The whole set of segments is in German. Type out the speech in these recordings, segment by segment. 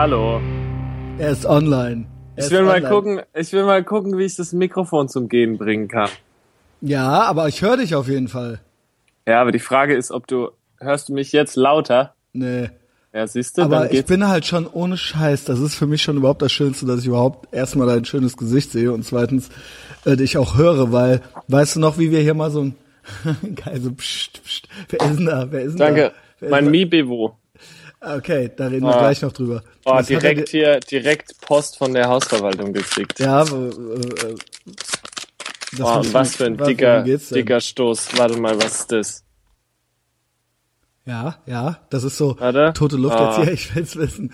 Hallo. Er ist online. Er Ich will mal online. gucken, ich will mal gucken, wie ich das Mikrofon zum Gehen bringen kann. Ja, aber ich höre dich auf jeden Fall. Ja, aber die Frage ist, ob du, hörst du mich jetzt lauter? Nee. Ja, siehst du, Aber ich bin halt schon ohne Scheiß. Das ist für mich schon überhaupt das Schönste, dass ich überhaupt erstmal dein schönes Gesicht sehe und zweitens äh, dich auch höre, weil, weißt du noch, wie wir hier mal so ein geil so pst, pst, wer ist denn da? Wer ist denn Danke. da? Wer Mein da? Okay, da reden wir Oh. gleich noch drüber. Oh, Was direkt dir- hier, direkt Post von der Hausverwaltung gekriegt. Ja, äh, äh, das Oh, was für ein dicker, dicker Stoß. Warte mal, was ist das? Ja, ja, das ist so Warte. tote Luft Ah. jetzt hier. Ich will's wissen.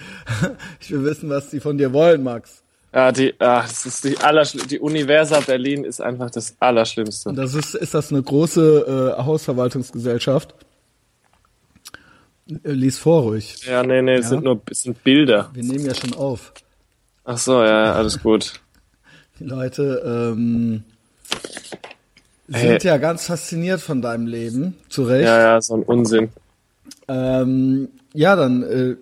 Ich will wissen, was die von dir wollen, Max. Ja, die, ah, das ist die allerschlimmste. Die Universa Berlin ist einfach das Allerschlimmste. Und das ist, ist das eine große äh, Hausverwaltungsgesellschaft? Lies vor ruhig. Ja, nee, nee, es Ja. sind nur, es sind Bilder. Wir nehmen ja schon auf. Ach so, ja, alles gut. Die Leute ähm, sind Hey. ja ganz fasziniert von deinem Leben, zu Recht. Ja, ja, so ein Unsinn. Ähm, ja, dann äh,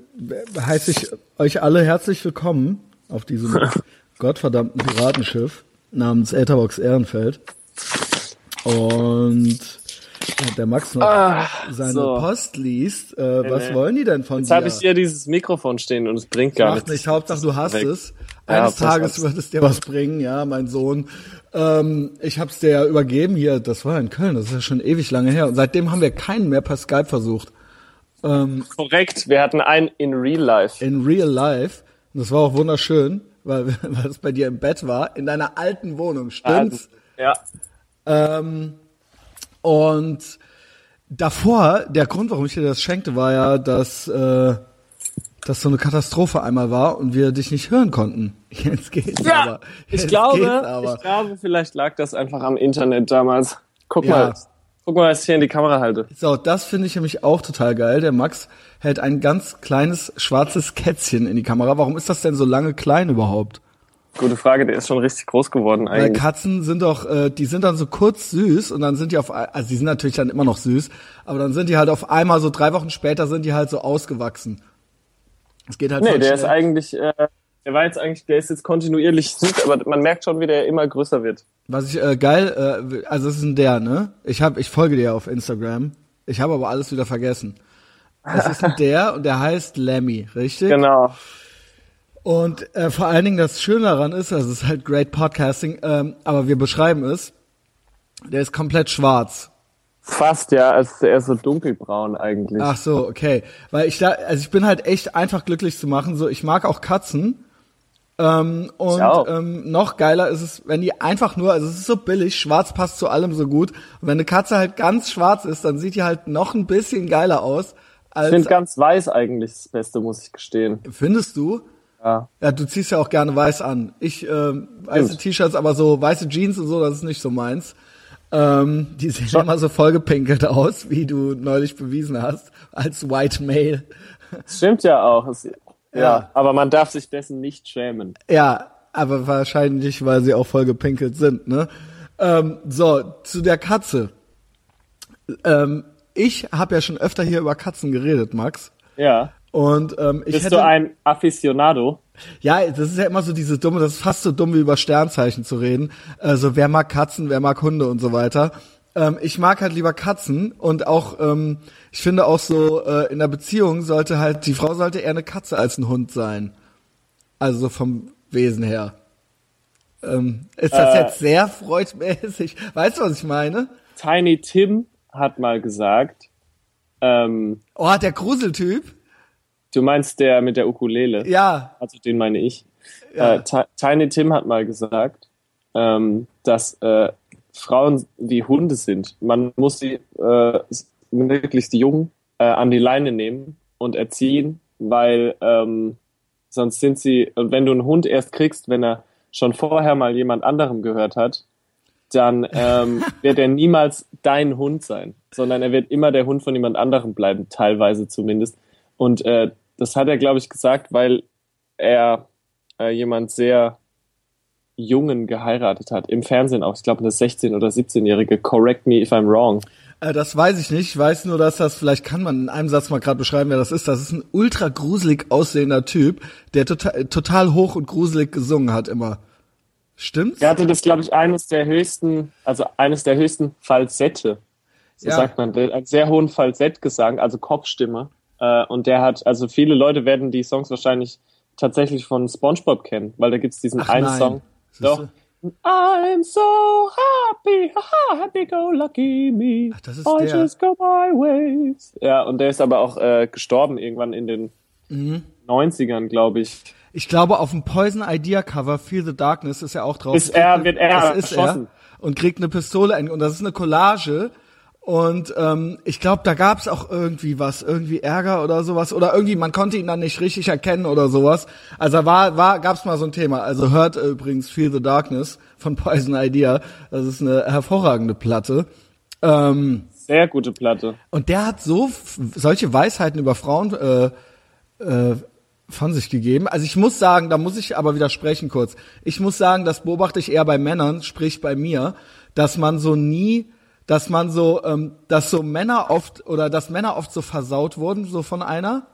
heiße ich euch alle herzlich willkommen auf diesem gottverdammten Piratenschiff namens Etherbox Ehrenfeld. Und ja, der Max noch Ah, seine so. Post liest. Äh, was nee. wollen die denn von Jetzt dir? habe ich hier dieses Mikrofon stehen und es bringt gar nichts. nicht, Hauptsache du hast Weg. es. Ja, Eines pass Tages wird es dir was bringen, ja, mein Sohn. Ähm, ich hab's dir ja übergeben hier, das war in Köln, das ist ja schon ewig lange her. Und seitdem haben wir keinen mehr per Skype versucht. Korrekt, wir hatten einen in Real Life. In real life. Und das war auch wunderschön, weil, weil es bei dir im Bett war, in deiner alten Wohnung, stimmt's? Ja. Ähm, und davor, der Grund, warum ich dir das schenkte, war ja, dass äh, das so eine Katastrophe einmal war und wir dich nicht hören konnten. Jetzt geht's Ja, aber. ich Jetzt glaube, geht's aber. ich glaube, vielleicht lag das einfach am Internet damals. Guck Ja. mal, guck mal, was ich hier in die Kamera halte. So, das finde ich nämlich auch total geil. Der Max hält ein ganz kleines schwarzes Kätzchen in die Kamera. Warum ist das denn so lange klein überhaupt? Gute Frage, der ist schon richtig groß geworden Weil eigentlich. Katzen sind doch, äh, die sind dann so kurz süß und dann sind die auf, also die sind natürlich dann immer noch süß, aber dann sind die halt auf einmal so drei Wochen später sind die halt so ausgewachsen. Es geht halt Nee, der ist schnell. eigentlich, äh, der war jetzt eigentlich, der ist jetzt kontinuierlich süß, aber man merkt schon, wie der immer größer wird. Was ich äh, geil, äh, also es ist ein der, ne? Ich hab, ich folge dir auf Instagram. Ich habe aber alles wieder vergessen. Es ist ein der und der heißt Lemmy, richtig? Genau. Und äh, vor allen Dingen das Schöne daran ist, also es ist halt great Podcasting, ähm, aber wir beschreiben es. Der ist komplett schwarz. Fast, ja, also er ist so dunkelbraun eigentlich. Ach so, okay. Weil ich da, also ich bin halt echt einfach glücklich zu machen. So, ich mag auch Katzen. Ähm, und Ich ähm, noch geiler ist es, wenn die einfach nur, also es ist so billig, schwarz passt zu allem so gut. Und wenn eine Katze halt ganz schwarz ist, dann sieht die halt noch ein bisschen geiler aus. ich Als, finde ganz weiß eigentlich das Beste, muss ich gestehen. findest du? Ja. Ja, du ziehst ja auch gerne weiß an. Ich ähm, weiße. T-Shirts, aber so weiße Jeans und so, das ist nicht so meins. Ähm, die sehen immer so vollgepinkelt aus, wie du neulich bewiesen hast, als White Male. Stimmt ja auch. Es, ja. Ja. aber man darf sich dessen nicht schämen. Ja, aber wahrscheinlich, weil sie auch vollgepinkelt sind, ne? Ähm, so, zu der Katze. Ähm, ich habe ja schon öfter hier über Katzen geredet, Max. Ja. Und ähm, ich Bist hätte, du ein Aficionado? ja, das ist ja immer so diese dumme, das ist fast so dumm wie über Sternzeichen zu reden. Also wer mag Katzen, wer mag Hunde und so weiter. Ähm, ich mag halt lieber Katzen und auch, ähm, ich finde auch so, äh, in der Beziehung sollte halt, die Frau sollte eher eine Katze als ein Hund sein. Also so vom Wesen her. Ähm, ist das Äh. jetzt sehr freudmäßig? Weißt du, was ich meine? Tiny Tim hat mal gesagt, ähm, Oh, der Gruseltyp? Du meinst der mit der Ukulele. Ja, Also den meine ich. Ja. Äh, Ti- Tiny Tim hat mal gesagt, ähm, dass äh, Frauen wie Hunde sind. Man muss sie äh, möglichst jung äh, an die Leine nehmen und erziehen, weil ähm, sonst sind sie, und wenn du einen Hund erst kriegst, wenn er schon vorher mal jemand anderem gehört hat, dann ähm, wird er niemals dein Hund sein, sondern er wird immer der Hund von jemand anderem bleiben, teilweise zumindest. Und äh, das hat er, glaube ich, gesagt, weil er äh, jemand sehr Jungen geheiratet hat. Im Fernsehen auch. Ich glaube, eine 16- oder 17-Jährige. Correct me if I'm wrong. Äh, das weiß ich nicht. Ich weiß nur, dass das, vielleicht kann man in einem Satz mal gerade beschreiben, wer das ist. Das ist ein ultra gruselig aussehender Typ, der total, total hoch und gruselig gesungen hat immer. Stimmt's? Er hatte das, glaube ich, eines der höchsten, also eines der höchsten Falsette. So Ja. sagt man, einen sehr hohen Falsettgesang, also Kopfstimme. Äh, und der hat, also viele Leute werden die Songs wahrscheinlich tatsächlich von SpongeBob kennen, weil da gibt's diesen Ach einen nein. Song. Doch. I'm so happy, haha, happy go lucky me. Ach, das ist I der. just go my ways. Ja, und der ist aber auch äh, gestorben irgendwann in den Mhm. 90ern, glaube ich. Ich glaube, auf dem Poison Idea Cover Feel the Darkness ist er auch drauf. Ist er- wird er ist erschossen. er und kriegt eine Pistole ein- und das ist eine Collage und ähm, ich glaube, da gab's auch irgendwie was, irgendwie Ärger oder sowas oder irgendwie man konnte ihn dann nicht richtig erkennen oder sowas. Also war war gab's mal so ein Thema. Also hört übrigens Feel the Darkness von Poison Idea. Das ist eine hervorragende Platte. Ähm, Sehr gute Platte. und der hat so solche Weisheiten über Frauen äh, äh, von sich gegeben. Also ich muss sagen, da muss ich aber widersprechen kurz. Ich muss sagen, das beobachte ich eher bei Männern, sprich bei mir, dass man so nie, dass man so, ähm, dass so Männer oft oder dass Männer oft so versaut wurden so von einer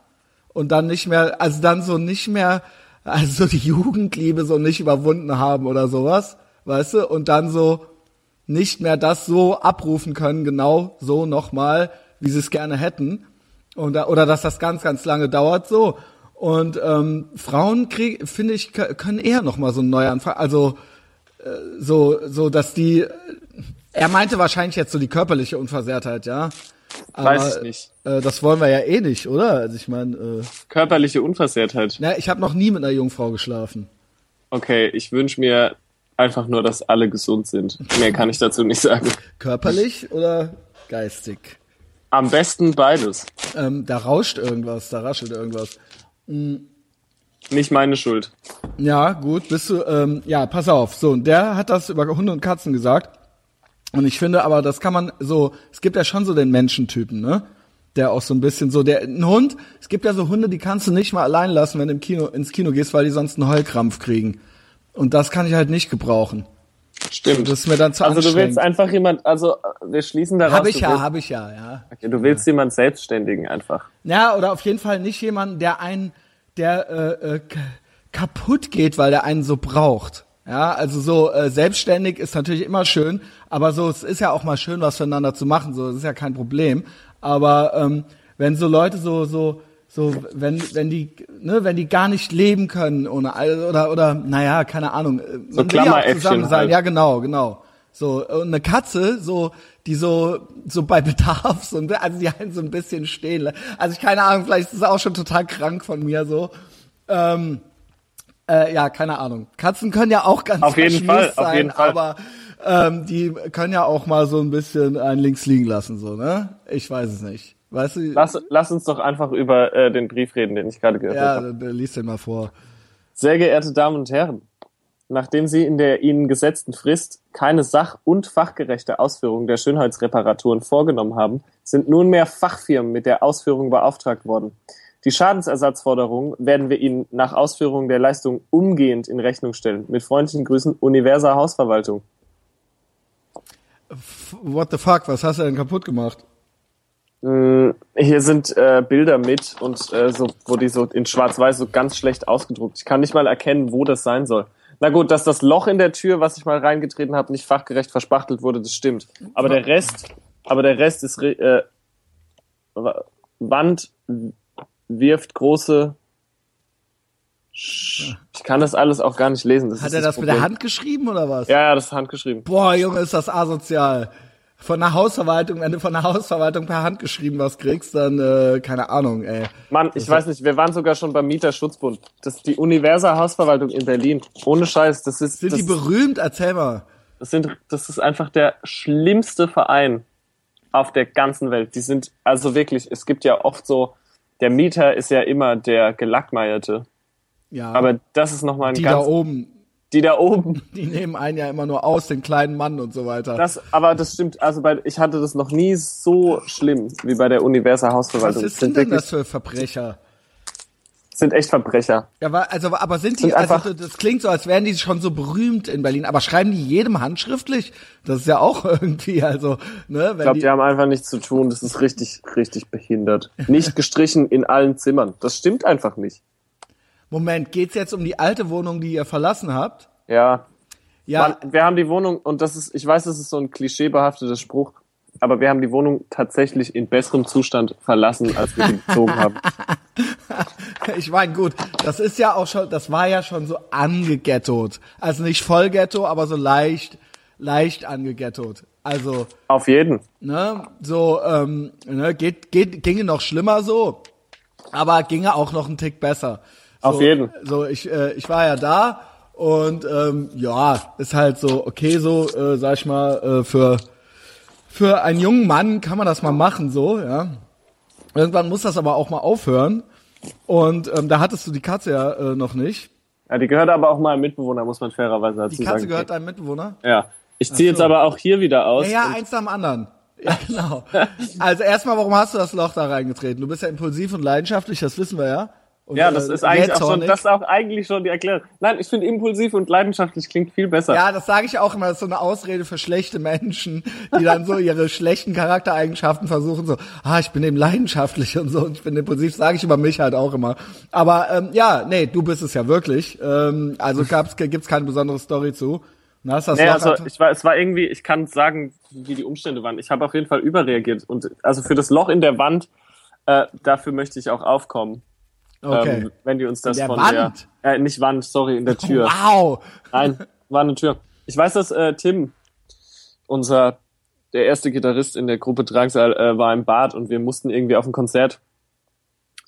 und dann nicht mehr, also dann so nicht mehr, also so die Jugendliebe so nicht überwunden haben oder sowas, weißt du? Und dann so nicht mehr das so abrufen können, genau so nochmal, wie sie es gerne hätten. Und, oder dass das ganz, ganz lange dauert so. Und ähm, Frauen krieg, finde ich, kö- können eher nochmal so einen Neuanfang. Also äh, so, so, dass die. Er meinte wahrscheinlich jetzt so die körperliche Unversehrtheit, ja. Aber, Weiß ich nicht. Äh, das wollen wir ja eh nicht, oder? Also ich meine, äh, Körperliche Unversehrtheit. na, ich habe noch nie mit einer Jungfrau geschlafen. Okay, ich wünsche mir einfach nur, dass alle gesund sind. Mehr kann ich dazu nicht sagen. Körperlich oder geistig? Am besten beides. Ähm, da rauscht irgendwas, da raschelt irgendwas. Nicht meine Schuld. Ja, gut, bist du, ähm, ja, pass auf. So, und der hat das über Hunde und Katzen gesagt. Und ich finde aber, das kann man so, es gibt ja schon so den Menschentypen, ne? Der auch so ein bisschen so, der, ein Hund, es gibt ja so Hunde, die kannst du nicht mal allein lassen, wenn du im Kino, ins Kino gehst, weil die sonst einen Heulkrampf kriegen. Und das kann ich halt nicht gebrauchen. Stimmt. Das ist mir dann zu also du willst einfach jemand, also wir schließen daraus. Hab ich ja, willst, hab ich ja, ja. okay, du willst jemand Selbstständigen einfach. Ja, oder auf jeden Fall nicht jemanden, der einen, der äh, äh, kaputt geht, weil der einen so braucht. Ja, also so äh, selbstständig ist natürlich immer schön, aber so es ist ja auch mal schön, was füreinander zu machen. So, das ist ja kein Problem. Aber ähm, wenn so Leute so so so wenn wenn die ne wenn die gar nicht leben können ohne oder oder naja keine Ahnung äh, man will ja auch zusammen sein halt. ja genau genau so und eine Katze so die so so bei Bedarf so also die einen so ein bisschen stehen also ich keine Ahnung vielleicht ist es auch schon total krank von mir so ähm, äh, ja keine Ahnung Katzen können ja auch ganz Auf jeden Fall, auf sein jeden Fall. aber ähm, die können ja auch mal so ein bisschen einen links liegen lassen so ne ich weiß es nicht weißt du Lass, lass uns doch einfach über äh, den Brief reden, den ich gerade gehört ja habe. dann, dann lies den mal vor Sehr geehrte Damen und Herren, nachdem Sie in der Ihnen gesetzten Frist keine sach- und fachgerechte Ausführung der Schönheitsreparaturen vorgenommen haben, sind nunmehr Fachfirmen mit der Ausführung beauftragt worden. Die Schadensersatzforderungen werden wir Ihnen nach Ausführung der Leistung umgehend in Rechnung stellen. Mit freundlichen Grüßen, Universa Hausverwaltung. What the fuck was hast du denn kaputt gemacht Mm, Hier sind äh, Bilder mit und äh, so, wo die so in Schwarz-Weiß so ganz schlecht ausgedruckt. Ich kann nicht mal erkennen, wo das sein soll. Na gut, dass das Loch in der Tür, was ich mal reingetreten habe, nicht fachgerecht verspachtelt wurde, das stimmt. Aber der Rest, aber der Rest ist äh, Wa- Wand wirft große. Ich kann das alles auch gar nicht lesen. Das hat er das mit der. Hand geschrieben oder was Ja, ja, das ist handgeschrieben. Boah, Junge, ist das asozial. Von der Hausverwaltung, wenn du von der Hausverwaltung per Hand geschrieben was kriegst, dann, äh, keine Ahnung, ey. Mann, ich weiß nicht, wir waren sogar schon beim Mieterschutzbund. Das ist die Universa Hausverwaltung in Berlin. Ohne Scheiß, das ist, Sind das, die berühmt? Erzähl mal. das sind, das ist einfach der schlimmste Verein auf der ganzen Welt. Die sind, also wirklich, es gibt ja oft so, der Mieter ist ja immer der Gelackmeierte. Ja, Aber das ist nochmal ein die da ganz, oben, die da oben. die nehmen einen ja immer nur aus, den kleinen Mann und so weiter. Das, aber das stimmt, also bei, ich hatte das noch nie so schlimm wie bei der Universa was Hausverwaltung. ist Das denn, sind denn das für Verbrecher? sind echt Verbrecher. Ja, aber, also, aber sind die, Sind also einfach- das klingt so, als wären die schon so berühmt in Berlin, aber schreiben die jedem handschriftlich? Das ist ja auch irgendwie, also, ne, Ich glaube, die, die haben einfach nichts zu tun. Das ist richtig, richtig behindert. Nicht gestrichen in allen Zimmern. Das stimmt einfach nicht. Moment, geht's jetzt um die alte Wohnung, die ihr verlassen habt? Ja. Ja, Man, wir haben die Wohnung, und das ist, ich weiß, das ist so ein klischeebehafteter Spruch, aber wir haben die Wohnung tatsächlich in besserem Zustand verlassen, als wir sie bezogen haben. ich meine, gut, das ist ja auch schon, das war ja schon so angeghettot. Also nicht voll Ghetto, aber so leicht, leicht angeghettot. Also, Auf jeden. ne, so, ähm, ne, geht, geht, ginge noch schlimmer so, aber ginge auch noch einen Tick besser. So, Auf jeden. So, ich, äh, ich war ja da und ähm, ja, ist halt so, okay, so, äh, sag ich mal, äh, für, für einen jungen Mann kann man das mal machen, so, ja. Irgendwann muss das aber auch mal aufhören. Und ähm, da hattest du die Katze ja äh, noch nicht. Ja, die gehört aber auch meinem Mitbewohner, muss man fairerweise dazu Die Katze sagen. gehört deinem Mitbewohner? Ja. Ich ziehe jetzt aber auch hier wieder aus. Ja, ja, eins nach dem anderen. Ja, genau. Also erstmal, warum hast du das Loch da reingetreten? Du bist ja impulsiv und leidenschaftlich, das wissen wir ja. Und, ja, das äh, ist eigentlich auch schon, das ist auch eigentlich schon die Erklärung. Nein, ich finde impulsiv und leidenschaftlich klingt viel besser. Ja, das sage ich auch immer, das ist so eine Ausrede für schlechte Menschen, die dann so ihre schlechten Charaktereigenschaften versuchen, so, ah, ich bin eben leidenschaftlich und so, und ich bin impulsiv, sage ich über mich halt auch immer. Aber ähm, ja, nee, du bist es ja wirklich. Ähm, also gab's, gibt's keine besondere Story zu. Na, hast das Nee, also einfach- ich war, es war irgendwie, ich kann sagen, wie die Umstände waren. Ich habe auf jeden Fall überreagiert und also für das Loch in der Wand, äh, dafür möchte ich auch aufkommen. Okay. Ähm, wenn die uns das der von Wand? der, äh, nicht Wand, sorry, in der Tür. Wow. Nein, war eine Tür. Ich weiß, dass äh, Tim, unser der erste Gitarrist in der Gruppe Drangsal, äh, war im Bad und wir mussten irgendwie auf ein Konzert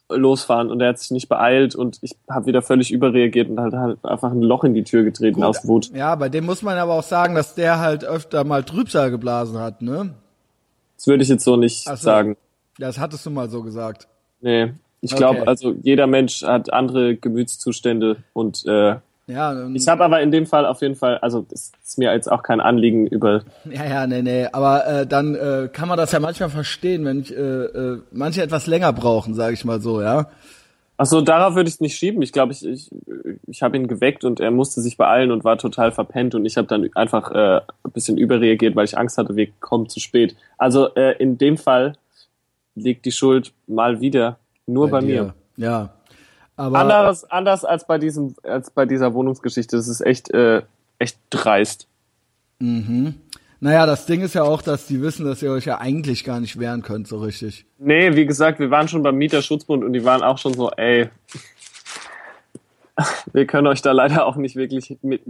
losfahren und er hat sich nicht beeilt und ich habe wieder völlig überreagiert und halt, halt einfach ein Loch in die Tür getreten Gut. aus Wut. Ja, bei dem muss man aber auch sagen, dass der halt öfter mal Trübsal geblasen hat, ne? Das würde ich jetzt so nicht so. sagen. Das hattest du mal so gesagt. Nee, ich Okay. glaube, also jeder Mensch hat andere Gemütszustände und äh, Ja, ich habe aber in dem Fall auf jeden Fall, also es ist mir jetzt auch kein Anliegen über Ja, ja, nee, nee. Aber äh, dann äh, kann man das ja manchmal verstehen, wenn ich, äh, äh, manche etwas länger brauchen, sage ich mal so, ja. Achso, darauf würde ich es nicht schieben. Ich glaube, ich, ich, ich habe ihn geweckt und er musste sich beeilen und war total verpennt und ich habe dann einfach äh, ein bisschen überreagiert, weil ich Angst hatte, wir kommen zu spät. Also äh, in dem Fall liegt die Schuld mal wieder nur bei, mir. dir. Ja. Aber Anderes, anders als bei diesem, als bei dieser Wohnungsgeschichte. Das ist echt, äh, echt dreist. naja, das Ding ist ja auch, dass die wissen, dass ihr euch ja eigentlich gar nicht wehren könnt, so richtig. Nee, wie gesagt, wir waren schon beim Mieterschutzbund und die waren auch schon so, ey, wir können euch da leider auch nicht wirklich mit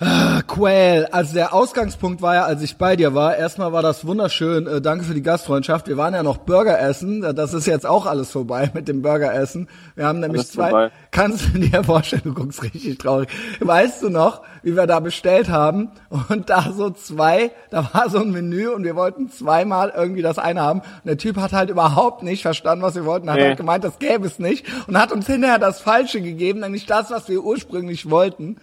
weiterhelfen. Quell, also der Ausgangspunkt war ja, als ich bei dir war, erstmal war das wunderschön, äh, danke für die Gastfreundschaft. Wir waren ja noch Burger essen, Äh, das ist jetzt auch alles vorbei mit dem Burger essen. Wir haben nämlich Alles zwei, vorbei. kannst du dir vorstellen, du guckst richtig traurig. Weißt du noch, wie wir da bestellt haben und da so zwei, da war so ein Menü und wir wollten zweimal irgendwie das eine haben und der Typ hat halt überhaupt nicht verstanden, was wir wollten, hat Nee. halt gemeint, das gäbe es nicht und hat uns hinterher das Falsche gegeben, nämlich das, was wir ursprünglich wollten.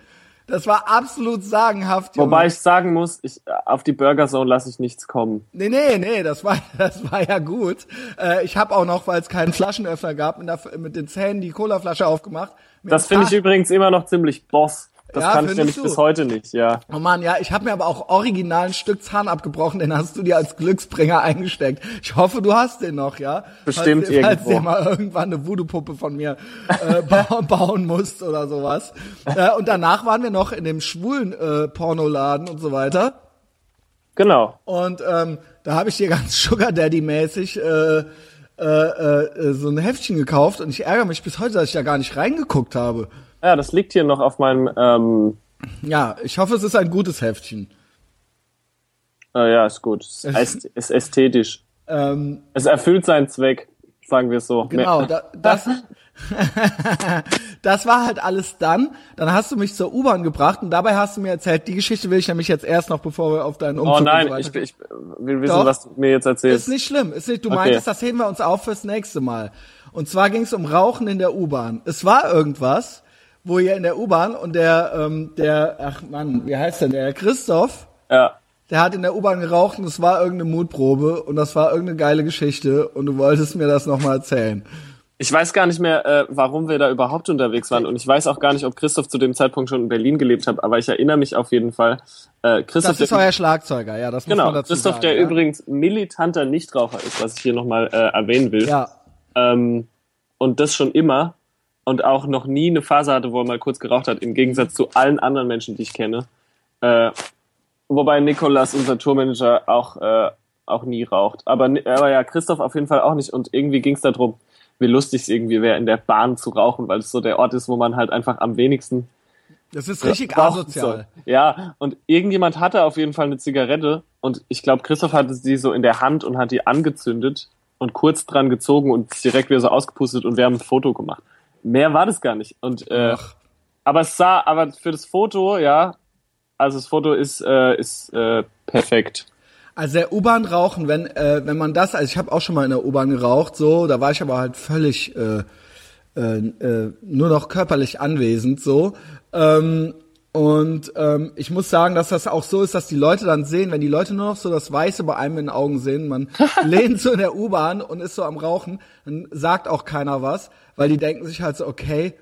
Das war absolut sagenhaft. Junge. Wobei ich sagen muss, ich, auf die Burger Zone lasse ich nichts kommen. Nee, nee, nee, das war, das war ja gut. Äh, ich habe auch noch, weil es keinen Flaschenöffner gab, mit, der, mit den Zähnen die Colaflasche aufgemacht. Das finde ich übrigens immer noch ziemlich boss. Das Ja, kann ich nämlich du? bis heute nicht, ja. Oh Mann, ja, ich habe mir aber auch original ein Stück Zahn abgebrochen, den hast du dir als Glücksbringer eingesteckt. Ich hoffe, du hast den noch, ja? Bestimmt falls, dir- Falls irgendwo. dir mal irgendwann eine Voodoo-Puppe von mir äh, ba bauen musst oder sowas. Äh, und danach waren wir noch in dem schwulen äh, Pornoladen und so weiter. Genau. Und ähm, da habe ich dir ganz Sugar Daddy-mäßig äh, äh, äh, so ein Heftchen gekauft und ich ärgere mich bis heute, dass ich da gar nicht reingeguckt habe. Ja, das liegt hier noch auf meinem, ähm, Ja, ich hoffe, es ist ein gutes Heftchen. äh, ja, ist gut. Es ist, ist ästhetisch. Ähm, Es erfüllt seinen Zweck, sagen wir es so. genau, da, das, das war halt alles dann. Dann hast du mich zur U-Bahn gebracht und dabei hast du mir erzählt, die Geschichte will ich nämlich jetzt erst noch, bevor wir auf deinen Umzug Oh nein, so ich, ich will wissen, Doch. was du mir jetzt erzählst. Ist nicht schlimm. Ist nicht, du Okay. meintest, das heben wir uns auf fürs nächste Mal. Und zwar ging es um Rauchen in der U-Bahn. Es war irgendwas, wo ihr in der U-Bahn und der, ähm, der, ach Mann, wie heißt denn der? Christoph, Ja. der hat in der U-Bahn geraucht und es war irgendeine Mutprobe und das war irgendeine geile Geschichte und du wolltest mir das nochmal erzählen. Ich weiß gar nicht mehr, äh, warum wir da überhaupt unterwegs waren. Und ich weiß auch gar nicht, ob Christoph zu dem Zeitpunkt schon in Berlin gelebt hat. Aber ich erinnere mich auf jeden Fall. Äh, Christoph, Das ist euer Schlagzeuger, ja, das muss genau, man dazu Christoph, sagen. der ja. übrigens militanter Nichtraucher ist, was ich hier nochmal äh, erwähnen will. Ja, Ähm, und das schon immer. Und auch noch nie eine Phase hatte, wo er mal kurz geraucht hat, im Gegensatz zu allen anderen Menschen, die ich kenne. Äh, wobei Nikolas, unser Tourmanager, auch, äh, auch nie raucht. Aber, aber ja, Christoph auf jeden Fall auch nicht. Und irgendwie ging es darum, wie lustig es irgendwie wäre, in der Bahn zu rauchen, weil es so der Ort ist, wo man halt einfach am wenigsten das ist richtig rauchen asozial. soll. Ja, und irgendjemand hatte auf jeden Fall eine Zigarette und ich glaube, Christoph hatte sie so in der Hand und hat die angezündet und kurz dran gezogen und direkt wieder so ausgepustet und wir haben ein Foto gemacht. Mehr war das gar nicht. Und äh, Ach. aber es sah, aber für das Foto, ja, also das Foto ist, äh, ist äh, perfekt. Also der U-Bahn rauchen, wenn äh, wenn man das, also ich habe auch schon mal in der U-Bahn geraucht, so, da war ich aber halt völlig äh, äh, äh, nur noch körperlich anwesend, so. Ähm, und ähm, ich muss sagen, dass das auch so ist, dass die Leute dann sehen, wenn die Leute nur noch so das Weiße bei einem in den Augen sehen, man lehnt so in der U-Bahn und ist so am Rauchen, dann sagt auch keiner was, weil die denken sich halt so, okay,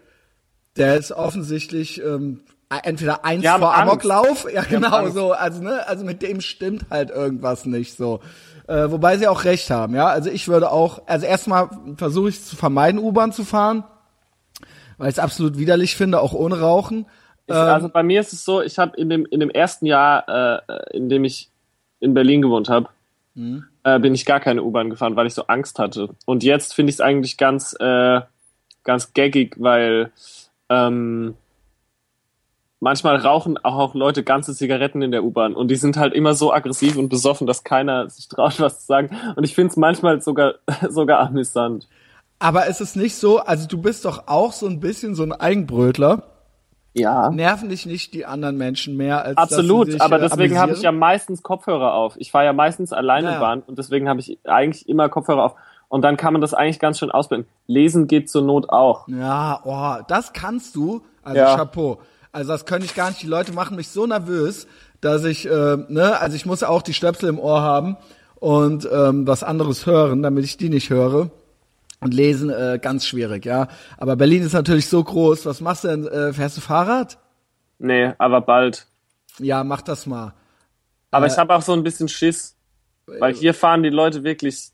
der ist offensichtlich ähm, entweder eins vor Angst. Amoklauf, ja genau so, also ne, also mit dem stimmt halt irgendwas nicht so. Äh, wobei sie auch recht haben, ja. Also ich würde auch, also erstmal versuche ich zu vermeiden, U-Bahn zu fahren, weil ich es absolut widerlich finde, auch ohne Rauchen. Ich, also bei mir ist es so, ich habe in dem, in dem ersten Jahr, äh, in dem ich in Berlin gewohnt habe, äh, bin ich gar keine U-Bahn gefahren, weil ich so Angst hatte. Und jetzt finde ich es eigentlich ganz, äh, ganz gaggig, weil ähm, manchmal rauchen auch Leute ganze Zigaretten in der U-Bahn und die sind halt immer so aggressiv und besoffen, dass keiner sich traut, was zu sagen. Und ich finde es manchmal sogar, sogar amüsant. Aber ist es nicht so, also du bist doch auch so ein bisschen so ein Eigenbrötler. Ja. Nerven dich nicht die anderen Menschen mehr als Absolut, sich, aber äh, deswegen habe ich ja meistens Kopfhörer auf. Ich fahre ja meistens alleine Ja, ja. Bahn und deswegen habe ich eigentlich immer Kopfhörer auf. Und dann kann man das eigentlich ganz schön ausblenden. Lesen geht zur Not auch. Ja, oh, das kannst du. Also Ja. Chapeau. Also das könnte ich gar nicht. Die Leute machen mich so nervös, dass ich, äh, ne, also ich muss auch die Stöpsel im Ohr haben und ähm, was anderes hören, damit ich die nicht höre. Und lesen äh, ganz schwierig, ja. Aber Berlin ist natürlich so groß. Was machst du denn? Äh, fährst du Fahrrad? Nee, aber bald. Ja, mach das mal. Aber Äh, ich habe auch so ein bisschen Schiss, weil hier fahren die Leute wirklich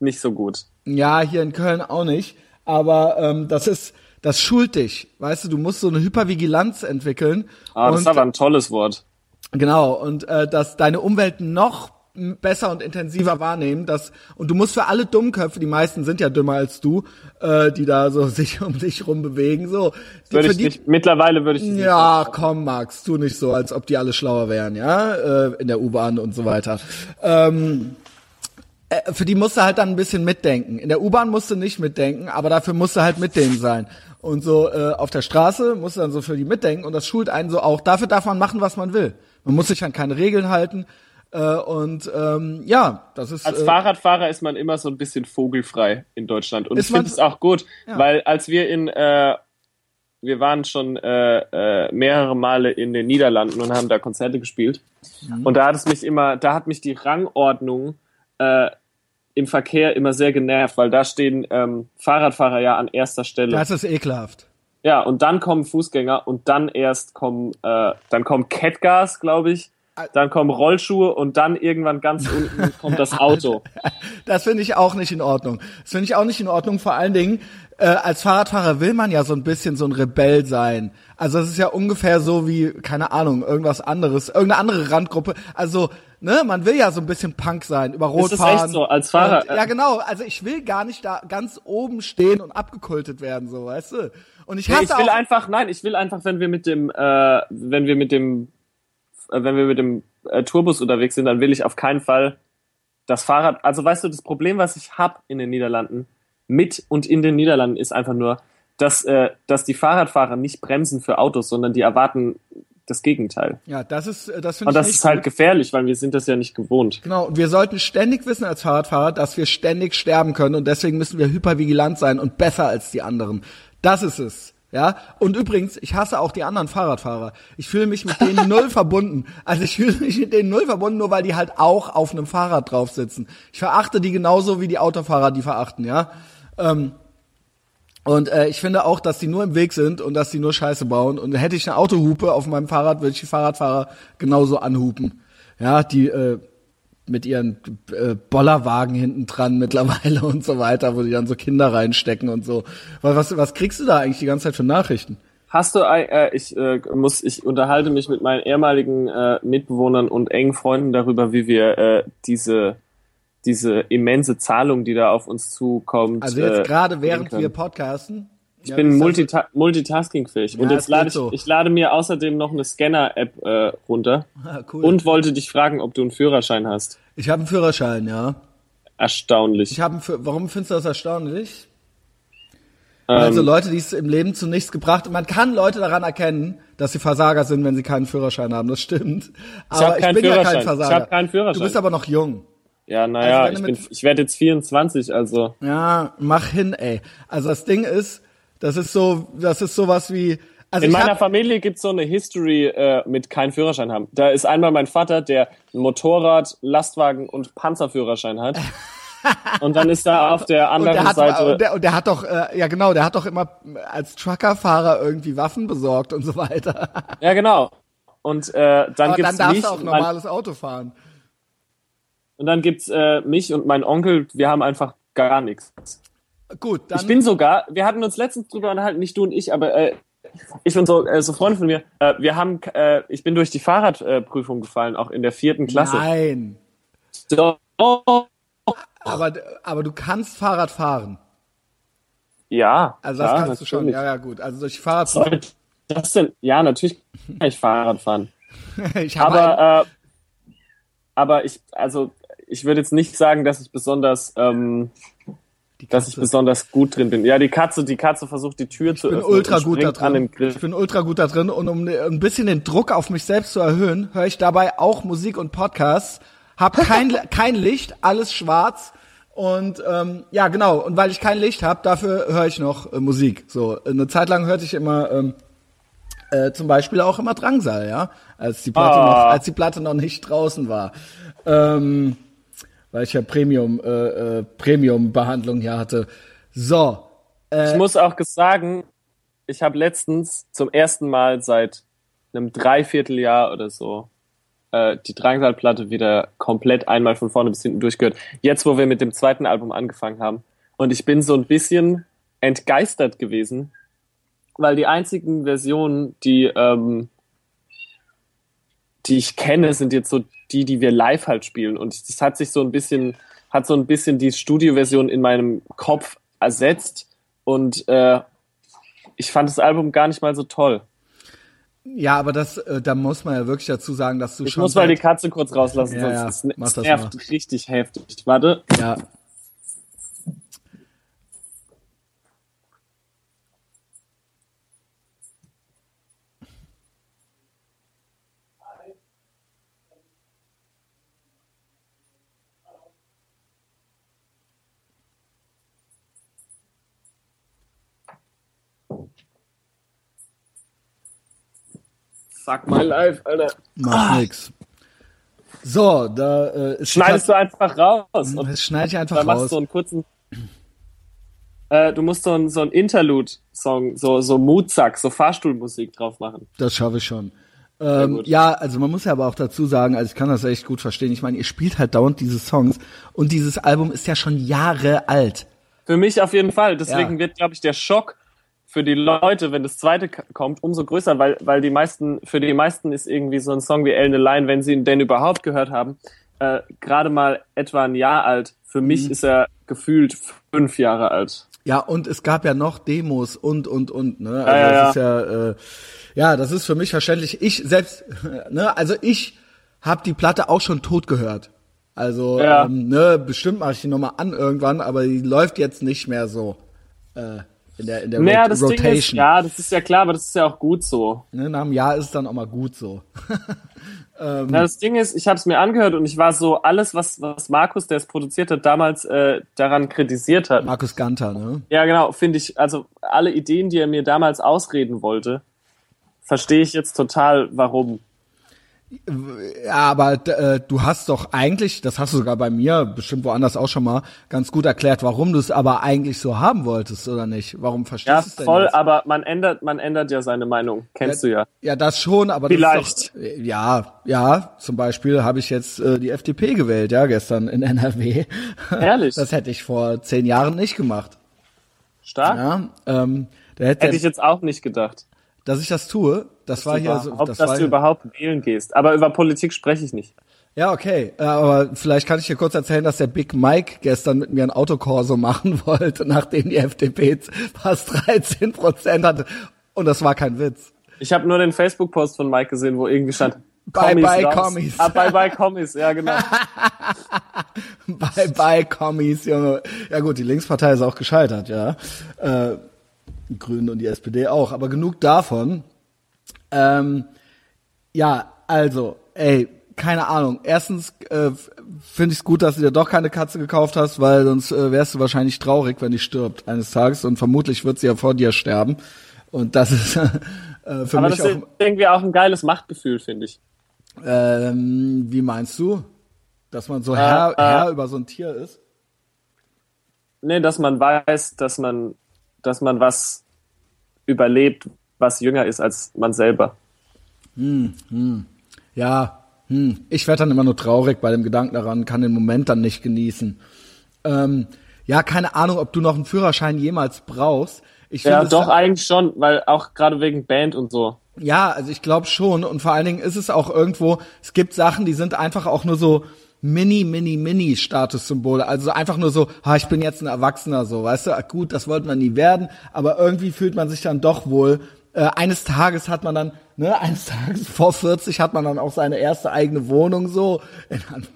nicht so gut. Ja, hier in Köln auch nicht. Aber ähm, das ist, das schult dich. Weißt du, du musst so eine Hypervigilanz entwickeln. Ah, das ist aber ein tolles Wort. Genau, und äh, dass deine Umwelt noch besser und intensiver wahrnehmen, dass und du musst für alle Dummköpfe, die meisten sind ja dümmer als du, äh, die da so sich um dich rum bewegen, so. Die, Würde ich die, nicht, mittlerweile würde ich das ja, komm, Max, tu nicht so, als ob die alle schlauer wären, ja, äh, in der U-Bahn und so weiter. Ähm, äh, für die musst du halt dann ein bisschen mitdenken. In der U-Bahn musst du nicht mitdenken, aber dafür musst du halt mit denen sein. Und so äh, auf der Straße musst du dann so für die mitdenken und das schult einen so auch. Dafür darf man machen, was man will. Man muss sich an keine Regeln halten. Äh, und ähm, ja, das ist Als äh, Fahrradfahrer ist man immer so ein bisschen vogelfrei in Deutschland. Und ich finde es auch gut, Ja. weil als wir in, äh, wir waren schon äh, äh, mehrere Male in den Niederlanden und haben da Konzerte gespielt. Mhm. Und da hat es mich immer, da hat mich die Rangordnung äh, im Verkehr immer sehr genervt, weil da stehen ähm, Fahrradfahrer ja an erster Stelle. das ist ekelhaft. Ja, und dann kommen Fußgänger und dann erst kommen, äh, dann kommt Catgas, glaube ich. Dann kommen Rollschuhe und dann irgendwann ganz unten kommt das Auto. Das finde ich auch nicht in Ordnung. Das finde ich auch nicht in Ordnung. Vor allen Dingen, äh, als Fahrradfahrer will man ja so ein bisschen so ein Rebell sein. Also das ist ja ungefähr so wie, keine Ahnung, irgendwas anderes, irgendeine andere Randgruppe. Also, ne, man will ja so ein bisschen Punk sein, über Rot Ist das fahren. echt so, als Fahrer? Und, ja, genau. Also ich will gar nicht da ganz oben stehen und abgekultet werden, so, weißt du? Und ich Nee, hasse ich will einfach, nein, ich will einfach, wenn wir mit dem, äh, wenn wir mit dem, äh, wenn wir mit dem äh, Tourbus unterwegs sind, dann will ich auf keinen Fall das Fahrrad. Also weißt du, das Problem, was ich hab in den Niederlanden, mit und in den Niederlanden, ist einfach nur, dass, äh, dass die Fahrradfahrer nicht bremsen für Autos, sondern die erwarten das Gegenteil. ja, das ist, äh, das finde Und ich das nicht ist halt gut. gefährlich, weil wir sind das ja nicht gewohnt. Genau, und wir sollten ständig wissen als Fahrradfahrer, dass wir ständig sterben können und deswegen müssen wir hypervigilant sein und besser als die anderen. Das ist es. Ja, und übrigens, ich hasse auch die anderen Fahrradfahrer. Ich fühle mich mit denen null verbunden. Also ich fühle mich mit denen null verbunden, nur weil die halt auch auf einem Fahrrad drauf sitzen. Ich verachte die genauso wie die Autofahrer die verachten, ja. Ähm, Und äh, ich finde auch, dass die nur im Weg sind und dass die nur Scheiße bauen. Und hätte ich eine Autohupe auf meinem Fahrrad, würde ich die Fahrradfahrer genauso anhupen. Ja, die äh, mit ihren äh, Bollerwagen hinten dran mittlerweile und so weiter, wo die dann so Kinder reinstecken und so. Was, was kriegst du da eigentlich die ganze Zeit für Nachrichten? Hast du, äh, ich äh, muss, ich unterhalte mich mit meinen ehemaligen äh, Mitbewohnern und engen Freunden darüber, wie wir äh, diese diese immense Zahlung, die da auf uns zukommt. Also jetzt äh, gerade während wir podcasten. Ich ja, bin multita multitaskingfähig. Ja, und jetzt lade ich, so. ich lade mir außerdem noch eine Scanner-App äh, runter. Ah, cool. Und wollte dich fragen, ob du einen Führerschein hast. Ich habe einen Führerschein, ja. Erstaunlich. Ich habe Warum findest du das erstaunlich? Ähm, also Leute, die es im Leben zu nichts gebracht. Man kann Leute daran erkennen, dass sie Versager sind, wenn sie keinen Führerschein haben. Das stimmt. Aber ich, ich bin ja kein Versager. Ich habe keinen Führerschein. Du bist aber noch jung. Ja, naja, also ich, bin, ich werde jetzt 24, also. Ja, mach hin, ey. Also das Ding ist, das ist so, das ist sowas wie. Also In meiner hab, Familie gibt's so eine History äh, mit keinen Führerschein haben. Da ist einmal mein Vater, der Motorrad, Lastwagen und Panzerführerschein hat. und dann ist da auf der anderen und der Seite. Hat, und, der, und der hat doch, äh, ja genau, der hat doch immer als Truckerfahrer irgendwie Waffen besorgt und so weiter. ja, genau. Und äh, dann Aber gibt's dann darfst du auch normales Auto fahren. Und dann gibt's äh, mich und meinen Onkel, wir haben einfach gar nichts. Gut, dann. Ich bin sogar, wir hatten uns letztens drüber unterhalten, nicht du und ich, aber äh, ich bin so, äh, so Freunde von mir, äh, wir haben, äh, ich bin durch die Fahrradprüfung gefallen, auch in der vierten Klasse. Nein. So. Aber, aber du kannst Fahrrad fahren. Ja. Also das klar, kannst du schon. Ja, ja, gut. Also durch Fahrrad. Das denn? Ja, natürlich kann ich Fahrrad fahren. ich habe aber, äh, aber ich, also ich würde jetzt nicht sagen, dass ich besonders, ähm, dass ich besonders gut drin bin. Ja, die Katze, die Katze versucht die Tür ich zu bin öffnen. Ultra gut da drin. Ich bin ultra gut da drin und um ein bisschen den Druck auf mich selbst zu erhöhen, höre ich dabei auch Musik und Podcasts. Hab kein kein Licht, alles schwarz und ähm, ja genau. Und weil ich kein Licht habe, dafür höre ich noch äh, Musik. So eine Zeit lang hörte ich immer ähm, äh, zum Beispiel auch immer Drangsal, ja, als die Platte ah. noch, als die Platte noch nicht draußen war. Ähm, weil ich ja Premium, äh, äh, Premium-Behandlung hier hatte. So. Äh, ich muss auch sagen, ich habe letztens zum ersten Mal seit einem Dreivierteljahr oder so äh, die Drangsalplatte wieder komplett einmal von vorne bis hinten durchgehört. Jetzt, wo wir mit dem zweiten Album angefangen haben. Und ich bin so ein bisschen entgeistert gewesen, weil die einzigen Versionen, die, ähm, die ich kenne, sind jetzt so die, die wir live halt spielen. Und das hat sich so ein bisschen, hat so ein bisschen die Studioversion in meinem Kopf ersetzt. Und äh, ich fand das Album gar nicht mal so toll. Ja, aber das, äh, da muss man ja wirklich dazu sagen, dass du ich schon. Ich muss mal die Katze kurz rauslassen, ja, sonst ja, es, es nervt richtig heftig. Warte. Ja, Fuck my life, Alter. Macht ah. nix. So, da äh, schneidest du einfach raus. Das schneide ich einfach raus. Dann machst du einen kurzen. Äh, du musst so ein so ein Interlude-Song, so so Mutsack, so Fahrstuhlmusik drauf machen. Das schaffe ich schon. Ähm, ja, also man muss ja aber auch dazu sagen, also ich kann das echt gut verstehen. Ich meine, ihr spielt halt dauernd diese Songs und dieses Album ist ja schon Jahre alt. Für mich auf jeden Fall. Deswegen ja. wird, glaube ich, der Schock für die Leute, wenn das zweite kommt, umso größer, weil, weil die meisten, für die meisten ist irgendwie so ein Song wie Ellen Line, wenn sie ihn denn überhaupt gehört haben, äh, gerade mal etwa ein Jahr alt. Für mich mhm. ist er gefühlt fünf Jahre alt. Ja, und es gab ja noch Demos und, und, und, ne? Also ja, ja, das ist ja, äh, ja, das ist für mich verständlich. Ich selbst, ne, also ich habe die Platte auch schon tot gehört. Also, ja. ähm, ne, bestimmt mache ich die nochmal an irgendwann, aber die läuft jetzt nicht mehr so. Äh, in der, in der naja, Rot das Rotation. Ding ist, ja, das ist ja klar, aber das ist ja auch gut so. Ne, nach einem Jahr ist es dann auch mal gut so. ähm, Na, das Ding ist, ich habe es mir angehört und ich war so, alles, was, was Markus, der es produziert hat, damals äh, daran kritisiert hat. Markus Ganter, ne? Ja, genau, finde ich, also alle Ideen, die er mir damals ausreden wollte, verstehe ich jetzt total, warum. Ja, aber äh, du hast doch eigentlich, das hast du sogar bei mir, bestimmt woanders auch schon mal, ganz gut erklärt, warum du es aber eigentlich so haben wolltest, oder nicht? Warum verstehst Ja, du es denn voll, jetzt? aber man ändert, man ändert ja seine Meinung. Kennst du ja. Ja, das schon, aber das Vielleicht. Ist doch, ja, ja, zum Beispiel habe ich jetzt äh, die FDP gewählt, ja, gestern in NRW. Ehrlich? Das hätte ich vor zehn Jahren nicht gemacht. Stark? Ja, ähm, da hätte, Hätte ich jetzt auch nicht gedacht. dass ich das tue. Das war hier so, das dass war du überhaupt wählen gehst. Aber über Politik spreche ich nicht. Ja, okay. Äh, Aber vielleicht kann ich dir kurz erzählen, dass der Big Mike gestern mit mir ein Autokorso machen wollte, nachdem die FDP fast 13 Prozent hatte. Und das war kein Witz. Ich habe nur den Facebook-Post von Mike gesehen, wo irgendwie stand, Bye, bye, raus. Kommis. Ah, bye bye Kommis, ja genau. Bye bye Kommis, Junge. Ja gut, die Linkspartei ist auch gescheitert, ja. Äh, die Grünen und die SPD auch. Aber genug davon. Ähm, ja, also, ey, keine Ahnung. Erstens äh, finde ich es gut, dass du dir doch keine Katze gekauft hast, weil sonst äh, wärst du wahrscheinlich traurig, wenn die stirbt eines Tages. Und vermutlich wird sie ja vor dir sterben. Und das ist äh, für Aber mich das auch. ist irgendwie auch ein geiles Machtgefühl, finde ich. Ähm, wie meinst du? Dass man so Herr, äh. Herr über so ein Tier ist? Nee, dass man weiß, dass man, dass man was überlebt, was jünger ist als man selber. Ja, hm, ich werde dann immer nur traurig bei dem Gedanken daran, kann den Moment dann nicht genießen. Ähm, ja, keine Ahnung, ob du noch einen Führerschein jemals brauchst. Ich Ja, finde es doch, dann- eigentlich schon, weil auch gerade wegen Band und so. Ja, also ich glaube schon. Und vor allen Dingen ist es auch irgendwo, es gibt Sachen, die sind einfach auch nur so mini, mini, mini Statussymbole. Also einfach nur so, ha, ich bin jetzt ein Erwachsener, so, weißt du, gut, das wollte man nie werden, aber irgendwie fühlt man sich dann doch wohl. Äh, eines Tages hat man dann, ne, eines Tages vor 40 hat man dann auch seine erste eigene Wohnung so.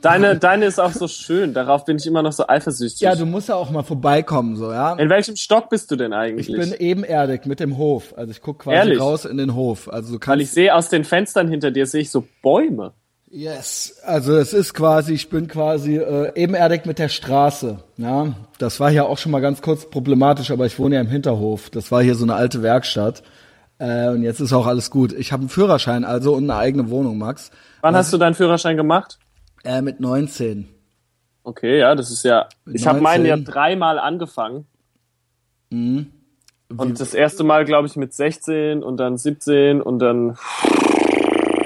Deine, deine ist auch so schön, darauf bin ich immer noch so eifersüchtig. Ja, du musst ja auch mal vorbeikommen, so, ja. In welchem Stock bist du denn eigentlich? Ich bin ebenerdig mit dem Hof. Also ich guck quasi Ehrlich? raus in den Hof. Also du weil kannst ich sehe aus den Fenstern hinter dir, sehe ich so Bäume. Yes, also es ist quasi, ich bin quasi äh, ebenerdig mit der Straße. Ja, das war hier auch schon mal ganz kurz problematisch, aber ich wohne ja im Hinterhof. Das war hier so eine alte Werkstatt. Äh, und jetzt ist auch alles gut. Ich habe einen Führerschein also und eine eigene Wohnung, Max. Wann hast du deinen Führerschein gemacht? Äh, mit 19. Okay, ja, das ist ja. Ich habe 19. meinen ja dreimal angefangen. Mhm. Und das erste Mal, glaube ich, mit 16 und dann 17 und dann.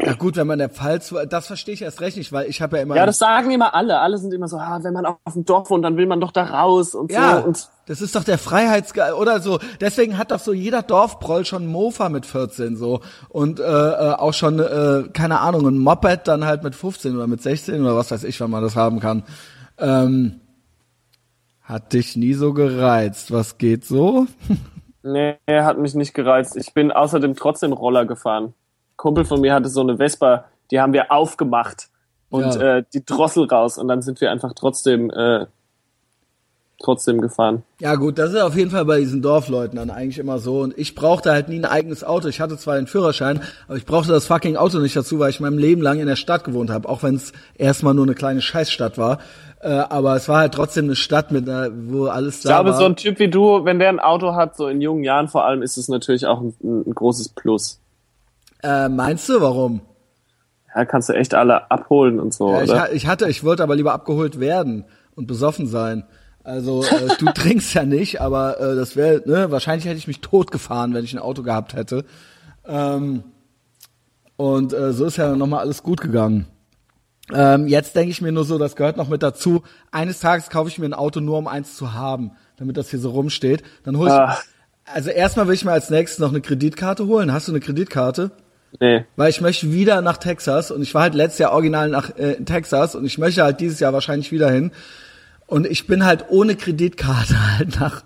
Ja gut, wenn man der Pfalz, das verstehe ich erst recht nicht, weil ich habe ja immer Ja, das sagen immer alle. Alle sind immer so, ah, wenn man auf dem Dorf wohnt, dann will man doch da raus und Ja, so. Und das ist doch der Freiheitsgeist oder so. Deswegen hat doch so jeder Dorfproll schon Mofa mit 14 so und äh, äh, auch schon äh, keine Ahnung ein Moped dann halt mit 15 oder mit 16 oder was weiß ich, wann man das haben kann. Ähm, hat dich nie so gereizt. Was geht so? nee, hat mich nicht gereizt. Ich bin außerdem trotzdem Roller gefahren. Kumpel von mir hatte so eine Vespa, die haben wir aufgemacht und Ja. äh, die Drossel raus und dann sind wir einfach trotzdem äh, trotzdem gefahren. Ja gut, das ist auf jeden Fall bei diesen Dorfleuten dann eigentlich immer so. Und ich brauchte halt nie ein eigenes Auto. Ich hatte zwar den Führerschein, aber ich brauchte das fucking Auto nicht dazu, weil ich mein Leben lang in der Stadt gewohnt habe. Auch wenn es erstmal nur eine kleine Scheißstadt war. Äh, aber es war halt trotzdem eine Stadt, mit einer, wo alles Ich da glaube, war. so ein Typ wie du, wenn der ein Auto hat, so in jungen Jahren vor allem, ist es natürlich auch ein, ein großes Plus. Äh, meinst du, warum? Ja, kannst du echt alle abholen und so, Ja, ich, oder? ha- ich hatte, ich wollte aber lieber abgeholt werden und besoffen sein. Also äh, du trinkst ja nicht, aber äh, das wäre, ne, wahrscheinlich hätte ich mich totgefahren, wenn ich ein Auto gehabt hätte. Ähm, und äh, so ist ja nochmal alles gut gegangen. Ähm, jetzt denke ich mir nur so, das gehört noch mit dazu. Eines Tages kaufe ich mir ein Auto nur, um eins zu haben, damit das hier so rumsteht. Dann hol ich. Ah. Also erstmal will ich mir als nächstes noch eine Kreditkarte holen. Hast du eine Kreditkarte? Nee. weil ich möchte wieder nach Texas und ich war halt letztes Jahr original nach äh, in Texas und ich möchte halt dieses Jahr wahrscheinlich wieder hin und ich bin halt ohne Kreditkarte halt nach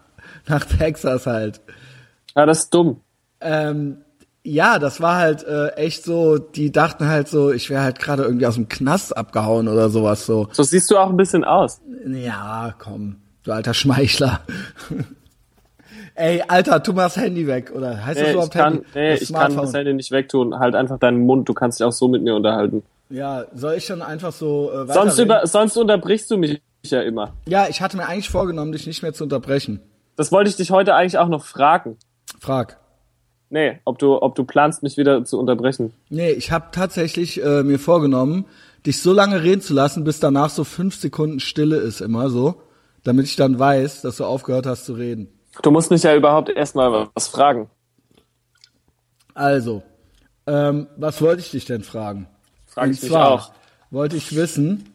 nach Texas halt. Ja, das ist dumm. Ähm, ja, das war halt äh, echt so, die dachten halt so, ich wäre halt gerade irgendwie aus dem Knast abgehauen oder sowas so. So siehst du auch ein bisschen aus. Ja, komm, du alter Schmeichler. Ey, Alter, tu mal das Handy weg, oder heißt das Nee, ich überhaupt kann, Handy? nee, Das ich kann das Handy nicht wegtun. Halt einfach deinen Mund, du kannst dich auch so mit mir unterhalten. Ja, soll ich dann einfach so äh, Sonst, über, sonst unterbrichst du mich ja immer. Ja, ich hatte mir eigentlich vorgenommen, dich nicht mehr zu unterbrechen. Das wollte ich dich heute eigentlich auch noch fragen. Frag. Nee, ob du, ob du planst, mich wieder zu unterbrechen. Nee, ich habe tatsächlich äh, mir vorgenommen, dich so lange reden zu lassen, bis danach so fünf Sekunden Stille ist, immer so, damit ich dann weiß, dass du aufgehört hast zu reden. Du musst mich ja überhaupt erstmal was fragen. Also, ähm, was wollte ich dich denn fragen? Frage Und ich zwar auch. wollte ich wissen,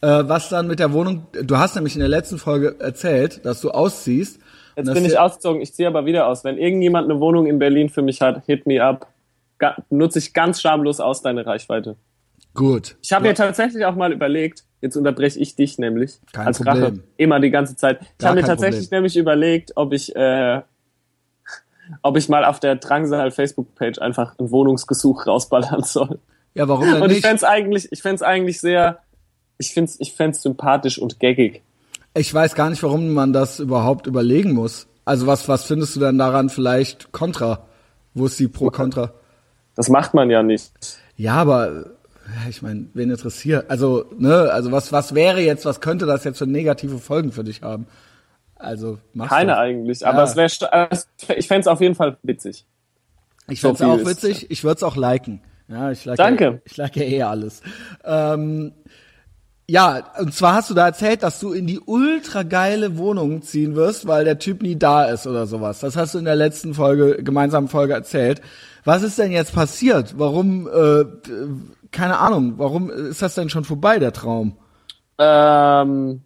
äh, was dann mit der Wohnung. Du hast nämlich in der letzten Folge erzählt, dass du ausziehst. Jetzt bin ich ausgezogen, ich ziehe aber wieder aus. Wenn irgendjemand eine Wohnung in Berlin für mich hat, hit me up. Ga nutze ich ganz schamlos aus deine Reichweite. Gut. Ich habe mir tatsächlich auch mal überlegt, jetzt unterbreche ich dich nämlich Kein als Problem. Rache immer die ganze Zeit. Ich habe mir tatsächlich Problem. nämlich überlegt, ob ich äh, ob ich mal auf der Drangsal Facebook Page einfach ein Wohnungsgesuch rausballern soll. Ja, warum denn Und ich nicht? fänd's eigentlich, ich eigentlich sehr, ich find's, ich fänd's sympathisch und gaggig. Ich weiß gar nicht, warum man das überhaupt überlegen muss. Also was, was findest du denn daran vielleicht kontra? Wo ist die Pro-Kontra? Das macht man ja nicht. Ja, aber ja, ich meine, wen interessiert? Also, ne, also was, was wäre jetzt, was könnte das jetzt für negative Folgen für dich haben? Also, mach's Keine doch. eigentlich, aber Ja. es wäre, ich fänd's auf jeden Fall witzig. Ich find's viel auch ist- witzig, ich würde es auch liken. Ja, ich like Danke. Ja, ich like ja eh alles. Ähm, ja, und zwar hast du da erzählt, dass du in die ultra geile Wohnung ziehen wirst, weil der Typ nie da ist oder sowas. Das hast du in der letzten Folge, gemeinsamen Folge erzählt. Was ist denn jetzt passiert? Warum, äh, keine Ahnung, warum ist das denn schon vorbei, der Traum? Ähm,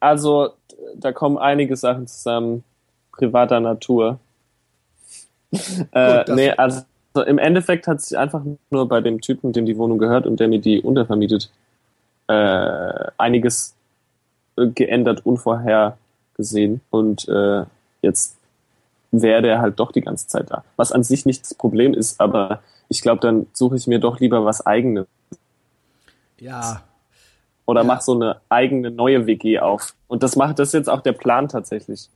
also, da kommen einige Sachen zusammen, privater Natur. äh, das- nee, also im Endeffekt hat sich einfach nur bei dem Typen, dem die Wohnung gehört und der mir die untervermietet, äh, einiges äh, geändert, unvorhergesehen. Und äh, jetzt wäre der halt doch die ganze Zeit da. Was an sich nicht das Problem ist, aber ich glaube, dann suche ich mir doch lieber was eigenes. Ja, Oder Ja. mach so eine eigene neue WG auf. Und das macht das ist jetzt auch der Plan tatsächlich.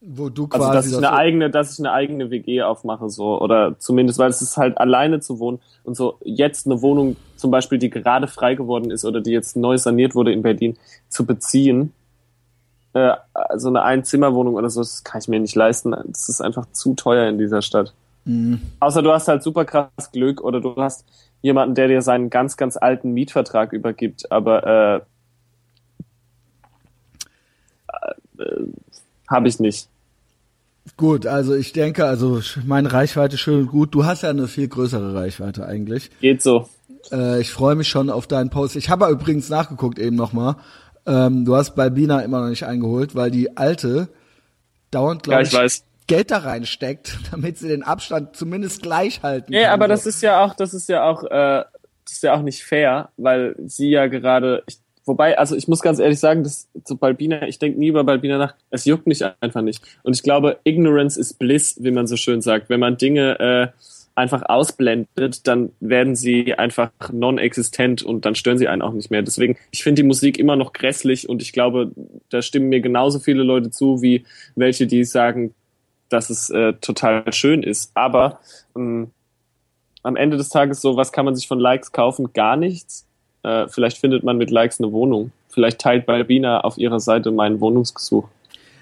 wo du Also quasi dass ich eine eigene, dass ich eine eigene WG aufmache, so oder zumindest, weil es ist halt alleine zu wohnen und so jetzt eine Wohnung zum Beispiel, die gerade frei geworden ist oder die jetzt neu saniert wurde in Berlin, zu beziehen. Äh, also eine Einzimmerwohnung oder so, das kann ich mir nicht leisten. Das ist einfach zu teuer in dieser Stadt. Mhm. Außer du hast halt super krass Glück oder du hast jemanden, der dir seinen ganz, ganz alten Mietvertrag übergibt, aber äh, äh, habe ich nicht. Gut, also ich denke, also meine Reichweite schön und gut. Du hast ja eine viel größere Reichweite eigentlich. Geht so. Äh, ich freue mich schon auf deinen Post. Ich habe übrigens nachgeguckt eben nochmal. Ähm, du hast Balbina immer noch nicht eingeholt, weil die alte dauernd, Ja, glaube ich weiß. Geld da reinsteckt, damit sie den Abstand zumindest gleich halten Nee, kann. aber so. das ist ja auch, das ist ja auch, äh, das ist ja auch nicht fair, weil sie ja gerade, ich, wobei, also ich muss ganz ehrlich sagen, dass zu Balbina, ich denke nie über Balbina nach, es juckt mich einfach nicht. Und ich glaube, Ignorance is bliss, wie man so schön sagt. Wenn man Dinge äh, einfach ausblendet, dann werden sie einfach non-existent und dann stören sie einen auch nicht mehr. Deswegen, ich finde die Musik immer noch grässlich und ich glaube, da stimmen mir genauso viele Leute zu, wie welche, die sagen, dass es äh, total schön ist. Aber ähm, am Ende des Tages so, was kann man sich von Likes kaufen? Gar nichts. Äh, vielleicht findet man mit Likes eine Wohnung. Vielleicht teilt Balbina auf ihrer Seite meinen Wohnungsgesuch.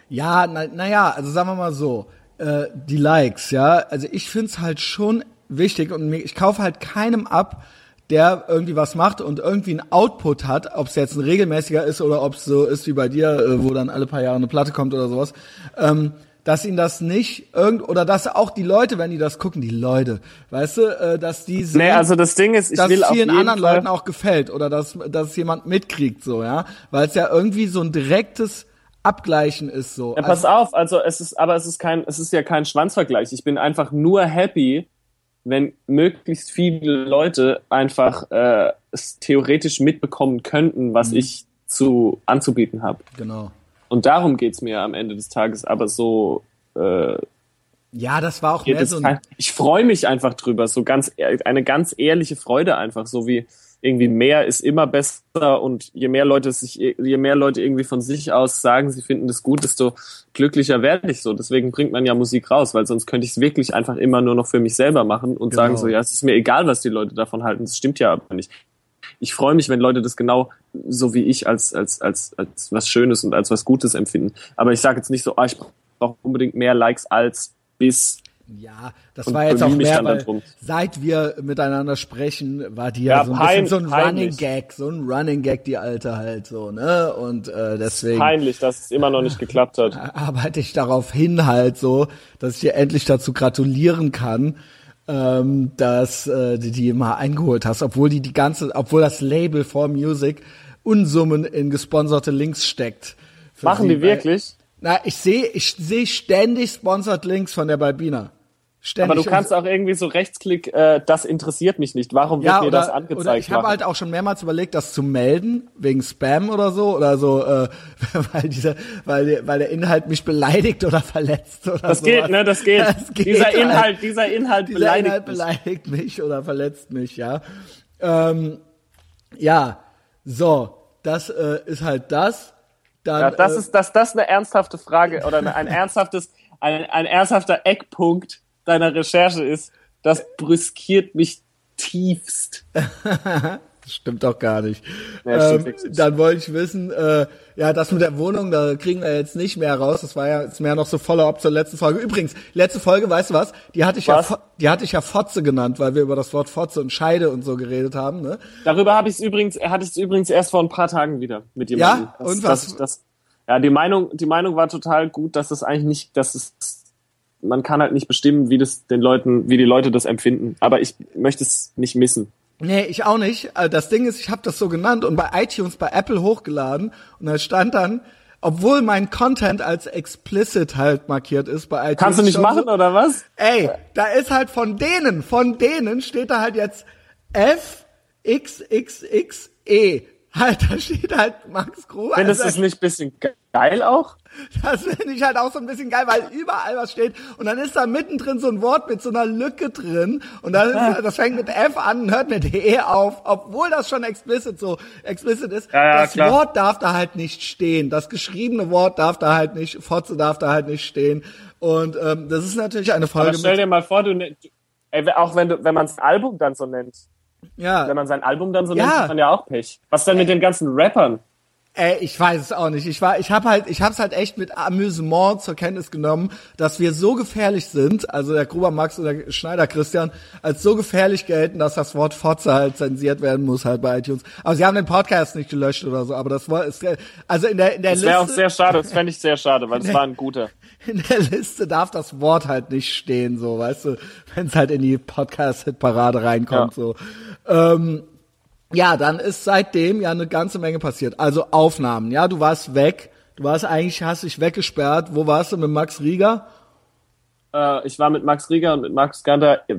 Ja, na, naja, also sagen wir mal so, äh, die Likes, ja, also ich find's halt schon wichtig und ich kaufe halt keinem ab, der irgendwie was macht und irgendwie einen Output hat, ob es jetzt ein regelmäßiger ist oder ob es so ist wie bei dir, äh, wo dann alle paar Jahre eine Platte kommt oder sowas, ähm, dass ihnen das nicht irgend oder dass auch die Leute, wenn die das gucken, die Leute, weißt du, äh, dass die sehen, Nee, also das Ding ist, ich dass will vielen anderen Fall, Leuten auch gefällt oder dass, dass jemand mitkriegt, so, ja, weil es ja irgendwie so ein direktes Abgleichen ist, so. Ja, pass auf, also es ist, aber es ist kein, es ist ja kein Schwanzvergleich. Ich bin einfach nur happy, wenn möglichst viele Leute einfach äh, es theoretisch mitbekommen könnten, was ich zu anzubieten habe. genau. Und darum geht's mir am Ende des Tages. Aber so äh, Ja, das war auch mehr so ein, ich freue mich einfach drüber. So ganz ehr- eine ganz ehrliche Freude einfach, so wie irgendwie mehr ist immer besser und je mehr Leute sich, je mehr Leute irgendwie von sich aus sagen, sie finden das gut, desto glücklicher werde ich so. Deswegen bringt man ja Musik raus, weil sonst könnte ich es wirklich einfach immer nur noch für mich selber machen und Genau. sagen so, ja, es ist mir egal, was die Leute davon halten. Das stimmt ja aber nicht. Ich freue mich, wenn Leute das genau so wie ich als, als, als, als was Schönes und als was Gutes empfinden. Aber ich sage jetzt nicht so, ah, ich brauche unbedingt mehr Likes als bis Ja, das war jetzt auch mehr, weil seit wir miteinander sprechen, war die ja, ja so ein pein, bisschen so ein peinlich. Running Gag, so ein Running Gag, die alte halt so, ne? Und äh, deswegen. Peinlich, dass es immer noch nicht geklappt hat. Arbeite ich darauf hin halt so, dass ich dir endlich dazu gratulieren kann, ähm, dass äh, die die mal eingeholt hast, obwohl die die ganze, obwohl das Label for Music Unsummen in gesponserte Links steckt. Machen sie, die wirklich? Na, ich sehe ich sehe ständig Sponsored Links von der Balbina. Ständig. Aber du kannst auch irgendwie so Rechtsklick, äh, das interessiert mich nicht. Warum wird ja, oder, mir das angezeigt? Oder ich habe halt auch schon mehrmals überlegt, das zu melden wegen Spam oder so oder so, äh, weil dieser, weil, weil der Inhalt mich beleidigt oder verletzt oder Das sowas. geht, ne? Das geht. Das geht dieser halt. Inhalt, dieser Inhalt dieser beleidigt Inhalt mich. beleidigt mich oder verletzt mich, ja. Ähm, ja, so, das äh, ist halt das. Dann, ja, das äh, ist, dass das eine ernsthafte Frage oder ein ernsthaftes, ein, ein ernsthafter Eckpunkt deiner Recherche ist, das brüskiert mich tiefst. das stimmt doch gar nicht. Ja, ähm, dann wollte ich wissen, äh, ja, das mit der Wohnung, da kriegen wir jetzt nicht mehr raus. Das war ja jetzt mehr noch so Follow-up zur letzten Folge. Übrigens, letzte Folge, weißt du was? Die hatte ich was? ja, die hatte ich ja Fotze genannt, weil wir über das Wort Fotze und Scheide und so geredet haben. Ne? Darüber habe ich es übrigens, hatte ich es übrigens erst vor ein paar Tagen wieder mit jemandem. Ja, das, und was? Das, das, ja, die Meinung, die Meinung war total gut, dass es eigentlich nicht, dass es man kann halt nicht bestimmen, wie das den Leuten, wie die Leute das empfinden. Aber ich möchte es nicht missen. Nee, ich auch nicht. Äh, das Ding ist, ich habe das so genannt und bei iTunes, bei Apple hochgeladen und da stand dann, obwohl mein Content als explicit halt markiert ist bei iTunes. Kannst du nicht machen so, oder was? Ey, da ist halt von denen, von denen steht da halt jetzt F X X X E. Halt, da steht halt Max Krug. Findest also, du es nicht bisschen geil auch? Das finde ich halt auch so ein bisschen geil, weil überall was steht und dann ist da mittendrin so ein Wort mit so einer Lücke drin und dann ist, das fängt mit F an und hört mit E auf, obwohl das schon explicit so explicit ist. Ja, ja, das klar. Wort darf da halt nicht stehen. Das geschriebene Wort darf da halt nicht, Fotze darf da halt nicht stehen. Und ähm, das ist natürlich eine Folge. Aber stell dir mal vor, du ne, ey, auch wenn du, wenn man das Album dann so nennt. Ja. Wenn man sein Album dann so ja. nennt, hat man ja auch Pech. Was denn mit den ganzen Rappern? Ey, ich weiß es auch nicht. Ich war, ich habe halt, ich habe es halt echt mit Amüsement zur Kenntnis genommen, dass wir so gefährlich sind, also der Gruber Max und der Schneider Christian, als so gefährlich gelten, dass das Wort Fotze halt zensiert werden muss halt bei iTunes. Aber sie haben den Podcast nicht gelöscht oder so, aber das war, ist, also in der in der das Liste. Das wäre auch sehr schade. Das fände ich sehr schade, weil es war ein guter. In der Liste darf das Wort halt nicht stehen, so, weißt du, wenn es halt in die Podcast-Hit-Parade reinkommt, ja. so. Ähm, ja, dann ist seitdem ja eine ganze Menge passiert. Also Aufnahmen, ja, du warst weg. Du warst eigentlich, hast dich weggesperrt. Wo warst du mit Max Rieger? Äh, ich war mit Max Rieger und mit Max Ganter äh,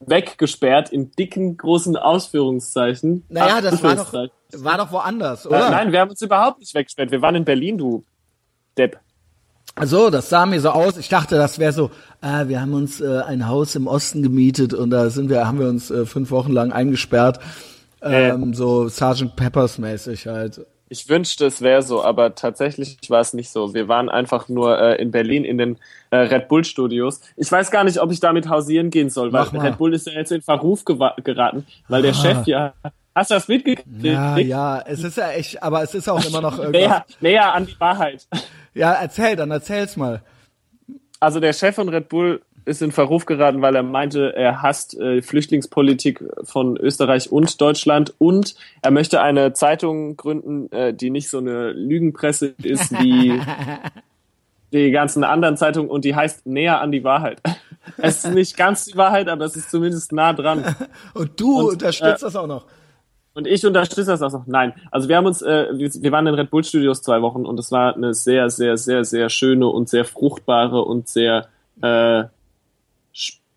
weggesperrt in dicken, großen Ausführungszeichen. Naja, das war doch, war doch woanders, oder? Äh, nein, wir haben uns überhaupt nicht weggesperrt. Wir waren in Berlin, du Depp. So, das sah mir so aus. Ich dachte, das wäre so, ah, wir haben uns äh, ein Haus im Osten gemietet und da sind wir, haben wir uns äh, fünf Wochen lang eingesperrt ähm, so Sergeant Peppers mäßig halt. Ich wünschte, es wäre so, aber tatsächlich war es nicht so. Wir waren einfach nur äh, in Berlin in den äh, Red Bull Studios. Ich weiß gar nicht, ob ich damit hausieren gehen soll, weil Red Bull ist ja jetzt in Verruf geraten, weil ah. der Chef ja Hast du das mitgekriegt? Ja, ja, es ist ja echt, aber es ist auch immer noch irgendwas. näher, näher an die Wahrheit. Ja, erzähl, dann erzähl's mal. Also der Chef von Red Bull ist in Verruf geraten, weil er meinte, er hasst äh, Flüchtlingspolitik von Österreich und Deutschland und er möchte eine Zeitung gründen, äh, die nicht so eine Lügenpresse ist wie die ganzen anderen Zeitungen und die heißt näher an die Wahrheit. es ist nicht ganz die Wahrheit, aber es ist zumindest nah dran. Und du und, unterstützt äh, das auch noch. Und ich unterstütze das auch noch. Nein, also wir haben uns, äh, wir, wir waren in Red Bull Studios zwei Wochen und es war eine sehr, sehr, sehr, sehr schöne und sehr fruchtbare und sehr äh,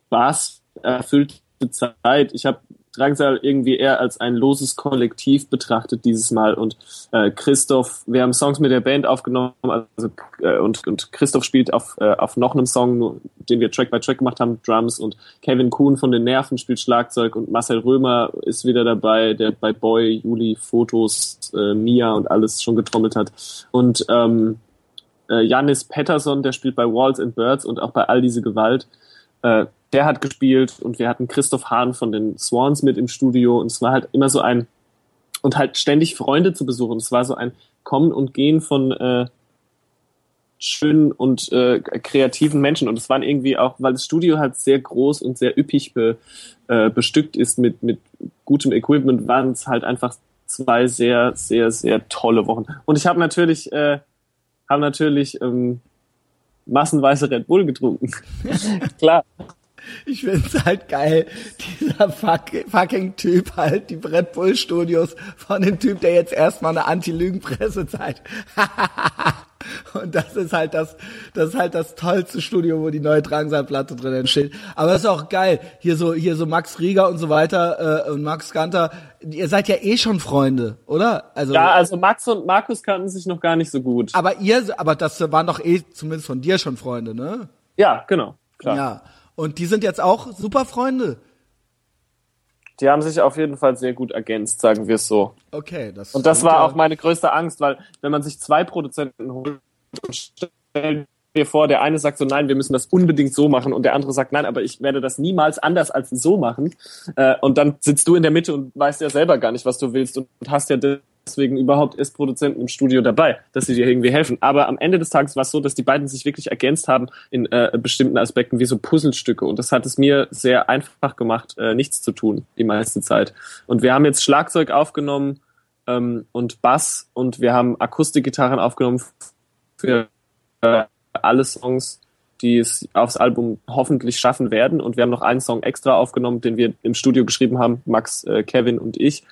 spaßerfüllte Zeit. Ich habe Drangsal irgendwie eher als ein loses Kollektiv betrachtet dieses Mal. Und äh, Christoph, wir haben Songs mit der Band aufgenommen. Also, äh, und, und Christoph spielt auf, äh, auf noch einem Song, den wir Track by Track gemacht haben, Drums. Und Kevin Kuhn von den Nerven spielt Schlagzeug. Und Marcel Römer ist wieder dabei, der bei Boy, Juli, Fotos, äh, Mia und alles schon getrommelt hat. Und ähm, äh, Janis Pettersson, der spielt bei Walls and Birds und auch bei All diese Gewalt äh, der hat gespielt und wir hatten Christoph Hahn von den Swans mit im Studio und es war halt immer so ein und halt ständig Freunde zu besuchen. Es war so ein Kommen und Gehen von äh, schönen und äh, kreativen Menschen. Und es waren irgendwie auch, weil das Studio halt sehr groß und sehr üppig be, äh, bestückt ist mit, mit gutem Equipment, waren es halt einfach zwei sehr, sehr, sehr tolle Wochen. Und ich habe natürlich, äh, habe natürlich ähm, massenweise Red Bull getrunken. Klar. Ich find's halt geil, dieser fuck, fucking Typ halt, die Red Bull Studios von dem Typ, der jetzt erstmal eine Anti-Lügen-Presse zeigt. Und das ist halt das, das ist halt das tollste Studio, wo die neue Drangsalplatte drin entsteht. Aber das ist auch geil. Hier so, hier so Max Rieger und so weiter äh, und Max Ganter. Ihr seid ja eh schon Freunde, oder? Also ja, also Max und Markus kannten sich noch gar nicht so gut. Aber ihr, aber das waren doch eh zumindest von dir schon Freunde, ne? Ja, genau. Klar. Ja. Und die sind jetzt auch super Freunde. Die haben sich auf jeden Fall sehr gut ergänzt, sagen wir es so. Okay, das Und das war auch meine größte Angst, weil wenn man sich zwei Produzenten holt und stellen wir vor, der eine sagt so, nein, wir müssen das unbedingt so machen und der andere sagt, nein, aber ich werde das niemals anders als so machen. Äh, und dann sitzt du in der Mitte und weißt ja selber gar nicht, was du willst und hast ja deswegen überhaupt erst Produzenten im Studio dabei, dass sie dir irgendwie helfen. Aber am Ende des Tages war es so, dass die beiden sich wirklich ergänzt haben in äh, bestimmten Aspekten wie so Puzzlestücke. Und das hat es mir sehr einfach gemacht, äh, nichts zu tun die meiste Zeit. Und wir haben jetzt Schlagzeug aufgenommen ähm, und Bass und wir haben Akustikgitarren aufgenommen für äh, alle Songs, die es aufs Album hoffentlich schaffen werden. Und wir haben noch einen Song extra aufgenommen, den wir im Studio geschrieben haben, Max, äh, Kevin und ich.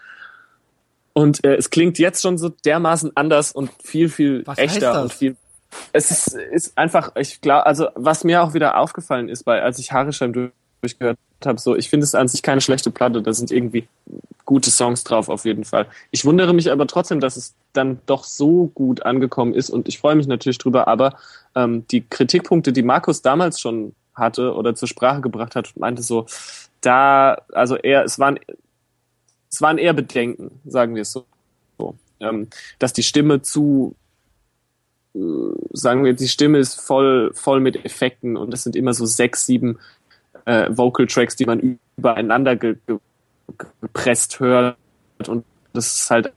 Und äh, es klingt jetzt schon so dermaßen anders und viel, viel was echter und viel. Es ist, ist einfach, ich glaube, also was mir auch wieder aufgefallen ist, bei als ich Harischheim durchgehört habe, so ich finde es an sich keine schlechte Platte, da sind irgendwie gute Songs drauf auf jeden Fall. Ich wundere mich aber trotzdem, dass es dann doch so gut angekommen ist und ich freue mich natürlich drüber, aber ähm, die Kritikpunkte, die Markus damals schon hatte oder zur Sprache gebracht hat, meinte so, da, also er, es waren es waren eher Bedenken, sagen wir es so. Ähm, dass die Stimme zu, äh, sagen wir, die Stimme ist voll, voll mit Effekten und es sind immer so sechs, sieben äh, Vocal Tracks, die man übereinander ge ge gepresst hört und das ist halt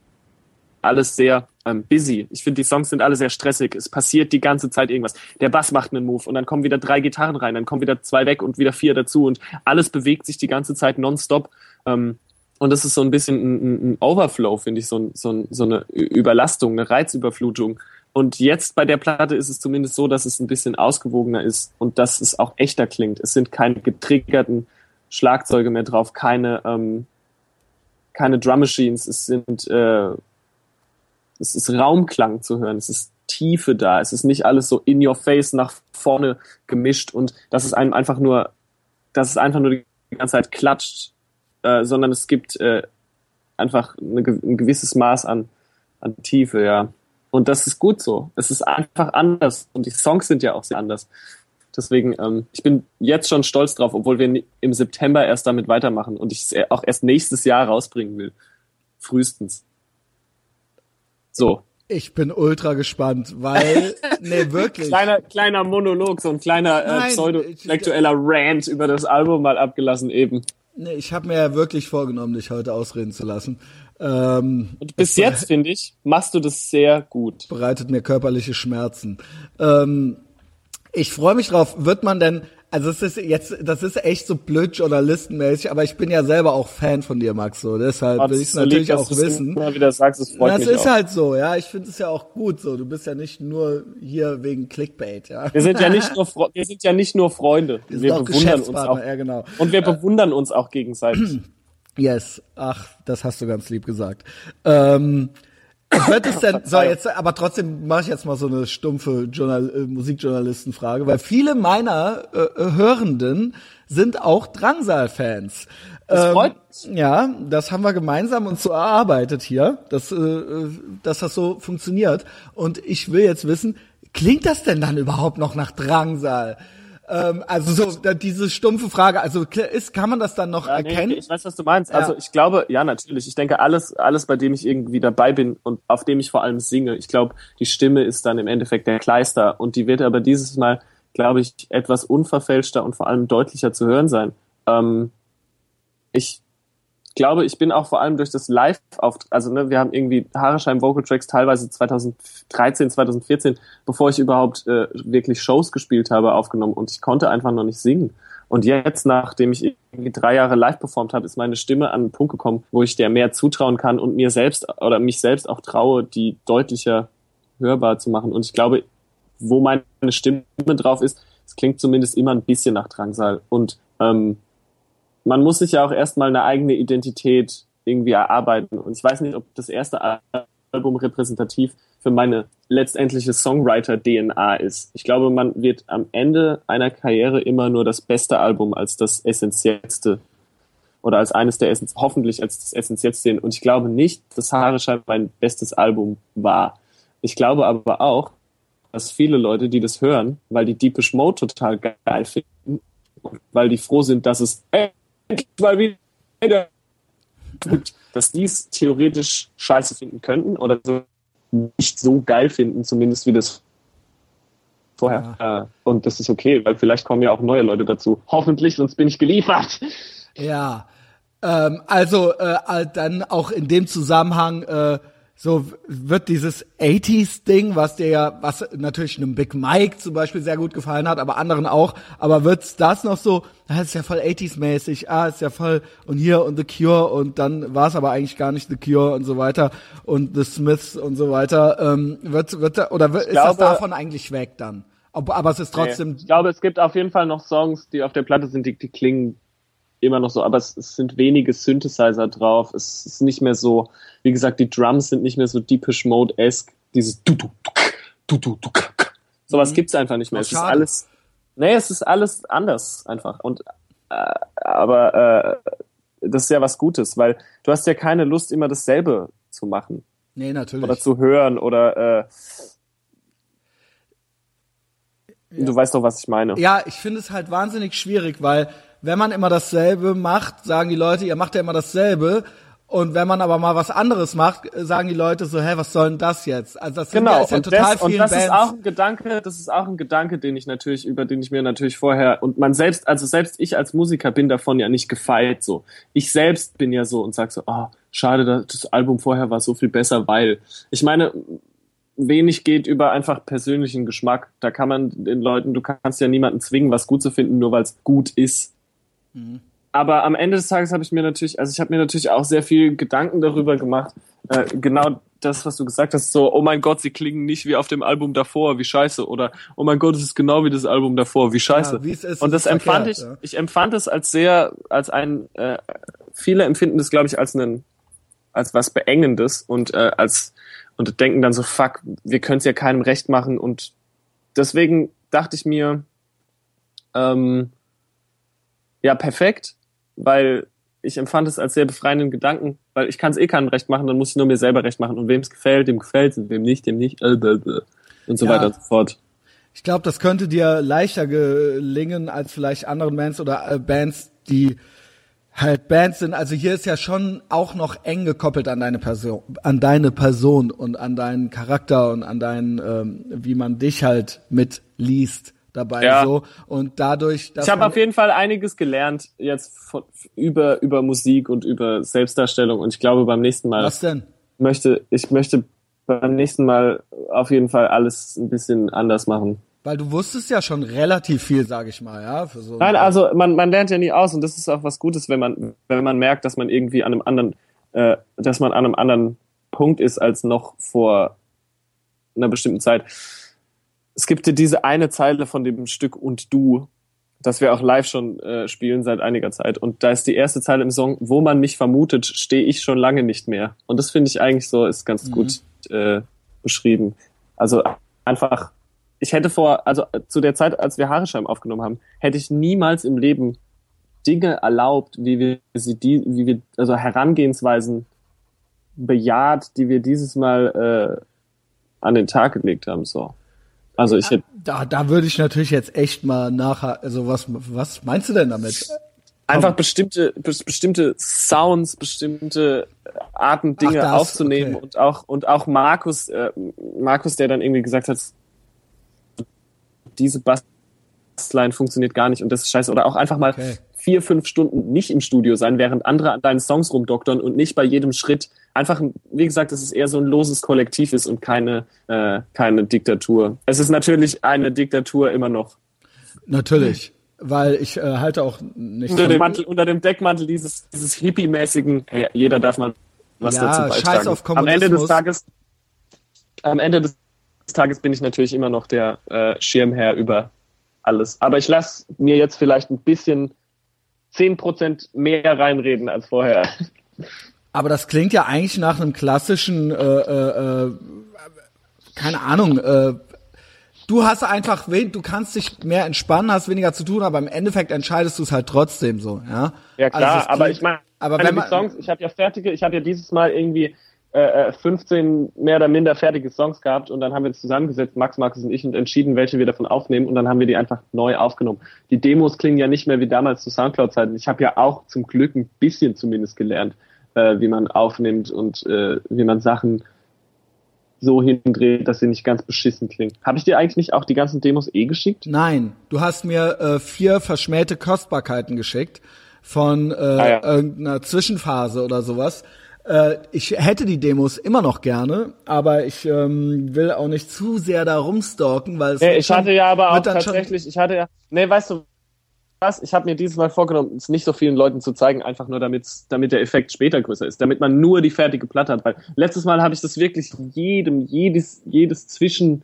alles sehr ähm, busy. Ich finde, die Songs sind alle sehr stressig. Es passiert die ganze Zeit irgendwas. Der Bass macht einen Move und dann kommen wieder drei Gitarren rein, dann kommen wieder zwei weg und wieder vier dazu und alles bewegt sich die ganze Zeit nonstop. Ähm, und das ist so ein bisschen ein, ein Overflow, finde ich, so, so, so eine Überlastung, eine Reizüberflutung. Und jetzt bei der Platte ist es zumindest so, dass es ein bisschen ausgewogener ist und dass es auch echter klingt. Es sind keine getriggerten Schlagzeuge mehr drauf, keine, ähm, keine Drum Machines. Es sind, äh, es ist Raumklang zu hören. Es ist Tiefe da. Es ist nicht alles so in your face nach vorne gemischt und dass es einem einfach nur, dass es einfach nur die ganze Zeit klatscht äh, sondern es gibt äh, einfach eine, ein gewisses Maß an, an Tiefe, ja. Und das ist gut so. Es ist einfach anders und die Songs sind ja auch sehr anders. Deswegen, ähm, ich bin jetzt schon stolz drauf, obwohl wir im September erst damit weitermachen und ich es auch erst nächstes Jahr rausbringen will. Frühestens. So. Ich bin ultra gespannt, weil, nee, wirklich. kleiner, kleiner Monolog, so ein kleiner äh, pseudo-intellektueller Rant über das Album mal abgelassen eben. Nee, ich habe mir ja wirklich vorgenommen, dich heute ausreden zu lassen. Ähm, Und bis jetzt, finde ich, machst du das sehr gut. Bereitet mir körperliche Schmerzen. Ähm, ich freue mich drauf. Wird man denn, also es ist jetzt, das ist echt so blöd journalistenmäßig, aber ich bin ja selber auch Fan von dir, Max, so deshalb will ich es natürlich auch wissen. Immer wieder sagst, es freut das mich ist auch. halt so, ja. Ich finde es ja auch gut so. Du bist ja nicht nur hier wegen Clickbait, ja. Wir sind ja nicht nur, wir sind ja nicht nur Freunde. Wir, wir bewundern uns auch. Ja, genau. Und wir bewundern uns auch gegenseitig. Yes, ach, das hast du ganz lieb gesagt. Ähm, wird es denn, so jetzt, aber trotzdem mache ich jetzt mal so eine stumpfe Journal äh, Musikjournalistenfrage, weil viele meiner äh, äh Hörenden sind auch Drangsal-Fans. Das ähm, freut mich. Ja, das haben wir gemeinsam uns so erarbeitet hier, dass, äh, dass das so funktioniert. Und ich will jetzt wissen, klingt das denn dann überhaupt noch nach Drangsal? Ähm, also so diese stumpfe Frage, also ist, kann man das dann noch ja, erkennen? Nee, ich weiß, was du meinst. Ja. Also ich glaube, ja, natürlich. Ich denke, alles, alles, bei dem ich irgendwie dabei bin und auf dem ich vor allem singe, ich glaube, die Stimme ist dann im Endeffekt der Kleister und die wird aber dieses Mal, glaube ich, etwas unverfälschter und vor allem deutlicher zu hören sein. Ähm, ich glaube, ich bin auch vor allem durch das Live auf, also ne, wir haben irgendwie Haarescheim Vocal Tracks teilweise 2013, 2014, bevor ich überhaupt äh, wirklich Shows gespielt habe, aufgenommen und ich konnte einfach noch nicht singen. Und jetzt, nachdem ich irgendwie drei Jahre live performt habe, ist meine Stimme an einen Punkt gekommen, wo ich der mehr zutrauen kann und mir selbst oder mich selbst auch traue, die deutlicher hörbar zu machen. Und ich glaube, wo meine Stimme drauf ist, es klingt zumindest immer ein bisschen nach Drangsal. Und ähm, man muss sich ja auch erstmal eine eigene Identität irgendwie erarbeiten. Und ich weiß nicht, ob das erste Album repräsentativ für meine letztendliche Songwriter-DNA ist. Ich glaube, man wird am Ende einer Karriere immer nur das beste Album als das essentiellste oder als eines der Essenz hoffentlich als das essentiellste sehen. Und ich glaube nicht, dass Haareschein mein bestes Album war. Ich glaube aber auch, dass viele Leute, die das hören, weil die Deepish Mode total geil finden, weil die froh sind, dass es mal wieder gibt, dass die es theoretisch scheiße finden könnten oder so nicht so geil finden, zumindest wie das vorher. Ja. Und das ist okay, weil vielleicht kommen ja auch neue Leute dazu. Hoffentlich, sonst bin ich geliefert. Ja, ähm, also äh, dann auch in dem Zusammenhang äh, so wird dieses 80s-Ding, was dir ja, was natürlich einem Big Mike zum Beispiel sehr gut gefallen hat, aber anderen auch, aber wird's das noch so, das ist ja voll 80s-mäßig, ah, ist ja voll, und hier und The Cure und dann war es aber eigentlich gar nicht The Cure und so weiter und The Smiths und so weiter, ähm, wird, wird, oder wird, ist glaube, das davon eigentlich weg dann? Aber es ist trotzdem. Nee, ich glaube, es gibt auf jeden Fall noch Songs, die auf der Platte sind, die, die klingen immer noch so, aber es, es, sind wenige Synthesizer drauf. Es ist nicht mehr so, wie gesagt, die Drums sind nicht mehr so Deepish Mode-esque. Dieses du du du du du Sowas mhm. gibt's einfach nicht mehr. es ist alles, nee, es ist alles anders einfach. Und äh, aber äh, das ist ja was Gutes, weil du hast ja keine Lust, immer dasselbe zu machen. Nee, natürlich. Oder zu hören oder äh, ja. du weißt doch, was ich meine. Ja, ich finde es halt wahnsinnig schwierig, weil wenn man immer dasselbe macht, sagen die Leute, ihr macht ja immer dasselbe. Und wenn man aber mal was anderes macht, sagen die Leute so, hä, was soll denn das jetzt? Also das genau, ja, ist ja total das, und das Bands. ist auch ein Gedanke, das ist auch ein Gedanke, den ich natürlich, über den ich mir natürlich vorher, und man selbst, also selbst ich als Musiker bin davon ja nicht gefeit, so. Ich selbst bin ja so und sag so, oh, schade, das Album vorher war so viel besser, weil, ich meine, wenig geht über einfach persönlichen Geschmack. Da kann man den Leuten, du kannst ja niemanden zwingen, was gut zu finden, nur weil es gut ist. Mhm. Aber am Ende des Tages habe ich mir natürlich, also ich habe mir natürlich auch sehr viel Gedanken darüber gemacht. Äh, genau das, was du gesagt hast, so, oh mein Gott, sie klingen nicht wie auf dem Album davor, wie scheiße. Oder, oh mein Gott, es ist genau wie das Album davor, wie scheiße. Ja, ist, und das empfand verkehrt, ich, ja. ich empfand es als sehr, als ein, äh, viele empfinden das, glaube ich, als einen, als was Beengendes und äh, als, und denken dann so, fuck, wir können es ja keinem recht machen. Und deswegen dachte ich mir, ähm, ja, perfekt, weil ich empfand es als sehr befreienden Gedanken, weil ich kann es eh keinem recht machen, dann muss ich nur mir selber recht machen. Und wem es gefällt, dem gefällt es, wem nicht, dem nicht, äh, und so ja. weiter und so fort. Ich glaube, das könnte dir leichter gelingen als vielleicht anderen Bands oder äh, Bands, die halt Bands sind. Also hier ist ja schon auch noch eng gekoppelt an deine Person, an deine Person und an deinen Charakter und an deinen, ähm, wie man dich halt mitliest dabei ja. so. Und dadurch ich habe auf jeden Fall einiges gelernt jetzt von, über über Musik und über Selbstdarstellung. Und ich glaube beim nächsten Mal was denn? möchte ich möchte beim nächsten Mal auf jeden Fall alles ein bisschen anders machen. Weil du wusstest ja schon relativ viel sage ich mal ja für so nein also man man lernt ja nie aus und das ist auch was Gutes wenn man wenn man merkt dass man irgendwie an einem anderen äh, dass man an einem anderen Punkt ist als noch vor einer bestimmten Zeit es gibt ja diese eine Zeile von dem Stück Und du, das wir auch live schon äh, spielen seit einiger Zeit. Und da ist die erste Zeile im Song, wo man mich vermutet, stehe ich schon lange nicht mehr. Und das finde ich eigentlich so, ist ganz mhm. gut äh, beschrieben. Also einfach, ich hätte vor, also zu der Zeit, als wir Haarescheim aufgenommen haben, hätte ich niemals im Leben Dinge erlaubt, wie wir sie die, wie wir, also Herangehensweisen bejaht, die wir dieses Mal äh, an den Tag gelegt haben. So. Also ich hätte. Da, da würde ich natürlich jetzt echt mal nachher, also was, was meinst du denn damit? Einfach bestimmte, bestimmte Sounds, bestimmte Arten, Dinge Ach, das, aufzunehmen okay. und auch, und auch Markus, äh, Markus, der dann irgendwie gesagt hat, diese Bassline funktioniert gar nicht und das ist scheiße. Oder auch einfach mal okay. vier, fünf Stunden nicht im Studio sein, während andere an deinen Songs rumdoktern und nicht bei jedem Schritt einfach, wie gesagt, dass es eher so ein loses Kollektiv ist und keine, äh, keine Diktatur. Es ist natürlich eine Diktatur immer noch. Natürlich. Weil ich äh, halte auch nicht unter dem, Mantel, unter dem Deckmantel dieses, dieses hippie-mäßigen, jeder darf mal was Ja, dazu beitragen. scheiß auf am Ende des Kommunismus. Tages, am Ende des Tages bin ich natürlich immer noch der äh, Schirmherr über alles. Aber ich lasse mir jetzt vielleicht ein bisschen 10% mehr reinreden als vorher. Aber das klingt ja eigentlich nach einem klassischen, äh, äh, äh, keine Ahnung, äh, du hast einfach, du kannst dich mehr entspannen, hast weniger zu tun, aber im Endeffekt entscheidest du es halt trotzdem so, ja. Ja Also klar, es aber ich meine, aber wenn man, Songs, ich habe ja fertige, ich habe ja dieses Mal irgendwie äh, äh, 15 mehr oder minder fertige Songs gehabt und dann haben wir uns zusammengesetzt, Max, Markus und ich, und entschieden, welche wir davon aufnehmen und dann haben wir die einfach neu aufgenommen. Die Demos klingen ja nicht mehr wie damals zu Soundcloud-Zeiten. Ich habe ja auch zum Glück ein bisschen zumindest gelernt, äh, wie man aufnimmt und äh, wie man Sachen so hindreht, dass sie nicht ganz beschissen klingen. Habe ich dir eigentlich nicht auch die ganzen Demos eh geschickt? Nein, du hast mir äh, vier verschmähte Kostbarkeiten geschickt von äh, Ah, ja. irgendeiner Zwischenphase oder sowas. Äh, ich hätte die Demos immer noch gerne, aber ich ähm, will auch nicht zu sehr da rumstalken, weil es Nee, ich hatte ja aber auch tatsächlich, ich hatte ja, nee, weißt du was, ich habe mir dieses Mal vorgenommen, es nicht so vielen Leuten zu zeigen, einfach nur damit's, damit der Effekt später größer ist, damit man nur die fertige Platte hat, weil letztes Mal habe ich das wirklich jedem, jedes, jedes Zwischen,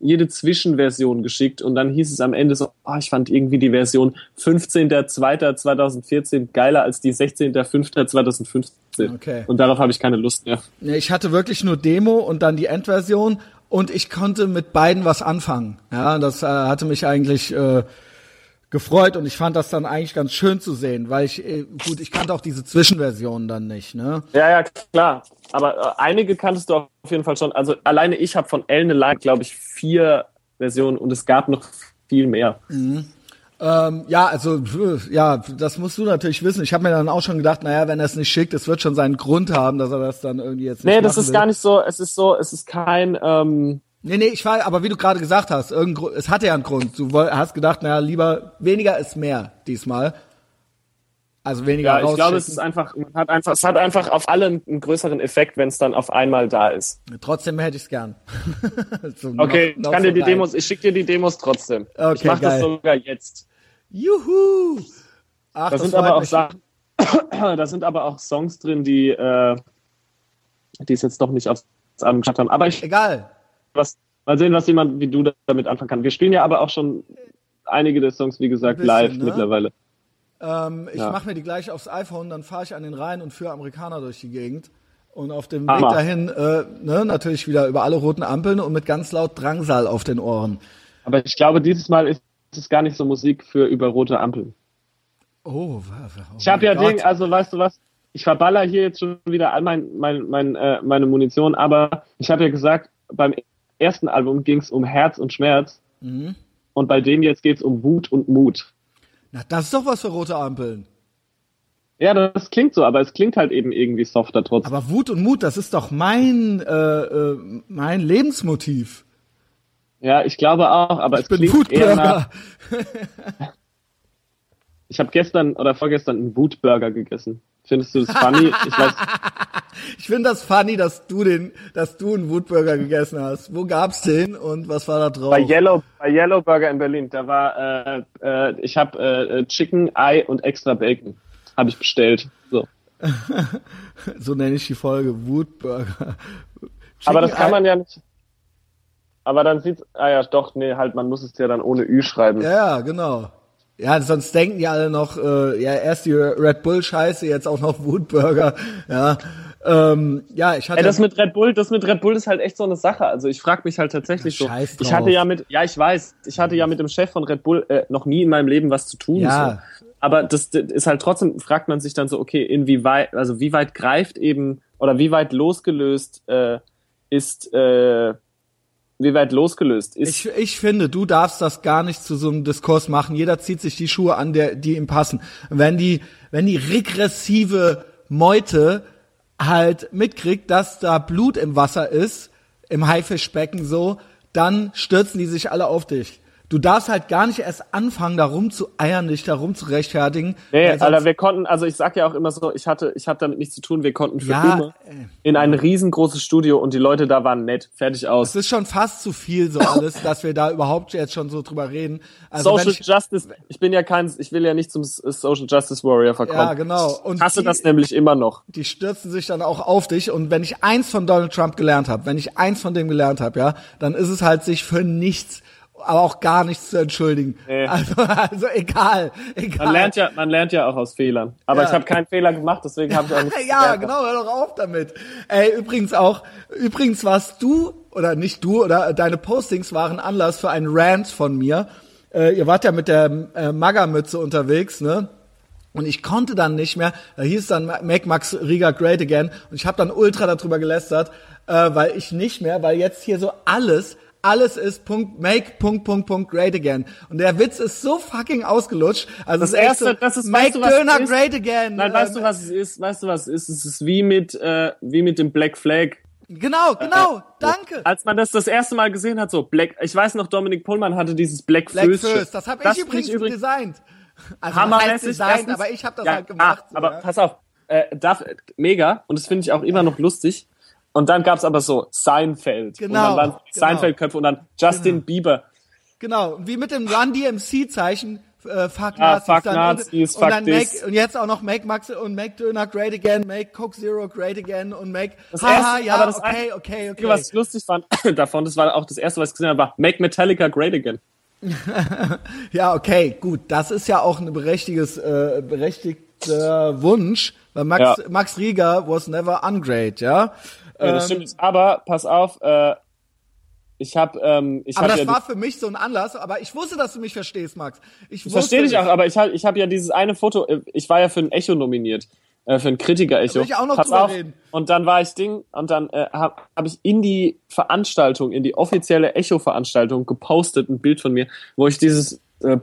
jede Zwischenversion geschickt und dann hieß es am Ende so, ah, ich fand irgendwie die Version 15.02.2014 geiler als die 16.05.2015. Okay. Und darauf habe ich keine Lust mehr. Nee, ich hatte wirklich nur Demo und dann die Endversion und ich konnte mit beiden was anfangen. Ja, das äh, hatte mich eigentlich äh, gefreut und ich fand das dann eigentlich ganz schön zu sehen, weil ich äh, gut, ich kannte auch diese Zwischenversionen dann nicht, ne? Ja, ja, klar. Aber äh, einige kanntest du auf jeden Fall schon. Also alleine ich habe von Ellen Alive, glaube ich, vier Versionen und es gab noch viel mehr. Ähm, ja, also ja, das musst du natürlich wissen. Ich habe mir dann auch schon gedacht, naja, wenn er es nicht schickt, es wird schon seinen Grund haben, dass er das dann irgendwie jetzt nicht Nee, das ist will. gar nicht so. Es ist so, es ist kein. Ähm, Nee, nee, ich war, aber wie du gerade gesagt hast, es hatte ja einen Grund. Du hast gedacht, naja, lieber weniger ist mehr diesmal. Also weniger ja, ich glaube, es ist einfach, man hat einfach, es hat einfach auf alle einen, größeren Effekt, wenn es dann auf einmal da ist. Trotzdem hätte ich es gern. so Okay, noch- noch ich kann so dir die rein. Demos, ich schicke dir die Demos trotzdem. Okay, ich mache das geil. sogar jetzt. Juhu! Ach, Da das sind aber auch. Sachen, da sind aber auch Songs drin, die, äh, die es jetzt doch nicht aufs Album geschafft haben. Aber ich Egal. Was, mal sehen, was jemand wie du damit anfangen kann. Wir spielen ja aber auch schon einige der Songs, wie gesagt, bisschen, live ne? mittlerweile. Ähm, ich Ja. mache mir die gleich aufs iPhone, dann fahre ich an den Rhein und führe Amerikaner durch die Gegend. Und auf dem Hammer. Weg dahin, äh, ne, natürlich wieder über alle roten Ampeln und mit ganz laut Drangsal auf den Ohren. Aber ich glaube, dieses Mal ist es gar nicht so Musik für über rote Ampeln. Oh, oh Ich habe ja mein Ding, Gott. also weißt du was? Ich verballer hier jetzt schon wieder all mein, mein, mein, äh, meine Munition, aber ich habe ja gesagt, beim ersten Album ging es um Herz und Schmerz Mhm. und bei dem jetzt geht es um Wut und Mut. Na, das ist doch was für rote Ampeln. Ja, das klingt so, aber es klingt halt eben irgendwie softer trotzdem. Aber Wut und Mut, das ist doch mein, äh, äh, mein Lebensmotiv. Ja, ich glaube auch, aber Ich es bin klingt eher nach. ich habe gestern oder vorgestern einen Wutburger gegessen. Findest du das funny? Ich weiß, Ich finde das funny, dass du den, dass du einen Wutburger gegessen hast. Wo gab's den und was war da drauf? bei Yellow, bei Yellow Burger in Berlin, da war, äh, äh, ich habe äh, Chicken, Ei und extra Bacon habe ich bestellt. So. so nenne ich die Folge Wutburger. Aber das kann man ja nicht. Aber dann sieht's, ah ja, doch, nee, halt, man muss es ja dann ohne Ü schreiben. Ja, ja, genau. Ja, sonst denken die alle noch, äh, ja, erst die Red Bull Scheiße, jetzt auch noch Wutburger. Ja, ähm, ja, ich hatte. Ey, das mit Red Bull, das mit Red Bull ist halt echt so eine Sache. Also ich frage mich halt tatsächlich so. Scheiß Ich drauf. hatte ja mit, ja, ich weiß, ich hatte ja mit dem Chef von Red Bull äh, noch nie in meinem Leben was zu tun. Ja. So. Aber das, das ist halt trotzdem, fragt man sich dann so, okay, inwieweit, also wie weit greift eben oder wie weit losgelöst äh, ist, äh, wie weit losgelöst ist. ich, ich finde, du darfst das gar nicht zu so einem Diskurs machen. Jeder zieht sich die Schuhe an, der, die ihm passen. Wenn die, wenn die regressive Meute halt mitkriegt, dass da Blut im Wasser ist, im Haifischbecken so, dann stürzen die sich alle auf dich. Du darfst halt gar nicht erst anfangen, da rumzueiern, dich da rum zu rechtfertigen. Nee, Alter, wir konnten, also ich sag ja auch immer so, ich hatte, ich habe damit nichts zu tun, wir konnten für Ja, äh. in ein riesengroßes Studio und die Leute da waren nett, fertig aus. es ist schon fast zu viel so alles, dass wir da überhaupt jetzt schon so drüber reden. Also Social ich, Justice, ich bin ja kein, ich will ja nicht zum Social Justice Warrior verkommen. ja, genau. Und Ich hasse die- das nämlich immer noch. die stürzen sich dann auch auf dich. Und wenn ich eins von Donald Trump gelernt habe, wenn ich eins von dem gelernt habe, ja, dann ist es halt, sich für nichts, aber auch gar nichts zu entschuldigen. Nee. Also, also egal, egal. Man lernt ja, man lernt ja auch aus Fehlern. Aber Ja. ich habe keinen Fehler gemacht, deswegen habe ich auch nicht ja, gelernt. genau, hör doch auf damit. Ey, übrigens auch, übrigens warst du, oder nicht du, oder deine Postings waren Anlass für einen Rant von mir. Äh, ihr wart ja mit der äh, Maga-Mütze unterwegs, ne? Und ich konnte dann nicht mehr, da hieß dann Make Max Riga Great Again und ich habe dann ultra darüber gelästert, äh, weil ich nicht mehr, weil jetzt hier so alles, alles ist Punkt, Make Punkt, Punkt, Punkt Great Again. Und der Witz ist so fucking ausgelutscht. Also Das erste, so, das ist, Make weißt du, Döner ist? Great Again. Nein, weißt Ähm, du, was es ist? Weißt du, was es ist? Es ist wie mit, äh, wie mit dem Black Flag. Genau, genau, danke. Als man das das erste Mal gesehen hat, so Black, ich weiß noch, Dominik Pullmann hatte dieses Black, Black Föß. First, das habe ich übrigens designt. Also hammermäßig. designt, aber ich habe das ja, halt gemacht. Ah, so, aber ja. pass auf, äh, darf, mega und das finde ich auch immer noch lustig. Und dann gab's aber so Seinfeld. Genau, Und dann waren genau. Seinfeld-Köpfe und dann Justin Bieber. Genau, wie mit dem Run DMC Zeichen äh, Fuck Ja, Nazis fuck dann Nazis, und, fuck und make, und jetzt auch noch Make Max und Make Döner Great Again, Make Coke Zero Great Again und Make Das Haha, erste- ja, aber das okay, okay, okay. Was ich lustig fand davon, das war auch das erste, was ich gesehen habe, war Make Metallica Great Again. Ja, okay, gut, das ist ja auch ein berechtigtes, äh, berechtigter Wunsch, weil Max, Ja. Max Rieger was never ungreat, ja. Ja, das Ähm, stimmt. Aber pass auf, äh, ich habe, ähm, ich aber habe das ja, war für mich so ein Anlass, aber ich wusste, dass du mich verstehst, Max. Ich, ich verstehe dich auch, aber ich habe, ich habe ja dieses eine Foto. äh, Ich war ja für ein Echo nominiert, äh, für ein Kritiker-Echo. Ich auch noch Pass auf. reden. Und dann war ich Ding und dann äh, habe hab ich in die Veranstaltung, in die offizielle Echo-Veranstaltung gepostet ein Bild von mir, wo ich dieses äh,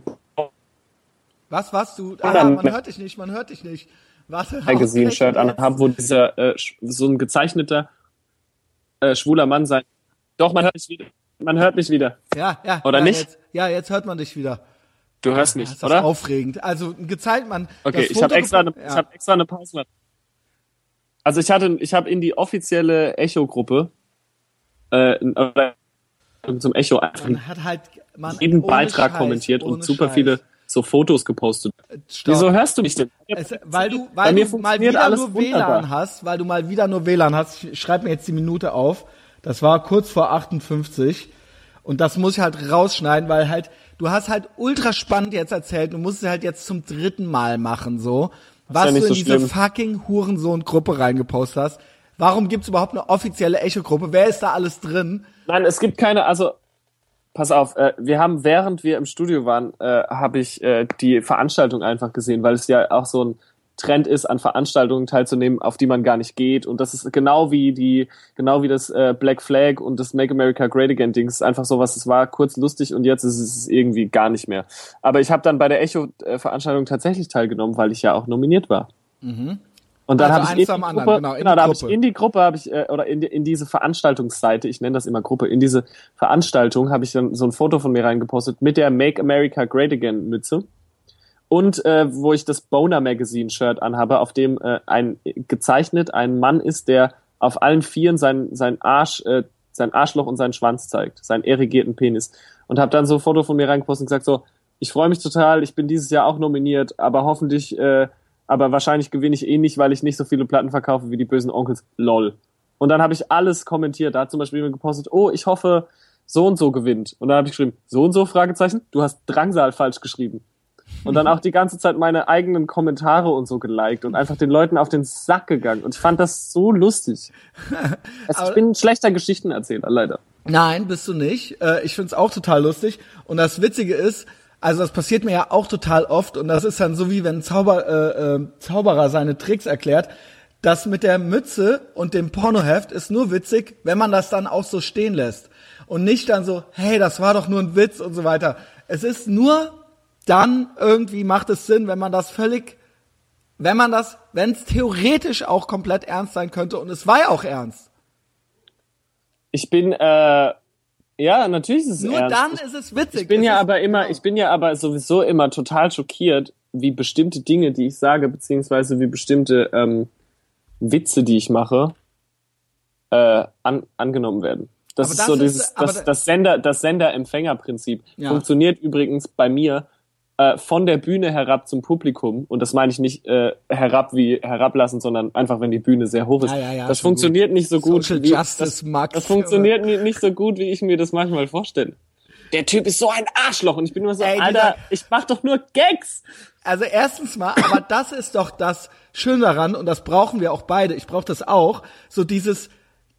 Was, was, du, ah, man hört dich nicht, man hört dich nicht. Warte. Magazine-Shirt anhabe, wo dieser äh, so ein gezeichneter äh, schwuler Mann sein. Doch, man hört mich wieder. Man hört mich wieder. Ja, ja. Oder ja, nicht? Jetzt, ja, jetzt hört man dich wieder. Du hörst Das mich, ist oder? aufregend. Also gezeigt man. Okay, das ich habe extra, eine, gepo- ich hab extra eine Pause. Also ich hatte, ich habe in die offizielle Echo-Gruppe äh, zum Echo einfach Man hat halt man, jeden Beitrag Scheiß, kommentiert und super Scheiß. viele so Fotos gepostet. Stopp. Wieso hörst du mich denn? Es, weil du, weil du mal wieder alles nur wunderbar. WLAN hast, weil du mal wieder nur WLAN hast. Ich schreib mir jetzt die Minute auf. Das war kurz vor 58. Und das muss ich halt rausschneiden, weil halt, du hast halt ultra spannend jetzt erzählt. Du musst es halt jetzt zum dritten Mal machen, so. Was ja du in so diese schlimm. fucking Hurensohn-Gruppe reingepostet hast. Warum gibt's überhaupt eine offizielle Echo-Gruppe? Wer ist da alles drin? Nein, es gibt keine, also pass auf, äh, wir haben, während wir im Studio waren, äh, habe ich äh, die Veranstaltung einfach gesehen, weil es ja auch so ein Trend ist, an Veranstaltungen teilzunehmen, auf die man gar nicht geht. Und das ist genau wie die, genau wie das äh, Black Flag und das Make America Great Again Ding. Es ist einfach so was, es war kurz lustig und jetzt ist es irgendwie gar nicht mehr. Aber ich habe dann bei der Echo-Veranstaltung tatsächlich teilgenommen, weil ich ja auch nominiert war. Und dann Also habe ich in die Gruppe, genau, in genau, da habe ich in die Gruppe habe ich äh, oder in, die, in diese Veranstaltungsseite, ich nenne das immer Gruppe, in diese Veranstaltung habe ich dann so ein Foto von mir reingepostet mit der Make America Great Again Mütze und äh, wo ich das Boner Magazine Shirt anhabe, auf dem äh, ein gezeichnet ein Mann ist, der auf allen Vieren sein sein Arsch äh, sein Arschloch und seinen Schwanz zeigt, seinen erigierten Penis. Und habe dann so ein Foto von mir reingepostet und gesagt so, ich freue mich total, ich bin dieses Jahr auch nominiert, aber hoffentlich äh, aber wahrscheinlich gewinne ich eh nicht, weil ich nicht so viele Platten verkaufe wie die bösen Onkels. Lol. Und dann habe ich alles kommentiert. Da hat zum Beispiel jemand gepostet, oh, ich hoffe, so und so gewinnt. Und dann habe ich geschrieben, so und so, Fragezeichen, du hast Drangsal falsch geschrieben. Und dann auch die ganze Zeit meine eigenen Kommentare und so geliked und einfach den Leuten auf den Sack gegangen. Und ich fand das so lustig. Also ich bin ein schlechter Geschichtenerzähler, leider. Nein, bist du nicht. Äh, ich find's auch total lustig. Und das Witzige ist, also das passiert mir ja auch total oft und das ist dann so wie wenn ein Zauber, äh, äh, Zauberer seine Tricks erklärt. Das mit der Mütze und dem Pornoheft ist nur witzig, wenn man das dann auch so stehen lässt. Und nicht dann so, hey, das war doch nur ein Witz und so weiter. Es ist nur dann irgendwie macht es Sinn, wenn man das völlig, wenn man das, wenn es theoretisch auch komplett ernst sein könnte und es war ja auch ernst. Ich bin äh, Ja, natürlich ist es Nur ernst. dann ist es witzig. Ich bin Es ja aber immer, genau. ich bin ja aber sowieso immer total schockiert, wie bestimmte Dinge, die ich sage, beziehungsweise wie bestimmte ähm, Witze, die ich mache, äh, an, angenommen werden. Das Aber ist das so dieses, das, da- das Sender, das Sender-Empfänger-Prinzip Ja. funktioniert übrigens bei mir äh, von der Bühne herab zum Publikum. Und das meine ich nicht äh, herab wie herablassen, sondern einfach, wenn die Bühne sehr hoch ist. Ja, ja, ja, das funktioniert nicht so gut. Social wie, Justice das, Max. das funktioniert ni- nicht so gut, wie ich mir das manchmal vorstelle. Der Typ ist so ein Arschloch und ich bin immer so, Ey, Alter, ich mach doch nur Gags. Also erstens mal, aber das ist doch das Schöne daran und das brauchen wir auch beide. Ich brauche das auch. So dieses,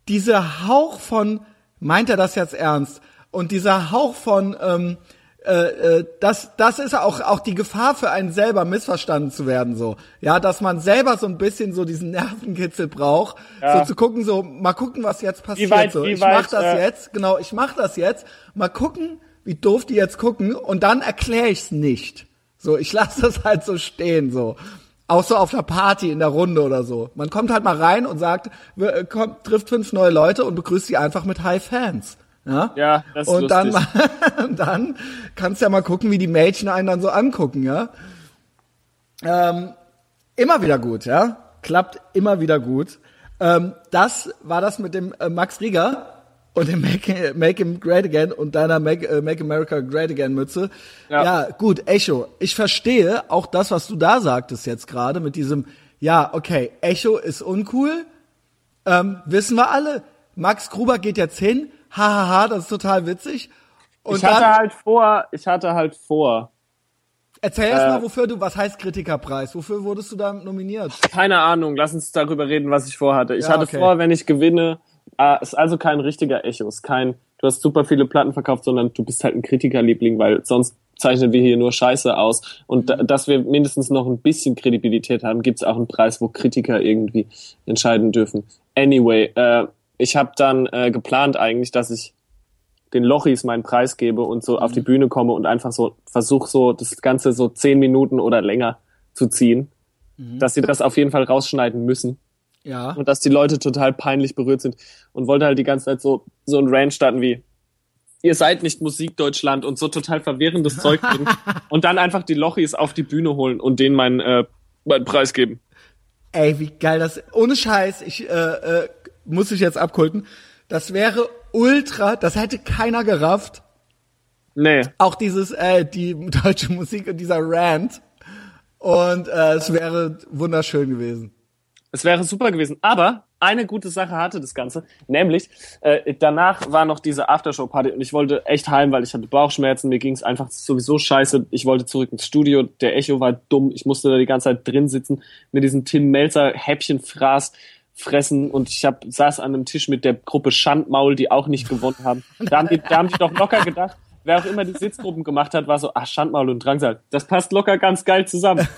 dieser Hauch von, meint er das jetzt ernst? Und dieser Hauch von, ähm, äh, äh, das, das ist auch, auch die Gefahr für einen selber missverstanden zu werden, so. Ja, dass man selber so ein bisschen so diesen Nervenkitzel braucht, Ja. so zu gucken, so, mal gucken, was jetzt passiert, weit- so. Ich weit, mach das äh, jetzt, genau, ich mach das jetzt, mal gucken, wie doof die jetzt gucken und dann erkläre ich's nicht. So, ich lasse das halt so stehen, so. Auch so auf einer Party in der Runde oder so. Man kommt halt mal rein und sagt, kommt, trifft fünf neue Leute und begrüßt sie einfach mit High Fans. Ja, Ja, das ist und dann, lustig. mal- dann kannst du ja mal gucken, wie die Mädchen einen dann so angucken, ja. Ähm, immer wieder gut, ja. Klappt immer wieder gut. Ähm, das war das mit dem äh, Max Rieger und dem Make, Make Him Great Again und deiner Make, äh, Make America Great Again Mütze. Ja. Ja. gut, Echo. Ich verstehe auch das, was du da sagtest jetzt gerade mit diesem, ja, okay, Echo ist uncool. Ähm, wissen wir alle. Max Gruber geht jetzt hin. Hahaha, das ist total witzig. Und ich hatte dann halt vor, ich hatte halt vor, erzähl erst äh, mal, wofür du, was heißt Kritikerpreis? Wofür wurdest du da nominiert? keine Ahnung, lass uns darüber reden, was ich vorhatte. Ich Ja, hatte okay. vor, wenn ich gewinne, äh, ist also kein richtiger Echo, ist kein, du hast super viele Platten verkauft, sondern du bist halt ein Kritikerliebling, weil sonst zeichnen wir hier nur Scheiße aus. Und da, dass wir mindestens noch ein bisschen Kredibilität haben, gibt's auch einen Preis, wo Kritiker irgendwie entscheiden dürfen. Anyway, äh, ich habe dann äh, geplant eigentlich, dass ich den Lochis meinen Preis gebe und so auf die Bühne komme und einfach so versuche so das Ganze so zehn Minuten oder länger zu ziehen, dass sie das auf jeden Fall rausschneiden müssen Ja. und dass die Leute total peinlich berührt sind und wollte halt die ganze Zeit so so ein Rant starten wie ihr seid nicht Musikdeutschland und so total verwirrendes Zeug bringen und dann einfach die Lochis auf die Bühne holen und denen meinen äh, meinen Preis geben. Ey, wie geil das. Ohne Scheiß, ich äh, äh, muss ich jetzt abkulten. Das wäre ultra, das hätte keiner gerafft. Nee, Auch dieses, äh, die deutsche Musik und dieser Rant. Und äh, es wäre wunderschön gewesen. Es wäre super gewesen. Aber eine gute Sache hatte das Ganze, nämlich äh, danach war noch diese Aftershow-Party und ich wollte echt heim, weil ich hatte Bauchschmerzen, mir ging es einfach sowieso scheiße. Ich wollte zurück ins Studio, der Echo war dumm, ich musste da die ganze Zeit drin sitzen, mit diesem Tim Melzer Häppchenfraß fressen und ich hab, saß an einem Tisch mit der Gruppe Schandmaul, die auch nicht gewonnen haben. Da haben die, da haben die doch locker gedacht, wer auch immer die Sitzgruppen gemacht hat, war so, ah, Schandmaul und Drangsal, das passt locker ganz geil zusammen.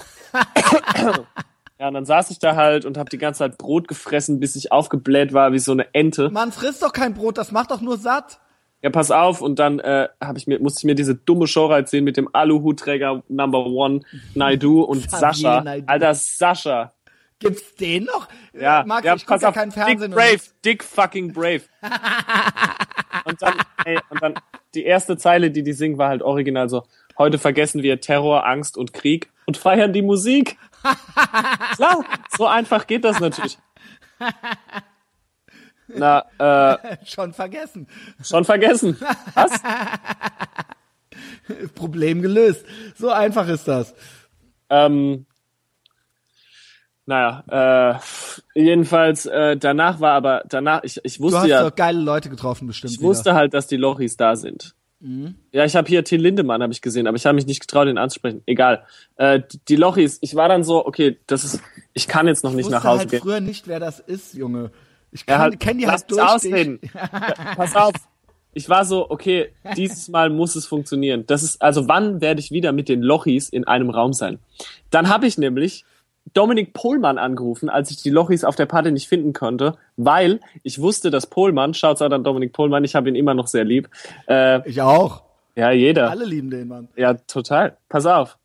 Ja, und dann saß ich da halt und habe die ganze Zeit Brot gefressen, bis ich aufgebläht war wie so eine Ente. Man frisst doch kein Brot, das macht doch nur satt. Ja, pass auf. Und dann äh, hab ich mir, musste ich mir diese dumme Show sehen mit dem Aluhutträger Number One, Naidu und Sascha. Alter, Sascha. Gibt's den noch? Ja, Max, ja ich guck ja kein Fernsehen. Dick Brave, Dick fucking Brave. und dann, ey, und dann die erste Zeile, die die singen, war halt original so, heute vergessen wir Terror, Angst und Krieg und feiern die Musik. Klar, so einfach geht das natürlich. Na, äh, schon vergessen. schon vergessen. Was? Problem gelöst. So einfach ist das. Ähm, naja, äh, jedenfalls, äh, danach war aber, danach, ich, ich Du wusste hast ja, doch geile Leute getroffen bestimmt. ich wusste halt, dass die Lochis da sind. Mhm. Ja, ich habe hier Till Lindemann habe ich gesehen, aber ich habe mich nicht getraut, ihn anzusprechen. Egal. Äh, die- Lochis, ich war dann so, okay, das ist, ich kann jetzt noch nicht ich nach wusste Hause halt gehen. früher nicht, wer das ist, Junge. Ich Ja, kann, halt, kenn die halt durch ausreden. Ja, Pass auf. Ich war so, okay, dieses Mal muss es funktionieren. Das ist, also wann werde ich wieder mit den Lochis in einem Raum sein? Dann habe ich nämlich Dominik Pohlmann angerufen, als ich die Lochis auf der Party nicht finden konnte, weil ich wusste, dass Pohlmann, schaut's an Dominik Pohlmann, ich habe ihn immer noch sehr lieb. Äh, Ich auch. ja, jeder. Alle lieben den Mann. Ja, total. Pass auf.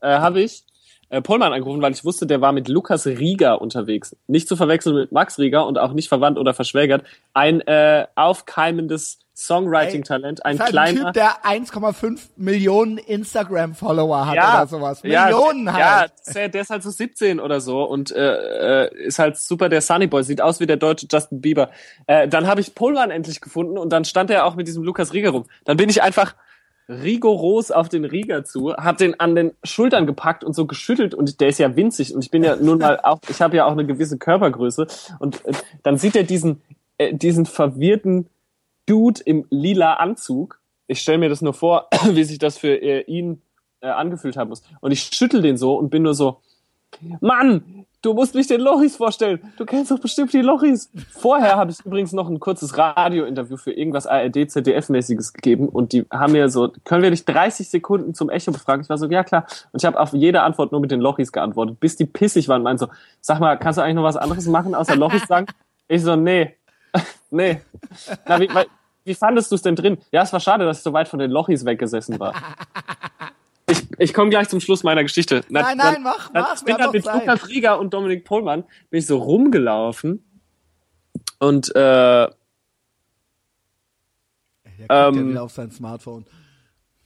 Äh, habe ich äh, Pollmann angerufen, weil ich wusste, der war mit Lukas Rieger unterwegs. Nicht zu verwechseln mit Max Rieger und auch nicht verwandt oder verschwägert. Ein äh, aufkeimendes Songwriting-Talent, ein halt ein kleiner. Typ, der 1,5 Millionen Instagram-Follower hat ja, oder sowas. ja, Millionen der, halt. Ja, der, der ist halt so 17 oder so und äh, äh, ist halt super der Sunny Boy, sieht aus wie der deutsche Justin Bieber. Äh, dann habe ich Pollmann endlich gefunden und dann stand er auch mit diesem Lukas Rieger rum. Dann bin ich einfach rigoros auf den Rieger zu, hab den an den Schultern gepackt und so geschüttelt und der ist ja winzig und ich bin ja nun mal auch, ich habe ja auch eine gewisse Körpergröße und äh, dann sieht er diesen äh, diesen verwirrten Dude im lila Anzug. Ich stelle mir das nur vor, wie sich das für äh, ihn äh, angefühlt haben muss. Und ich schüttel den so und bin nur so, Mann, du musst mich den Lochis vorstellen. Du kennst doch bestimmt die Lochis. Vorher habe ich übrigens noch ein kurzes Radiointerview für irgendwas ARD, ZDF-mäßiges gegeben und die haben mir so, können wir dich 30 Sekunden zum Echo befragen? Ich war so, ja klar. Und ich habe auf jede Antwort nur mit den Lochis geantwortet, bis die pissig waren und meinten so, sag mal, kannst du eigentlich noch was anderes machen, außer Lochis sagen? Ich so, nee, nee. Na, wie, wie fandest du es denn drin? Ja, es war schade, dass ich so weit von den Lochis weggesessen war. Ich, ich komme gleich zum Schluss meiner Geschichte. Na, Nein, nein, mach, dann, mach, Ich bin dann mit Zeit. Lukas Rieger und Dominik Pohlmann bin ich so rumgelaufen und äh, Der guckt ja Ähm, wieder auf sein Smartphone.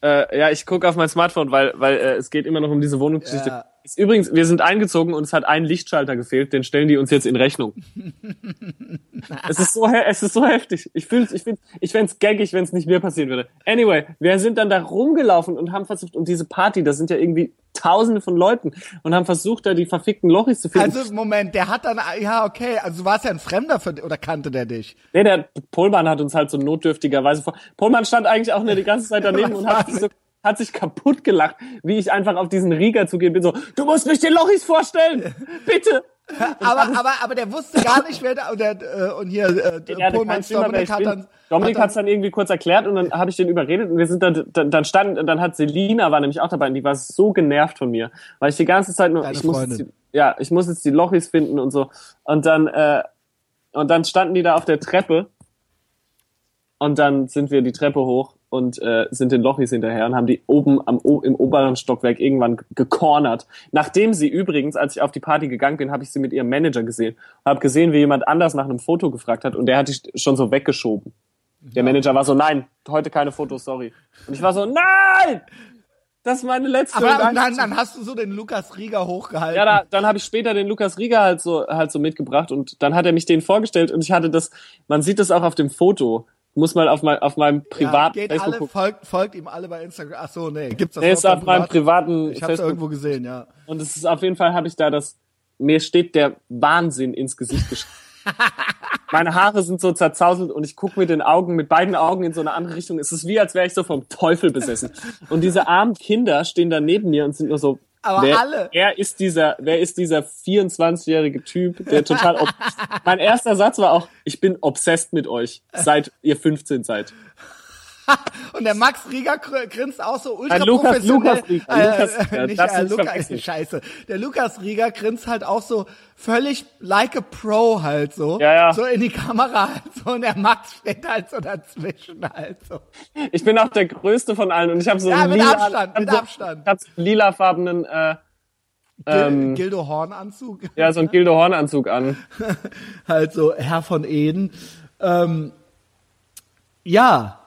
äh, ja, ich gucke auf mein Smartphone, weil, weil äh, es geht immer noch um diese Wohnungsgeschichte. Ja. Ist Übrigens, wir sind eingezogen und es hat ein Lichtschalter gefehlt, den stellen die uns jetzt in Rechnung. es ist so, es ist so heftig. Ich fühl's, ich find's, ich fänd's gaggig, wenn es nicht mir passieren würde. Anyway, wir sind dann da rumgelaufen und haben versucht, und diese Party, da sind ja irgendwie tausende von Leuten und haben versucht, da die verfickten Lochis zu finden. Also, Moment, der hat dann, ja, okay, also du warst ja ein Fremder für, oder kannte der dich? Nee, der Pohlmann hat uns halt so notdürftigerweise vor. Pohlmann stand eigentlich auch nur die ganze Zeit daneben und hat so, hat sich kaputt gelacht, wie ich einfach auf diesen Rieger zugehe bin so, du musst mich den Lochis vorstellen! Bitte! Aber, aber, aber der wusste gar nicht, wer da, und, der, äh, und hier, äh, Pohlmanns Dominik hat dann, Dominik hat es dann irgendwie kurz erklärt und dann habe ich den überredet und wir sind dann, dann, dann stand, dann hat Selina war nämlich auch dabei und die war so genervt von mir, weil ich die ganze Zeit nur, Deine ich muss, jetzt ja, ich muss jetzt die Lochis finden und so und dann, äh, und dann standen die da auf der Treppe und dann sind wir die Treppe hoch und äh, sind den Lochis hinterher und haben die oben am, im oberen Stockwerk irgendwann gecornert. Nachdem sie übrigens, als ich auf die Party gegangen bin, habe ich sie mit ihrem Manager gesehen. Habe gesehen, wie jemand anders nach einem Foto gefragt hat und der hat die schon so weggeschoben. Der Manager war so, nein, heute keine Fotos, sorry. Und ich war so, nein! Das ist meine letzte. aber dann, einzige- dann hast du so den Lukas Rieger hochgehalten. ja, da, dann habe ich später den Lukas Rieger halt so halt so mitgebracht und dann hat er mich den vorgestellt und ich hatte das, man sieht das auch auf dem Foto. Muss mal auf, mein, auf meinem ja, privaten geht Facebook alle, folgt, folgt ihm alle bei Instagram. Ach so, nee, gibt's das Nee, ist auf meinem privat? privaten Ich hab's irgendwo gesehen, ja. Und es ist auf jeden Fall, habe ich da das, mir steht der Wahnsinn ins Gesicht geschrieben. Meine Haare sind so zerzauselt und ich gucke mit den Augen, mit beiden Augen in so eine andere Richtung. Es ist wie, als wäre ich so vom Teufel besessen. Und diese armen Kinder stehen da neben mir und sind nur so, Aber wer, alle. wer ist dieser, wer ist dieser 24-jährige Typ, der total, mein erster Satz war auch, ich bin obsessed mit euch, seit ihr 15 seid. Und der Max Rieger gr- grinst auch so ultra Äh, Lukas- professionell. Lukas Rieger, äh, Lukas Rieger, nicht, äh, Lukas, verwechseln. scheiße. Der Lukas Rieger grinst halt auch so völlig like a Pro halt so. Ja, ja. So in die Kamera halt so. Und der Max steht halt so dazwischen halt so. Ich bin auch der größte von allen und ich habe so Ja, einen mit lila, Abstand, mit so, Abstand. Ich hab so lilafarbenen, äh, Gil Ähm, Gildo Hornanzug. ja, so einen Gildo Horn-Anzug an. halt so Herr von Eden. Ähm, ja.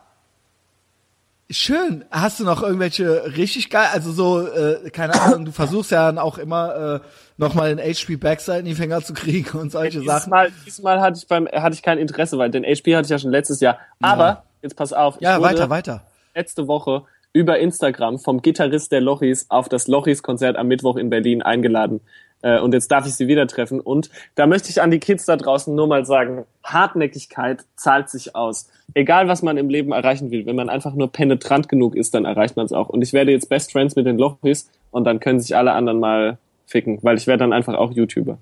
Schön. Hast du noch irgendwelche richtig geil, also so, äh, keine Ahnung, du versuchst ja dann auch immer äh, nochmal den HP Backside in die Finger zu kriegen und solche Dieses Sachen. Mal, dieses Mal hatte ich beim, hatte ich kein Interesse, weil den HP hatte ich ja schon letztes Jahr. Aber, jetzt pass auf. ich Ja, weiter, weiter. Letzte Woche über Instagram vom Gitarrist der Lochis auf das Lochis-Konzert am Mittwoch in Berlin eingeladen. Äh, Und jetzt darf ich sie wieder treffen. Und da möchte ich an die Kids da draußen nur mal sagen, Hartnäckigkeit zahlt sich aus. Egal, was man im Leben erreichen will, wenn man einfach nur penetrant genug ist, dann erreicht man es auch. Und ich werde jetzt Best Friends mit den Lochis und dann können sich alle anderen mal ficken, weil ich werde dann einfach auch YouTuber.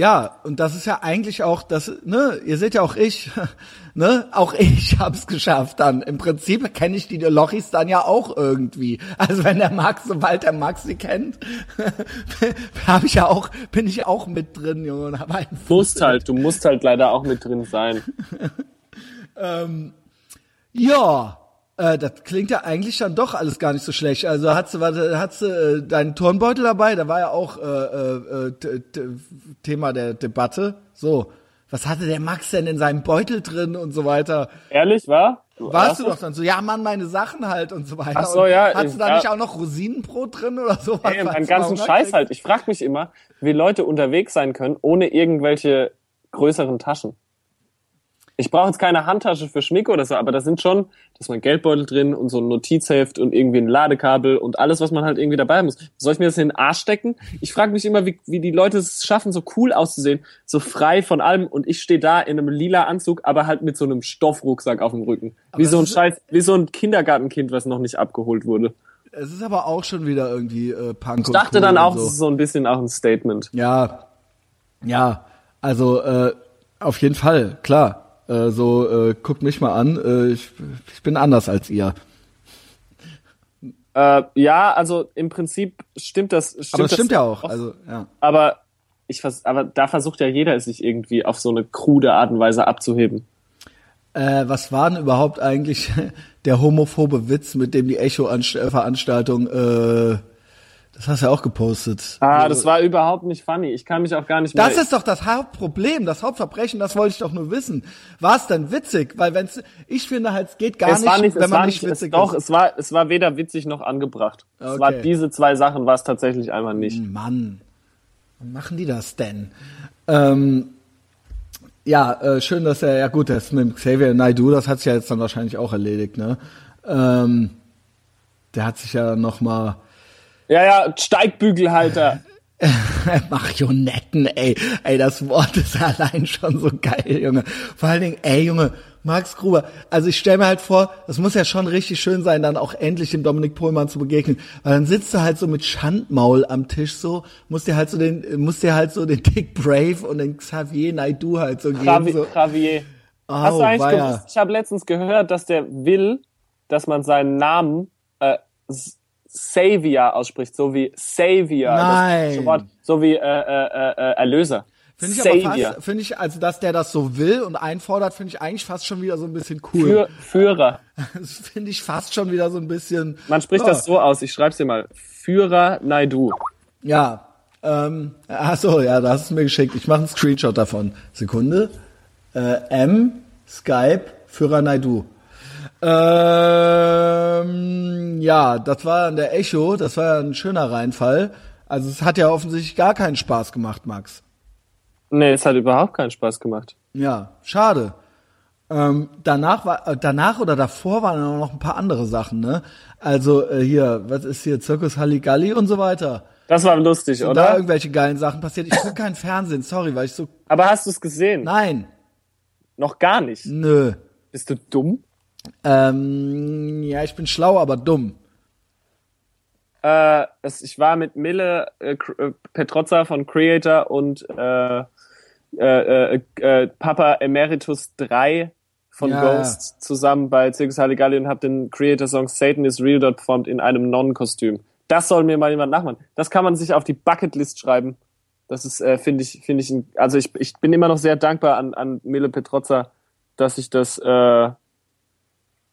Ja, und das ist ja eigentlich auch das, ne, ihr seht ja auch ich, ne, auch ich hab's geschafft dann. Im Prinzip kenne ich die Lochis dann ja auch irgendwie. Also wenn der Max, sobald der Max sie kennt, habe ich ja auch, bin ich auch mit drin, Junge, und hab einen musst halt, du musst halt leider auch mit drin sein. Ja, Äh, das klingt ja eigentlich dann doch alles gar nicht so schlecht. Also hast du, warte, hast du äh, deinen Turnbeutel dabei? Da war ja auch äh, äh, äh, Thema der Debatte. So, was hatte der Max denn in seinem Beutel drin und so weiter? Ehrlich, war? Warst du doch dann so, ja Mann, meine Sachen halt und so weiter. Ach so, ja, Hast du da ja. nicht auch noch Rosinenbrot drin oder sowas? Ey, was meinen du ganzen Scheiß kriegst? halt. Ich frage mich immer, wie Leute unterwegs sein können, ohne irgendwelche größeren Taschen. Ich brauche jetzt keine Handtasche für Schmick oder so, aber da sind schon, da ist mein Geldbeutel drin und so ein Notizheft und irgendwie ein Ladekabel und alles, was man halt irgendwie dabei haben muss. Soll ich mir das in den Arsch stecken? Ich frage mich immer, wie, wie die Leute es schaffen, so cool auszusehen, so frei von allem und ich stehe da in einem lila Anzug, aber halt mit so einem Stoffrucksack auf dem Rücken. Wie so ein Scheiß, wie so ein Kindergartenkind, was noch nicht abgeholt wurde. Es ist aber auch schon wieder irgendwie äh, Punk Ich dachte cool dann auch, und es so. ist so ein bisschen auch ein Statement. Ja, ja, also äh, auf jeden Fall, klar. Äh, so, äh, guckt mich mal an, äh, ich, ich bin anders als ihr. Äh, ja, also im Prinzip stimmt das. Stimmt Aber das stimmt ja auch. auch. Also, ja. Aber ich vers aber da versucht ja jeder, es sich irgendwie auf so eine krude Art und Weise abzuheben. Äh, was war denn überhaupt eigentlich der homophobe Witz, mit dem die Echo-Veranstaltung, äh, das hast du ja auch gepostet. Ah, das war überhaupt nicht funny. Ich kann mich auch gar nicht mehr. Das ist doch das Hauptproblem, das Hauptverbrechen, das wollte ich doch nur wissen. War es denn witzig? Weil wenn's, ich finde halt, es geht gar es nicht, war nicht, wenn es man war nicht witzig es, doch, ist. es war, es war weder witzig noch angebracht. Es Okay. war diese zwei Sachen war es tatsächlich einfach nicht. Mann, wie machen die das denn? Ähm, ja, äh, schön, dass er, ja gut, das mit Xavier Naidoo, das hat sich ja jetzt dann wahrscheinlich auch erledigt, ne? Ähm, der hat sich ja noch mal Ja, ja, Steigbügelhalter. Marionetten, ey, ey, das Wort ist allein schon so geil, Junge. Vor allen Dingen, ey, Junge, Max Gruber. Also ich stell mir halt vor, das muss ja schon richtig schön sein, dann auch endlich dem Dominik Pohlmann zu begegnen, weil dann sitzt du halt so mit Schandmaul am Tisch so, musst dir halt so den, musst dir halt so den Dick Brave und den Xavier Naidoo halt so geben. So. Javier. Hast du eigentlich weia. gewusst? Ich habe letztens gehört, dass der will, dass man seinen Namen äh, Savior ausspricht, so wie Savior. das Nein. englische Wort, so wie äh, äh, äh, Erlöser. Finde ich aber Savior. fast, finde ich, also dass der das so will und einfordert, finde ich eigentlich fast schon wieder so ein bisschen cool. Für, Führer. Das finde ich fast schon wieder so ein bisschen. Man spricht Ja. das so aus, ich schreib's dir mal. Führer Naidu. Ja. Ähm, ach so, ja, da hast du mir geschickt. Ich mache einen Screenshot davon. Sekunde. Äh, M, Skype, Führer Naidu. Ähm, ja, das war an der Echo. Das war ja ein schöner Reinfall. Also es hat ja offensichtlich gar keinen Spaß gemacht, Max. Nee, es hat überhaupt keinen Spaß gemacht. Ja, schade. Ähm, danach war, äh, danach oder davor waren auch noch ein paar andere Sachen, ne? Also äh, hier, was ist hier, Zirkus Halligalli und so weiter. Das war lustig, da oder? irgendwelche geilen Sachen passiert. Ich gucke keinen Fernsehen, sorry, weil ich so, Aber hast du es gesehen? nein, Noch gar nicht. nö. Bist du dumm? Ähm, ja, ich bin schlau, aber dumm. Äh, es, ich war mit Mille äh, äh, Petrozza von Creator und äh, äh, äh, äh, Papa Emeritus 3 von Ja. Ghost zusammen bei Circus Halligalli und habe den Creator-Song Satan is Real dort performt in einem Nonnenkostüm. Das soll mir mal jemand nachmachen. Das kann man sich auf die Bucketlist schreiben. Das ist, äh, finde ich, finde ich, ein, also ich, ich bin immer noch sehr dankbar an, an Mille Petrozza, dass ich das, äh,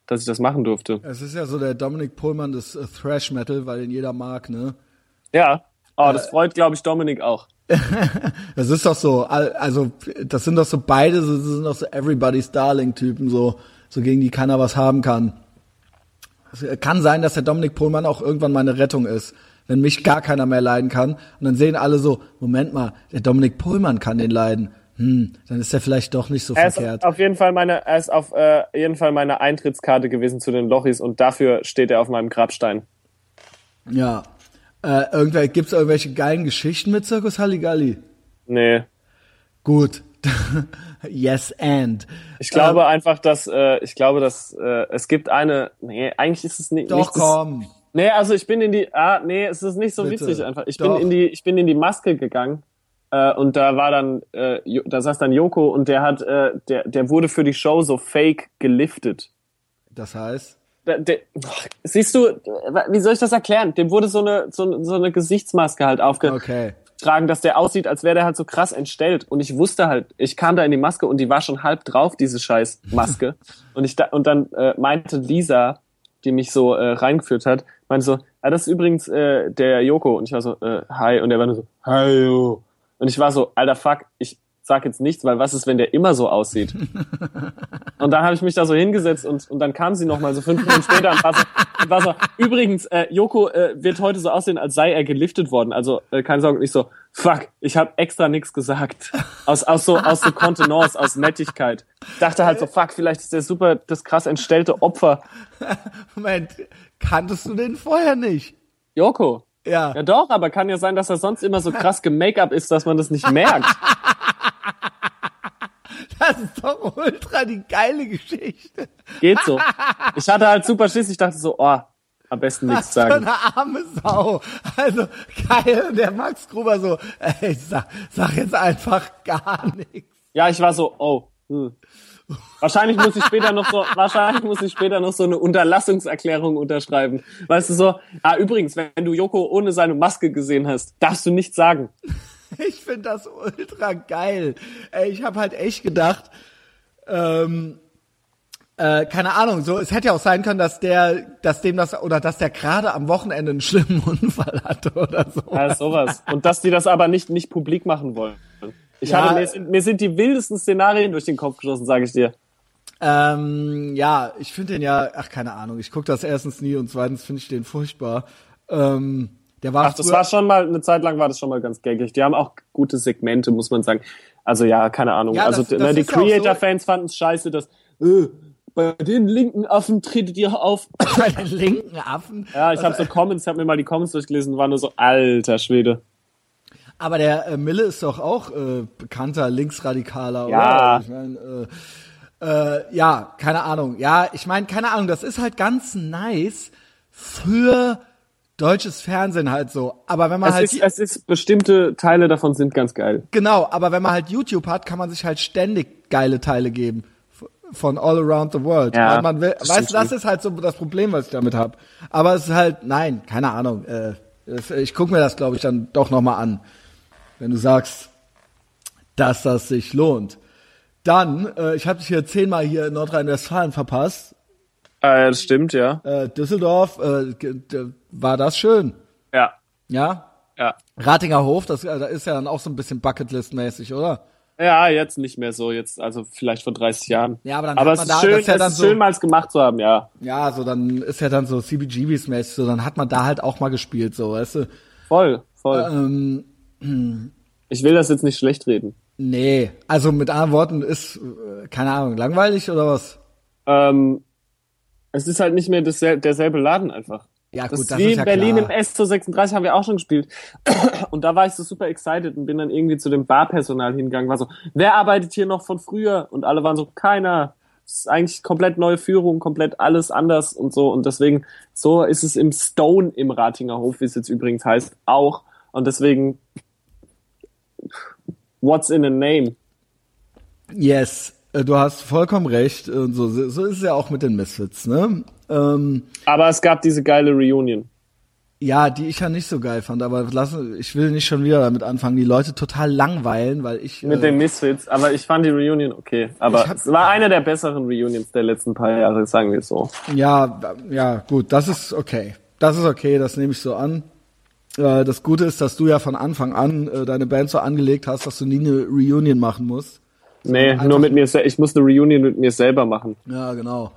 dass ich das machen durfte. Es ist ja so der Dominik Pohlmann des äh, Thrash Metal, weil ihn jeder mag, ne? Ja. Oh, Äh, das freut, glaube ich, Dominik auch. Das ist doch so, al- also das sind doch so beide, das sind doch so Everybody's Darling Typen, so, so gegen die keiner was haben kann. Es kann sein, dass der Dominik Pohlmann auch irgendwann meine Rettung ist, wenn mich gar keiner mehr leiden kann. Und dann sehen alle so, Moment mal, der Dominik Pohlmann kann den leiden. Hm, dann ist er vielleicht doch nicht so Er verkehrt. auf jeden Fall meine, er ist auf äh, jeden Fall meine Eintrittskarte gewesen zu den Lochis und dafür steht er auf meinem Grabstein. Ja. Äh, irgendwer, gibt's irgendwelche geilen Geschichten mit Circus Halligalli? Nee. Gut. yes and. Ich glaube einfach, dass äh, ich glaube, dass äh, es gibt eine. Nee, eigentlich ist es nicht. Doch, komm. Nee, also ich bin in die. Ah, nee, es ist nicht so Bitte. witzig einfach. Ich Doch. bin in die, ich bin in die Maske gegangen. Äh, und da war dann, äh, da saß dann Joko und der hat, äh, der, der wurde für die Show so fake geliftet. Das heißt, der, ach, siehst du, wie soll ich das erklären? Dem wurde so eine, so, so eine Gesichtsmaske halt aufgetragen, okay. dass der aussieht, als wäre der halt so krass entstellt. Und ich wusste halt, ich kam da in die Maske und die war schon halb drauf, diese scheiß Maske. und ich da, und dann äh, meinte Lisa, die mich so äh, reingeführt hat, meinte so, ah, das ist übrigens äh, der Joko. Und ich war so, äh, hi. Und er war nur so, hi, yo. Und ich war so, alter Fuck, ich sag jetzt nichts, weil was ist, wenn der immer so aussieht? und dann habe ich mich da so hingesetzt und, und dann kam sie noch mal so fünf Minuten später und war so, und war so übrigens, äh, Joko äh, wird heute so aussehen, als sei er geliftet worden. Also äh, keine Sorge, nicht so, fuck, ich habe extra nichts gesagt. Aus, aus so aus so Kontenance, aus Nettigkeit. Ich dachte halt so, fuck, vielleicht ist der super das krass entstellte Opfer. Moment, kanntest du den vorher nicht? Joko. Ja. Ja doch, aber kann ja sein, dass er sonst immer so krass gemake-up ist, dass man das nicht merkt. Das ist doch ultra die geile Geschichte. Geht so. Ich hatte halt super Schiss. Ich dachte so, oh, am besten nichts sagen. eine arme Sau. Also geil. Der Max Gruber so, ey, sag, sag jetzt einfach gar nichts. Ja, ich war so, oh. Hm. Wahrscheinlich muss ich später noch so, wahrscheinlich muss ich später noch so eine Unterlassungserklärung unterschreiben. Weißt du so, ah, übrigens, wenn du Joko ohne seine Maske gesehen hast, darfst du nichts sagen. Ich finde das ultra geil. Ey, ich habe halt echt gedacht, ähm, äh, keine Ahnung, so es hätte ja auch sein können, dass der, dass dem das oder dass der gerade am Wochenende einen schlimmen Unfall hatte oder so. Ja, sowas. Und dass die das aber nicht, nicht publik machen wollen. Ich Ja. hatte, mir sind, mir sind die wildesten Szenarien durch den Kopf geschossen, sage ich dir. Ähm, ja, ich finde den ja, ach keine Ahnung, ich gucke das erstens nie und zweitens finde ich den furchtbar. Ähm, der war Ach, das war schon mal, eine Zeit lang war das schon mal ganz gaggig. Die haben auch gute Segmente, muss man sagen. Also ja, keine Ahnung. Ja, also das- das ne, die auch so. Creator-Fans fanden es scheiße, dass äh, bei den linken Affen tretet ihr auf. bei den linken Affen. Ja, ich habe so Comments, ich habe mir mal die Comments durchgelesen, war nur so, alter Schwede. Aber der äh, Mille ist doch auch äh, bekannter Linksradikaler, Ja. oder? Ich mein, äh, äh, ja, keine Ahnung. Ja, ich meine, keine Ahnung, das ist halt ganz nice für deutsches Fernsehen halt so. Aber wenn man Es halt ist, es ist, bestimmte Teile davon sind ganz geil. genau, aber wenn man halt YouTube hat, kann man sich halt ständig geile Teile geben von all around the world. Ja, man will, weißt du, das ist halt so das Problem, was ich damit habe. Aber es ist halt, nein, keine Ahnung. Äh, ich gucke mir das, glaube ich, dann doch noch mal an, wenn du sagst, dass das sich lohnt. Dann, äh, ich habe dich hier zehnmal hier in Nordrhein-Westfalen verpasst. Äh, das stimmt, ja. Äh, Düsseldorf, äh, war das schön? Ja, Ja? ja. Ratinger Hof, das äh, da ist ja dann auch so ein bisschen Bucketlist-mäßig, oder? Ja, jetzt nicht mehr so, jetzt, also vielleicht vor 30 Jahren. Ja, aber dann aber hat es man da- schön, das ja dann ist so- schön, mal es gemacht zu haben, ja. Ja, so dann ist ja dann so CBGBs mäßig, so dann hat man da halt auch mal gespielt, so, weißt du? Voll, voll. Ähm, Ich will das jetzt nicht schlecht reden. nee, also mit anderen Worten ist, äh, keine Ahnung, langweilig oder was? Ähm, es ist halt nicht mehr dassel derselbe Laden einfach. Ja, Das gut, ist das wie ist in ja Berlin klar. im S236 haben wir auch schon gespielt. Und da war ich so super excited und bin dann irgendwie zu dem Barpersonal hingegangen, war so, wer arbeitet hier noch von früher? Und alle waren so, keiner. Es ist eigentlich komplett neue Führung, komplett alles anders und so. Und deswegen, so ist es im Stone im Ratinger Hof, wie es jetzt übrigens heißt, auch. Und deswegen, what's in a name? Yes, äh, du hast vollkommen recht. Und so, so ist es ja auch mit den Misfits, ne? Ähm, Aber es gab diese geile Reunion. ja, die ich ja nicht so geil fand, aber lass, ich will nicht schon wieder damit anfangen, die Leute total langweilen, weil ich. Mit äh, den Misfits, aber ich fand die Reunion okay. Aber hab- es war eine der besseren Reunions der letzten paar Jahre, sagen wir es so. Ja, ja, gut, das ist okay. Das ist okay, das nehme ich so an. Äh, Das Gute ist, dass du ja von Anfang an äh, deine Band so angelegt hast, dass du nie eine Reunion machen musst. Nee, nur mit mir, se- ich muss eine Reunion mit mir selber machen. Ja, genau.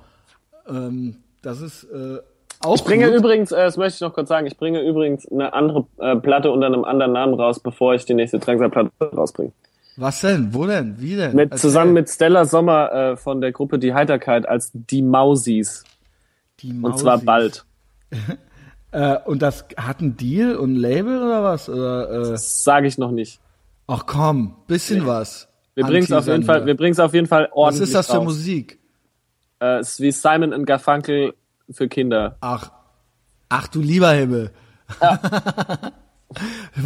Ähm, das ist äh, auch Ich bringe gut. übrigens, äh, das möchte ich noch kurz sagen, ich bringe übrigens eine andere äh, Platte unter einem anderen Namen raus, bevor ich die nächste Drangsal-Platte rausbringe. Was denn? Wo denn? Wie denn? Mit, Erzähl. zusammen mit Stella Sommer äh, von der Gruppe Die Heiterkeit als Die Mausis. Die Und zwar Mausis. bald. Äh, und das hat ein Deal und ein Label oder was? Oder, äh, Das sage ich noch nicht. ach komm, bisschen was. Wir bringen es auf jeden Fall, wir bringen es auf jeden Fall Was ordentlich ist das für raus. Musik? Äh, es ist wie Simon and Garfunkel für Kinder. Ach, ach du lieber Himmel.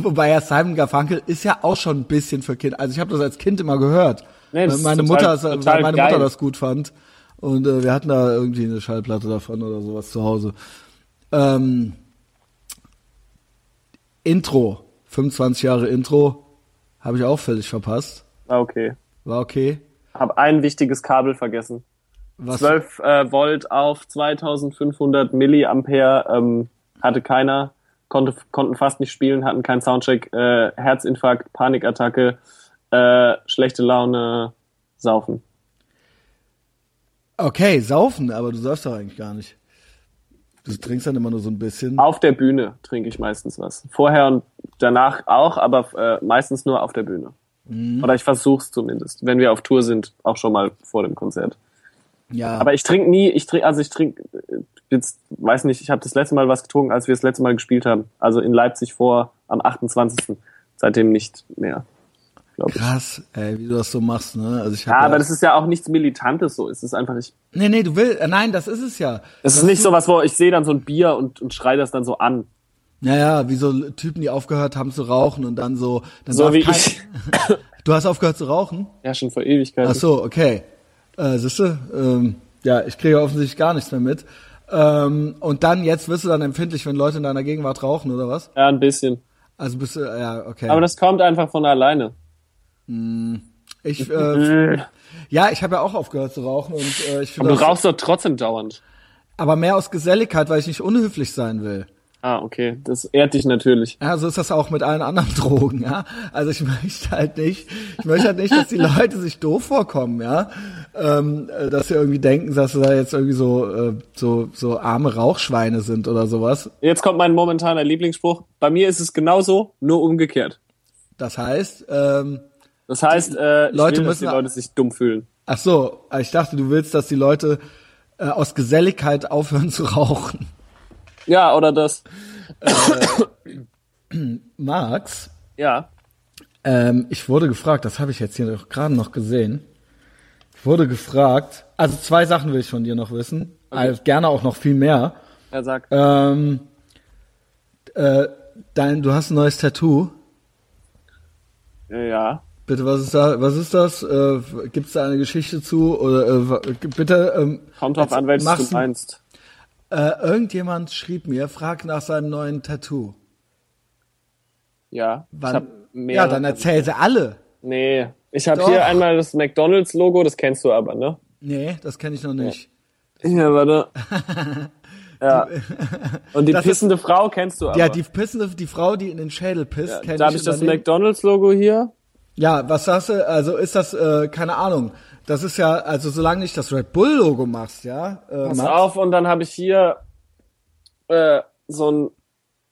Wobei ja Simon Garfunkel ist ja auch schon ein bisschen für Kinder. Also ich habe das als Kind immer gehört. Nee, meine total- Mutter, weil meine geil. Mutter das gut fand. Und äh, wir hatten da irgendwie eine Schallplatte davon oder sowas zu Hause. Ähm, Intro, 25 Jahre Intro, habe ich auch völlig verpasst. Ah, okay. War okay. Hab ein wichtiges Kabel vergessen. Was? 12 äh, Volt auf 2500 Milliampere ähm, hatte keiner, konnte, konnten fast nicht spielen, hatten keinen Soundcheck, äh, Herzinfarkt, Panikattacke, äh, schlechte Laune, saufen. Okay, saufen, aber du säufst doch eigentlich gar nicht. Du trinkst dann immer nur so ein bisschen. Auf der Bühne trinke ich meistens was. Vorher und danach auch, aber äh, meistens nur auf der Bühne. Oder ich versuch's zumindest, wenn wir auf Tour sind, auch schon mal vor dem Konzert. Ja. Aber ich trinke nie, ich trinke, also ich trinke, jetzt weiß nicht, ich habe das letzte Mal was getrunken, als wir das letzte Mal gespielt haben. Also in Leipzig vor am 28. Seitdem nicht mehr, glaube ich. Krass, ey, wie du das so machst, ne? Also ich Ja, hab aber das ist ja auch nichts Militantes so. Es ist einfach nicht. Nee, nee, du willst, äh, nein, das ist es ja. Es ist nicht so was, wo ich sehe dann so ein Bier und, und schrei das dann so an. Ja, ja, wie so Typen, die aufgehört haben zu rauchen und dann so, dann So wie kein, ich. Du hast aufgehört zu rauchen? Ja, schon vor Ewigkeiten. Ach so, okay. Äh, siehste, ähm, ja, ich kriege offensichtlich gar nichts mehr mit. Ähm, und dann, jetzt wirst du dann empfindlich, wenn Leute in deiner Gegenwart rauchen, oder was? Ja, ein bisschen. Also bist du, ja, okay. Aber das kommt einfach von alleine. Ich, äh, ja, ich habe ja auch aufgehört zu rauchen und äh, ich finde du rauchst doch trotzdem dauernd. aber mehr aus Geselligkeit, weil ich nicht unhöflich sein will. Ah, okay. Das ehrt dich natürlich. Ja, so ist das auch mit allen anderen Drogen, ja. Also ich möchte halt nicht, ich möchte halt nicht, dass die Leute sich doof vorkommen, ja. Ähm, äh, dass sie irgendwie denken, dass sie da jetzt irgendwie so, äh, so, so arme Rauchschweine sind oder sowas. Jetzt kommt mein momentaner Lieblingsspruch. Bei mir ist es genauso, nur umgekehrt. Das heißt, ähm, Das heißt, äh, ich Leute will, dass die müssen- Leute sich dumm fühlen. ach so, ich dachte, du willst, dass die Leute äh, aus Geselligkeit aufhören zu rauchen. Ja, oder das. Max, Ja. ähm, ich wurde gefragt, das habe ich jetzt hier gerade noch gesehen. Ich wurde gefragt, also zwei Sachen will ich von dir noch wissen, also gerne auch noch viel mehr. Er sagt, Ähm, äh, dein, du hast ein neues Tattoo. ja. Bitte, was ist da? Was ist das? Äh, Gibt es da eine Geschichte zu? Oder äh, bitte? Ähm, Kommt drauf an, welches du meinst. Äh, irgendjemand schrieb mir, frag nach seinem neuen Tattoo. Ja. Wann, ich hab ja, dann erzähl sie alle. Nee. Ich habe hier einmal das McDonalds-Logo, das kennst du aber, ne? Nee, das kenne ich noch nicht. Ja, warte. ja. Und die Das ist- pissende Frau kennst du aber. Ja, die pissende, die Frau, die in den Schädel pisst, Ja, kenn da habe ich ich das. McDonalds-Logo hier. Ja, was sagst du? Also ist das, äh, keine Ahnung. Das ist ja, also solange nicht das Red Bull-Logo machst, ja. Äh, Pass Max? auf, und dann habe ich hier äh, so ein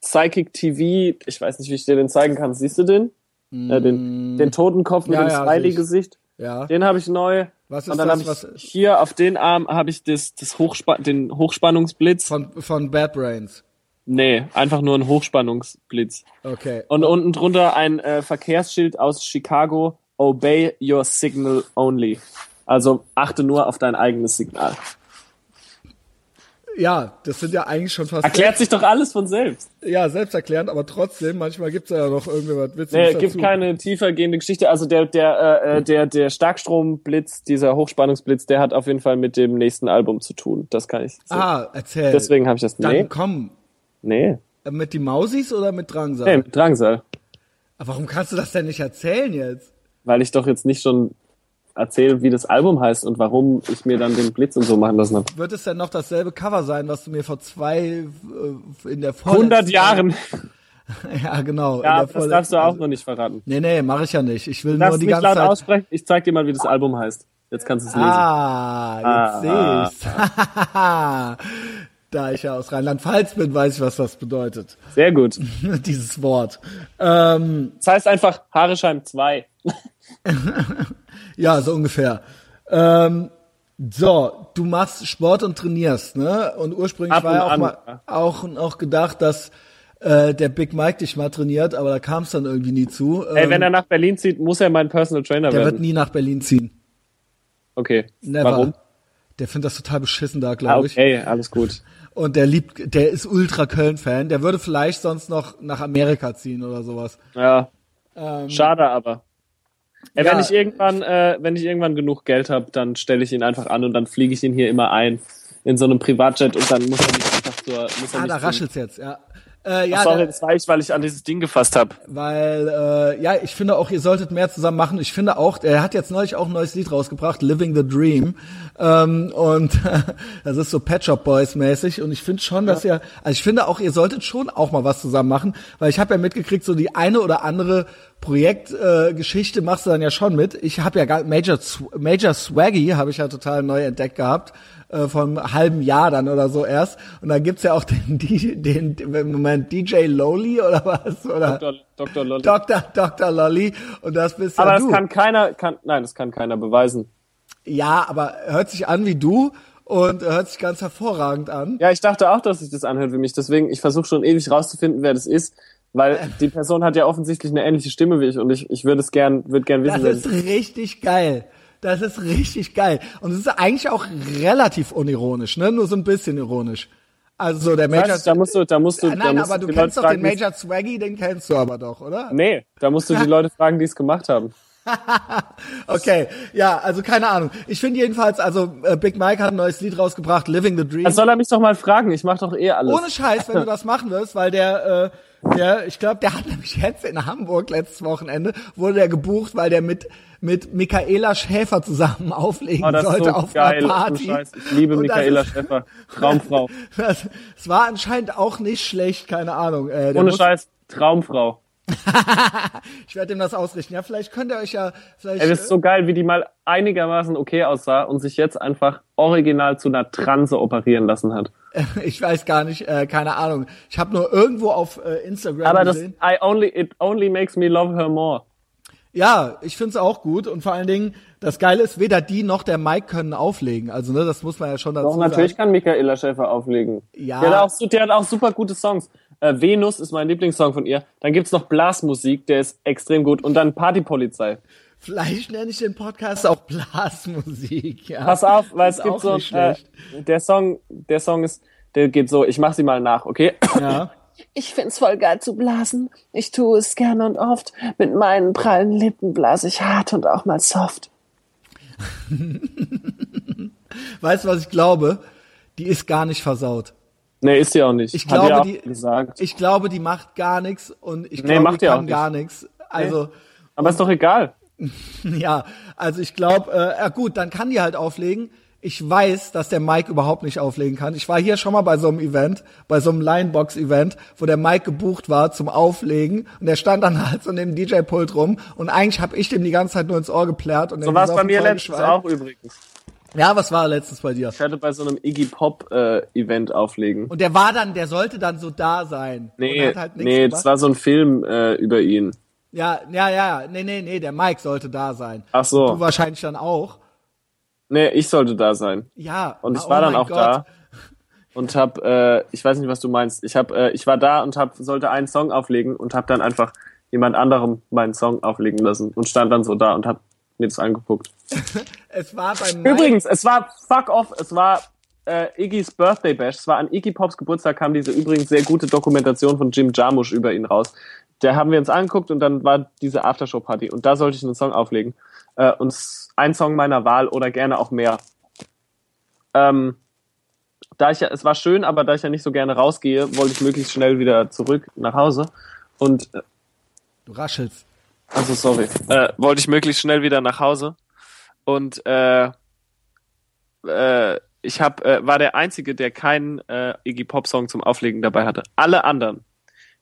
Psychic TV, ich weiß nicht, wie ich dir den zeigen kann. Siehst du den? Äh, den, den Totenkopf mit Mm. Ja, dem ja, Smiley-Gesicht. Ja. Den habe ich neu. Was ist und dann das, habe ich was- hier auf den Arm habe ich das, das Hochspa den Hochspannungsblitz. Von, von Bad Brains. Nee, einfach nur ein Hochspannungsblitz. Okay. Und unten drunter ein äh, Verkehrsschild aus Chicago. Obey your signal only. Also achte nur auf dein eigenes Signal. Ja, das sind ja eigentlich schon fast Erklärt sich doch alles von selbst. ja, selbsterklärend, aber trotzdem, manchmal gibt's ja noch irgendwie was Nee, Witziges es gibt dazu. keine tiefer gehende Geschichte. Also der, der, äh, der, der Starkstromblitz, dieser Hochspannungsblitz, der hat auf jeden Fall mit dem nächsten Album zu tun. Das kann ich sagen. Ah, erzähl. Deswegen habe ich das. Dann Nee, komm. Nee. Äh, Mit die Mausis oder mit Drangsal? Nee, mit Drangsal. Aber Warum kannst du das denn nicht erzählen jetzt? Weil ich doch jetzt nicht schon erzähle, wie das Album heißt und warum ich mir dann den Blitz und so machen lassen habe. Wird es denn noch dasselbe Cover sein, was du mir vor zwei äh, in der 100 vorletzten- Jahren. Ja, genau. Ja, das darfst du auch noch nicht verraten. Nee, nee, mache ich ja nicht. Ich will Lass nur die nicht ganze laut Zeit aussprechen. Ich zeig dir mal, wie das Album heißt. Jetzt kannst du es lesen. Ah, jetzt Ah, sehe ich's. da ich ja aus Rheinland-Pfalz bin, weiß ich, was das bedeutet. Sehr gut. Dieses Wort. Ähm, Das heißt einfach Haaresheim 2. ja, so ungefähr. Ähm, so, du machst Sport und trainierst, ne? Und ursprünglich Ab war und ja auch an, mal auch, auch gedacht, dass äh, der Big Mike dich mal trainiert, aber da kam es dann irgendwie nie zu. Ey, Ähm, wenn er nach Berlin zieht, muss er mein Personal Trainer der wird werden. nie nach Berlin ziehen. Okay. Never. Warum? Der findet das total beschissen da, Ah, glaube ich. okay, alles gut. Und der liebt, der ist ultra Köln-Fan. Der würde vielleicht sonst noch nach Amerika ziehen oder sowas. Ja, Ähm, schade aber. Ey, Ja. wenn ich irgendwann, äh, wenn ich irgendwann genug Geld habe, dann stelle ich ihn einfach an und dann fliege ich ihn hier immer ein in so einem Privatjet und dann muss er nicht einfach zur, muss er ah, da raschelt's jetzt, ja. Äh, ja, Ach, sorry, das war ich, weil ich an dieses Ding gefasst habe. weil äh, ja, ich finde auch, ihr solltet mehr zusammen machen. Ich finde auch, er hat jetzt neulich auch ein neues Lied rausgebracht, Living the Dream. Ähm, und das ist so Pet Shop Boys mäßig. Und ich finde schon, dass ihr, also ich finde auch, ihr solltet schon auch mal was zusammen machen, weil ich habe ja mitgekriegt, so die eine oder andere Projektgeschichte äh, Geschichte machst du dann ja schon mit. Ich habe ja gar, Major Major Swaggy habe ich ja total neu entdeckt gehabt äh, vom halben Jahr dann oder so erst. Und dann gibt's ja auch den, DJ den, den Moment DJ Lowly oder was oder Dr. Dr. Lolly. Dr. Dr. Lolly und das bist Aber ja das du. kann keiner, kann, nein, das kann keiner beweisen. ja, aber hört sich an wie du und hört sich ganz hervorragend an. Ja, ich dachte auch, dass sich das anhört wie mich. Deswegen, ich versuche schon ewig rauszufinden, wer das ist, weil die Person hat ja offensichtlich eine ähnliche Stimme wie ich und ich, ich würde es gern, würde gern wissen, Das ist richtig geil. Das ist richtig geil. Und es ist eigentlich auch relativ unironisch, ne? Nur so ein bisschen ironisch. Also so der Major. Weißt da musst du, da musst du, da Nein, musst aber du kennst Leute doch den Major Swaggy, den kennst du aber doch, oder? Nee, da musst du die Leute fragen, die es gemacht haben. Okay, ja, also keine Ahnung. Ich finde jedenfalls, also äh, Big Mike hat ein neues Lied rausgebracht, Living the Dream. Dann soll er mich doch mal fragen, ich mach doch eh alles. Ohne Scheiß, wenn du das machen wirst, weil der, äh, der, ich glaube, der hat nämlich jetzt in Hamburg letztes Wochenende wurde der gebucht, weil der mit mit Michaela Schäfer zusammen auflegen Oh, das sollte so auf geil. einer ohne Party. Scheiß. Ich liebe das Michaela ist- Schäfer. Traumfrau. Das, es war anscheinend auch nicht schlecht, keine Ahnung. Äh, Ohne muss- Scheiß. Traumfrau. Ich werde ihm das ausrichten. Ja, vielleicht könnt ihr euch ja, vielleicht. Ey, das ist so geil, wie die mal einigermaßen okay aussah und sich jetzt einfach original zu einer Transe operieren lassen hat. ich weiß gar nicht, äh, keine Ahnung. Ich habe nur irgendwo auf äh, Instagram Aber das, gesehen. I only, it only makes me love her more. Ja, ich find's auch gut und vor allen Dingen, das Geile ist, weder die noch der Mike können auflegen. Also, ne, das muss man ja schon dazu Doch, natürlich sagen. kann Michaela Schäfer auflegen. Ja. Die hat auch, die hat auch super gute Songs. Äh, Venus ist mein Lieblingssong von ihr. Dann gibt's noch Blasmusik, der ist extrem gut. Und dann Partypolizei. Vielleicht nenne ich den Podcast auch Blasmusik. Ja. Pass auf, weil es gibt so, äh, schlecht. der Song, der Song ist, der geht so, ich mach sie mal nach, okay? ja. Ich find's voll geil zu blasen. Ich tue es gerne und oft. Mit meinen prallen Lippen blase ich hart und auch mal soft. Weißt du, was ich glaube? Die ist gar nicht versaut. Nee, ist sie auch nicht. Ich Hat glaube, die auch die, gesagt. ich glaube, die macht gar nichts und ich Nee, glaube, macht die die auch kann nicht. gar nichts. Also, Aber ist doch egal. Ja, also ich glaube, äh, ja gut, dann kann die halt auflegen. Ich weiß, dass der Mike überhaupt nicht auflegen kann. Ich war hier schon mal bei so einem Event, bei so einem Linebox-Event, wo der Mike gebucht war zum Auflegen und der stand dann halt so neben dem DJ-Pult rum und eigentlich habe ich dem die ganze Zeit nur ins Ohr geplärrt und So war es bei mir letztens auch übrigens. Ja, was war letztens bei dir? Ich hatte bei so einem Iggy Pop äh, Event auflegen. Und der war dann, der sollte dann so da sein. Nee, halt nee, gemacht. das war so ein Film äh, über ihn. Ja, ja, ja, nee, nee, nee, der Mike sollte da sein. Ach so. Du wahrscheinlich dann auch. Nee, ich sollte da sein. Ja. Und ich oh war dann auch Gott. da und hab, äh, ich weiß nicht, was du meinst. Ich hab, äh, ich war da und hab, sollte einen Song auflegen und hab dann einfach jemand anderem meinen Song auflegen lassen und stand dann so da und hab mir das angeguckt. Es war beim Mike. Übrigens, es war fuck off, es war äh, Iggys Birthday Bash. Es war an Iggy Pops Geburtstag kam diese übrigens sehr gute Dokumentation von Jim Jarmusch über ihn raus. Der haben wir uns angeguckt und dann war diese Aftershow Party und da sollte ich einen Song auflegen. Äh, und ein Song meiner Wahl oder gerne auch mehr. Ähm, da ich ja, es war schön, aber da ich ja nicht so gerne rausgehe, wollte ich möglichst schnell wieder zurück nach Hause. Und äh, Du raschelst. also sorry. Äh, wollte ich möglichst schnell wieder nach Hause. Und äh, äh, ich hab, äh, war der Einzige, der keinen äh, Iggy Pop Song zum Auflegen dabei hatte. Alle anderen,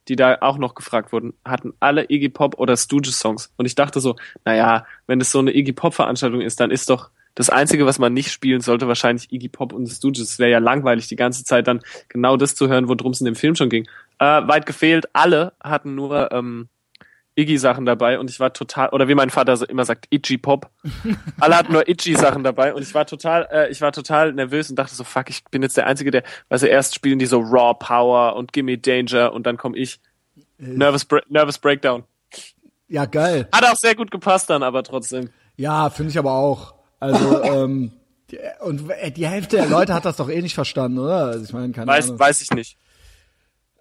die da auch noch gefragt wurden, hatten alle Iggy Pop oder Stooges Songs. Und ich dachte so, naja, wenn es so eine Iggy Pop Veranstaltung ist, dann ist doch das Einzige, was man nicht spielen sollte, wahrscheinlich Iggy Pop und Stooges. Es wäre ja langweilig, die ganze Zeit dann genau das zu hören, worum es in dem Film schon ging. Äh, weit gefehlt, alle hatten nur ähm, Iggy-Sachen dabei und ich war total, oder wie mein Vater so immer sagt, Itchy Pop. Alle hatten nur Itchy-Sachen dabei und ich war total, äh, ich war total nervös und dachte so, fuck, ich bin jetzt der Einzige, der, weißt du, erst spielen die so Raw Power und Gimme Danger und dann komme ich. Nervous, Bre Nervous Breakdown. Ja, geil. Hat auch sehr gut gepasst dann, aber trotzdem. Ja, finde ich aber auch. Also, ähm, und die Hälfte der Leute hat das doch eh nicht verstanden, oder? Also ich meine, keine Weiß, Ahnung. weiß ich nicht.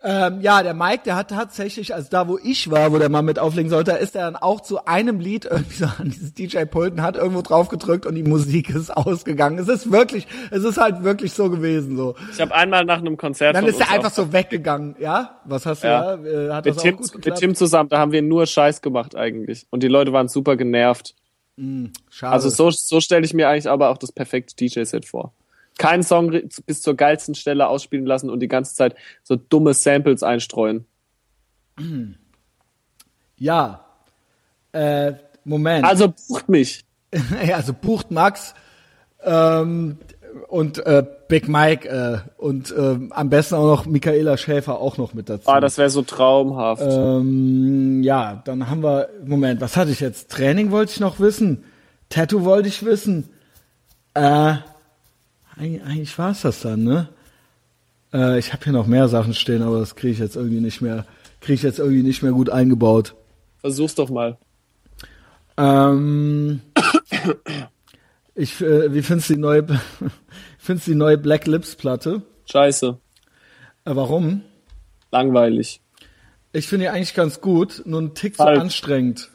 Ähm, ja, der Mike, der hat tatsächlich, also da wo ich war, wo der mal mit auflegen sollte, ist er dann auch zu einem Lied irgendwie so an dieses DJ-Pulten, hat irgendwo drauf gedrückt und die Musik ist ausgegangen. Es ist wirklich, es ist halt wirklich so gewesen so. Ich habe einmal nach einem Konzert Dann ist er einfach so weggegangen, ja? Was hast du Ja. da? Äh, hat mit das Tim, mit? Tim zusammen, da haben wir nur Scheiß gemacht eigentlich. Und die Leute waren super genervt. Schade. Also so, so stelle ich mir eigentlich aber auch das perfekte DJ-Set vor. Keinen Song bis zur geilsten Stelle ausspielen lassen und die ganze Zeit so dumme Samples einstreuen. ja. Äh, Moment. Also bucht mich. also bucht Max ähm, und äh, Big Mike äh, und ähm, am besten auch noch Michaela Schäfer auch noch mit dazu. Ah, das wäre so traumhaft. ähm, ja, dann haben wir, Moment, was hatte ich jetzt? Training wollte ich noch wissen. Tattoo wollte ich wissen. Äh, eigentlich, eigentlich war es das dann, ne? Äh, ich habe hier noch mehr Sachen stehen, aber das kriege ich jetzt irgendwie nicht mehr, kriege ich jetzt irgendwie nicht mehr gut eingebaut. Versuch's doch mal. Ähm, ich, äh, wie findest du die neue, findest die neue Black Lips Platte? Scheiße. Äh, warum? Langweilig. Ich finde die eigentlich ganz gut, nur ein Tick Falsch. zu anstrengend.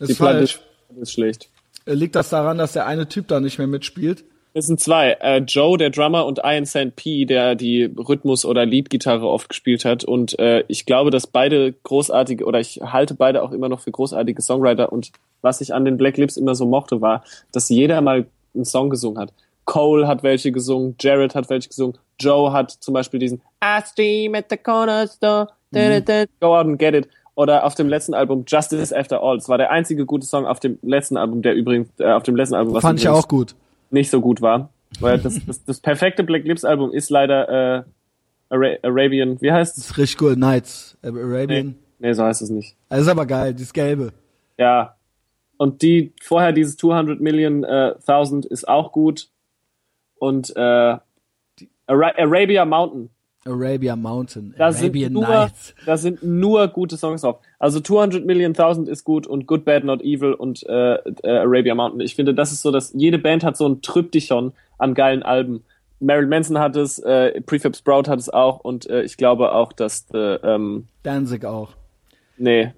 Die ist Platte falsch. ist, ist schlecht. Äh, Liegt das daran, dass der eine Typ da nicht mehr mitspielt? Es sind zwei. Äh, Joe, der Drummer, und Ian St. P, der die Rhythmus- oder Leadgitarre oft gespielt hat. Und äh, ich glaube, dass beide großartige, oder ich halte beide auch immer noch für großartige Songwriter. Und was ich an den Black Lips immer so mochte, war, dass jeder mal einen Song gesungen hat. Cole hat welche gesungen, Jared hat welche gesungen, Joe hat zum Beispiel diesen I stream at the corner store, da, da, da, go out and get it. Oder auf dem letzten Album Justice After All. Es war der einzige gute Song auf dem letzten Album, der übrigens, äh, auf dem letzten Album, was Fand ich auch gut. Nicht so gut war. Weil das, das, das perfekte Black Lips Album ist leider äh, Ara Arabian, wie heißt es? richtig cool. Nights, äh, Nee, Arabian. nee, so heißt es nicht. Das ist aber geil, dieses Gelbe. Ja. Und die, vorher dieses 200 Million äh, Thousand ist auch gut. Und äh, Ara Arabia Mountain, Arabia Mountain, da sind, Arabian nur, Nights. da sind nur gute Songs drauf. Also 200 Million Thousand ist gut und Good, Bad, Not Evil und äh, äh, Arabia Mountain. Ich finde, das ist so, dass jede Band hat so ein Tryptychon an geilen Alben. Marilyn Manson hat es, äh, Prefab Sprout hat es auch und äh, ich glaube auch, dass äh, ähm, Danzig auch. nee,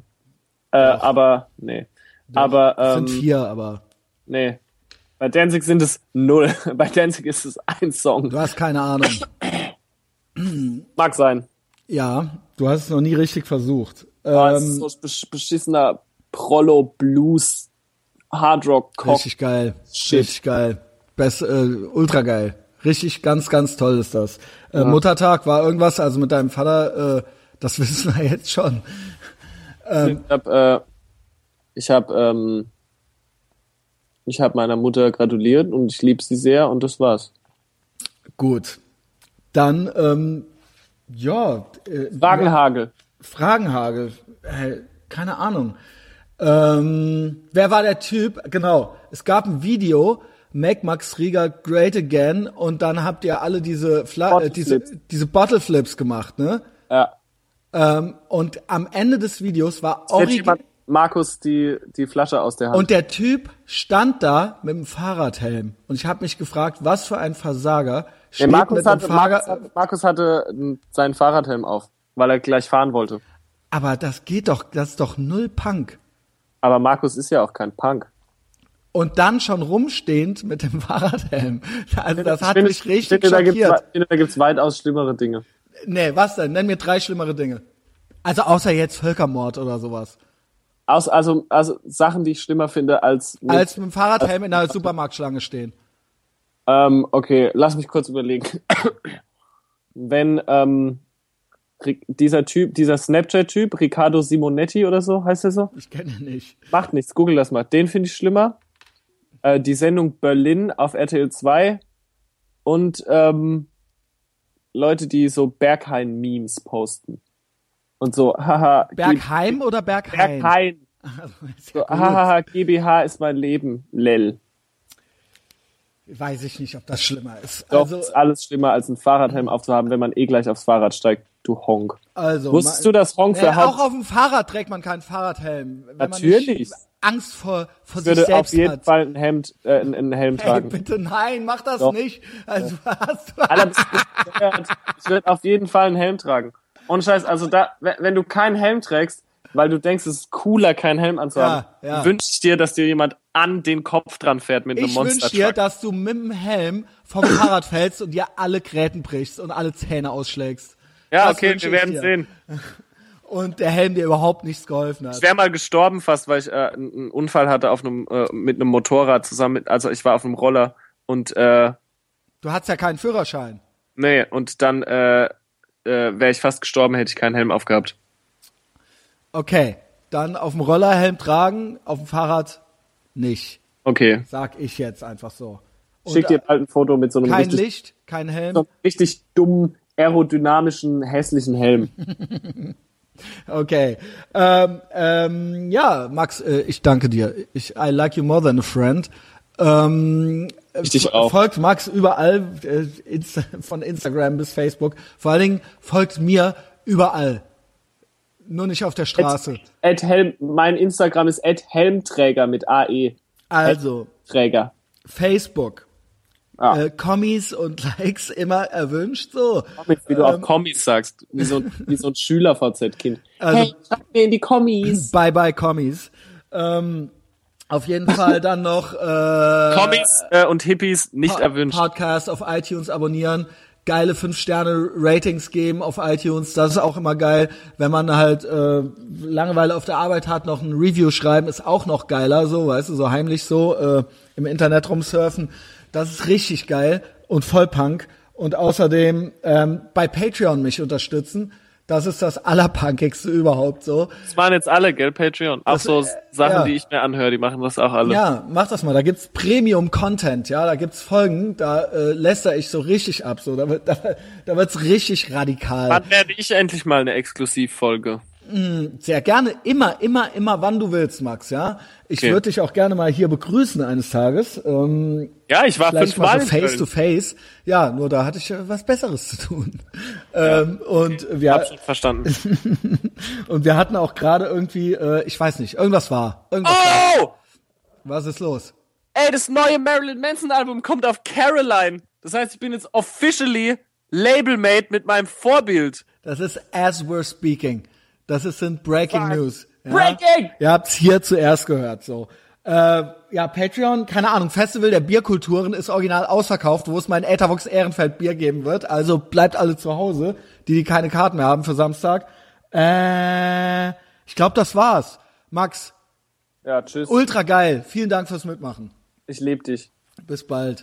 äh, aber nee, aber Das ähm, sind vier, aber nee. Bei Danzig sind es null. Bei Danzig ist es ein Song. du hast keine Ahnung. Mag sein. Ja, du hast es noch nie richtig versucht. Es ist Ähm, so besch beschissener Prollo Blues Hard Rock Cock. richtig geil. Shit. Richtig geil. Best, äh, ultra geil. Richtig, ganz, ganz toll ist das. Äh, Muttertag war irgendwas, also mit deinem Vater, äh, das wissen wir jetzt schon. Ich habe äh, ich hab, ähm, ich hab meiner Mutter gratuliert und ich liebe sie sehr und das war's. Gut. Dann, ähm, ja, äh, Fragenhagel. Fragenhagel. Äh, keine Ahnung. Ähm, wer war der Typ? Genau. Es gab ein Video, Make Max Rieger Great Again, und dann habt ihr alle diese, Fla Bottle äh, diese, diese Bottle Flips gemacht, ne? Ja. Ähm, und am Ende des Videos war original. Markus die, die Flasche aus der Hand. Und der Typ stand da mit dem Fahrradhelm. Und ich habe mich gefragt, was für ein Versager Nee, steht Markus, mit dem hatte, Markus, Fahrrad. hatte, Markus hatte ähm, seinen Fahrradhelm auf, weil er gleich fahren wollte. Aber das geht doch, das ist doch null Punk. Aber Markus ist ja auch kein Punk. Und dann schon rumstehend mit dem Fahrradhelm. Also das Ich hat finde- mich ich richtig finde, da gibt's, schockiert. ich finde, da gibt's weitaus schlimmere Dinge. Nee, was denn? Nenn mir drei schlimmere Dinge. Also außer jetzt Völkermord oder sowas. Aus, also, also Sachen, die ich schlimmer finde als mit, Als mit dem Fahrradhelm in der Supermarktschlange stehen. Ähm, okay, lass mich kurz überlegen. Wenn ähm, dieser Typ, dieser Snapchat-Typ, Riccardo Simonetti oder so, heißt er so? Ich kenne ihn nicht. Macht nichts, google das mal. Den finde ich schlimmer. Äh, die Sendung Berlin auf RTL 2 und ähm, Leute, die so Berghain-Memes posten. Und so, haha, G- Bergheim oder Berghain? Berghain. So, ja hahaha, GBH ist mein Leben, lel. Weiß ich nicht, ob das schlimmer ist. Doch, Also, ist alles schlimmer, als einen Fahrradhelm aufzuhaben, wenn man eh gleich aufs Fahrrad steigt. du Honk. Also, Wusstest du, dass Honk für Naja, auch auf dem Fahrrad trägt man keinen Fahrradhelm. Wenn Man Natürlich. Angst vor, vor Ich sich würde selbst auf jeden hat. Fall einen, Hemd, äh, einen, einen Helm Hey, tragen. bitte nein, mach das Doch. nicht. Also, hast du Alter, ich würde auf jeden Fall einen Helm tragen. Und Scheiß, also da, wenn du keinen Helm trägst, weil du denkst, es ist cooler, keinen Helm anzuhaben, Ja, ja. wünsche ich dir, dass dir jemand an den Kopf dran fährt mit einem Ich wünsche Monster dir, dass du mit dem Helm vom Fahrrad fällst und dir alle Gräten brichst und alle Zähne ausschlägst. Ja, das okay, wir werden dir. sehen. Und der Helm dir überhaupt nichts geholfen hat. Ich wäre mal gestorben fast, weil ich äh, einen einen Unfall hatte auf einem äh, mit einem Motorrad zusammen. Mit, also ich war auf einem Roller und äh, Du hattest ja keinen Führerschein. nee und dann äh, äh, wäre ich fast gestorben, hätte ich keinen Helm aufgehabt. Okay, dann auf dem Roller Helm tragen, auf dem Fahrrad nicht. Okay, Sag ich jetzt einfach so. Und, schick dir äh, bald ein Foto mit so einem kein richtig, Licht, kein Helm. so einem richtig dummen aerodynamischen hässlichen Helm. Okay. Ähm, ähm, ja, Max, äh, ich danke dir. Ich, I like you more than a friend. Ähm, Ich dich auch. Folgt Max überall, äh, Insta von Instagram bis Facebook. Vor allen Dingen folgt mir überall. Nur nicht auf der Straße. Ed Helm, mein Instagram ist Ed Helmträger mit AE. Also, Träger. Facebook. Ah. Äh, Kommis und Likes immer erwünscht. So. Comics, wie du Ähm. auch Kommis sagst, wie so, ein- wie so ein Schüler-VZ-Kind. Also- hey, schreib mir in die Kommis. Bye bye Kommis. Ähm, auf jeden Fall dann noch äh, Kommis äh, und Hippies nicht Pa- erwünscht. Podcast auf iTunes abonnieren, geile 5-Sterne-Ratings geben auf iTunes. Das ist auch immer geil. Wenn man halt äh, Langeweile auf der Arbeit hat, noch ein Review schreiben, ist auch noch geiler, so, weißt du, so heimlich so äh, im Internet rumsurfen. Das ist richtig geil und voll Punk. Und außerdem ähm, bei Patreon mich unterstützen. Das ist das Allerpunkigste überhaupt so. Das waren jetzt alle, gell, Patreon. Auch so Sachen, ja. die ich mir anhöre, die machen das auch alle. Ja, mach das mal. Da gibt's Premium-Content, ja, da gibt's Folgen, da äh, läster ich so richtig ab, so, da, wird- da, da wird's richtig radikal. Wann werde ich endlich mal eine Exklusivfolge? Sehr gerne, immer, immer, immer, wann du willst, Max, ja. Ich Okay. würde dich auch gerne mal hier begrüßen eines Tages. Ähm, Ja, ich war vielleicht fünfmal mal so face to face. Ja, nur da hatte ich äh, was Besseres zu tun. Ähm, und wir Hab schon verstanden. und wir hatten auch gerade irgendwie, äh, ich weiß nicht, irgendwas war. Irgendwas war. Oh! Was ist los? Ey, das neue Marilyn Manson Album kommt auf Caroline. Das heißt, ich bin jetzt officially Labelmate mit meinem Vorbild. Das ist as we're speaking. Das ist, sind Breaking Fuck. News. Ja? Breaking! Ihr habt's hier zuerst gehört. So. Äh, ja, Patreon, keine Ahnung, Festival der Bierkulturen ist original ausverkauft, wo es mein Ethervox Ehrenfeld Bier geben wird. Also bleibt alle zu Hause, die, die keine Karten mehr haben für Samstag. Äh, ich glaube, das war's. Max, Ja, tschüss. ultra geil. Vielen Dank fürs Mitmachen. Ich lieb dich. Bis bald.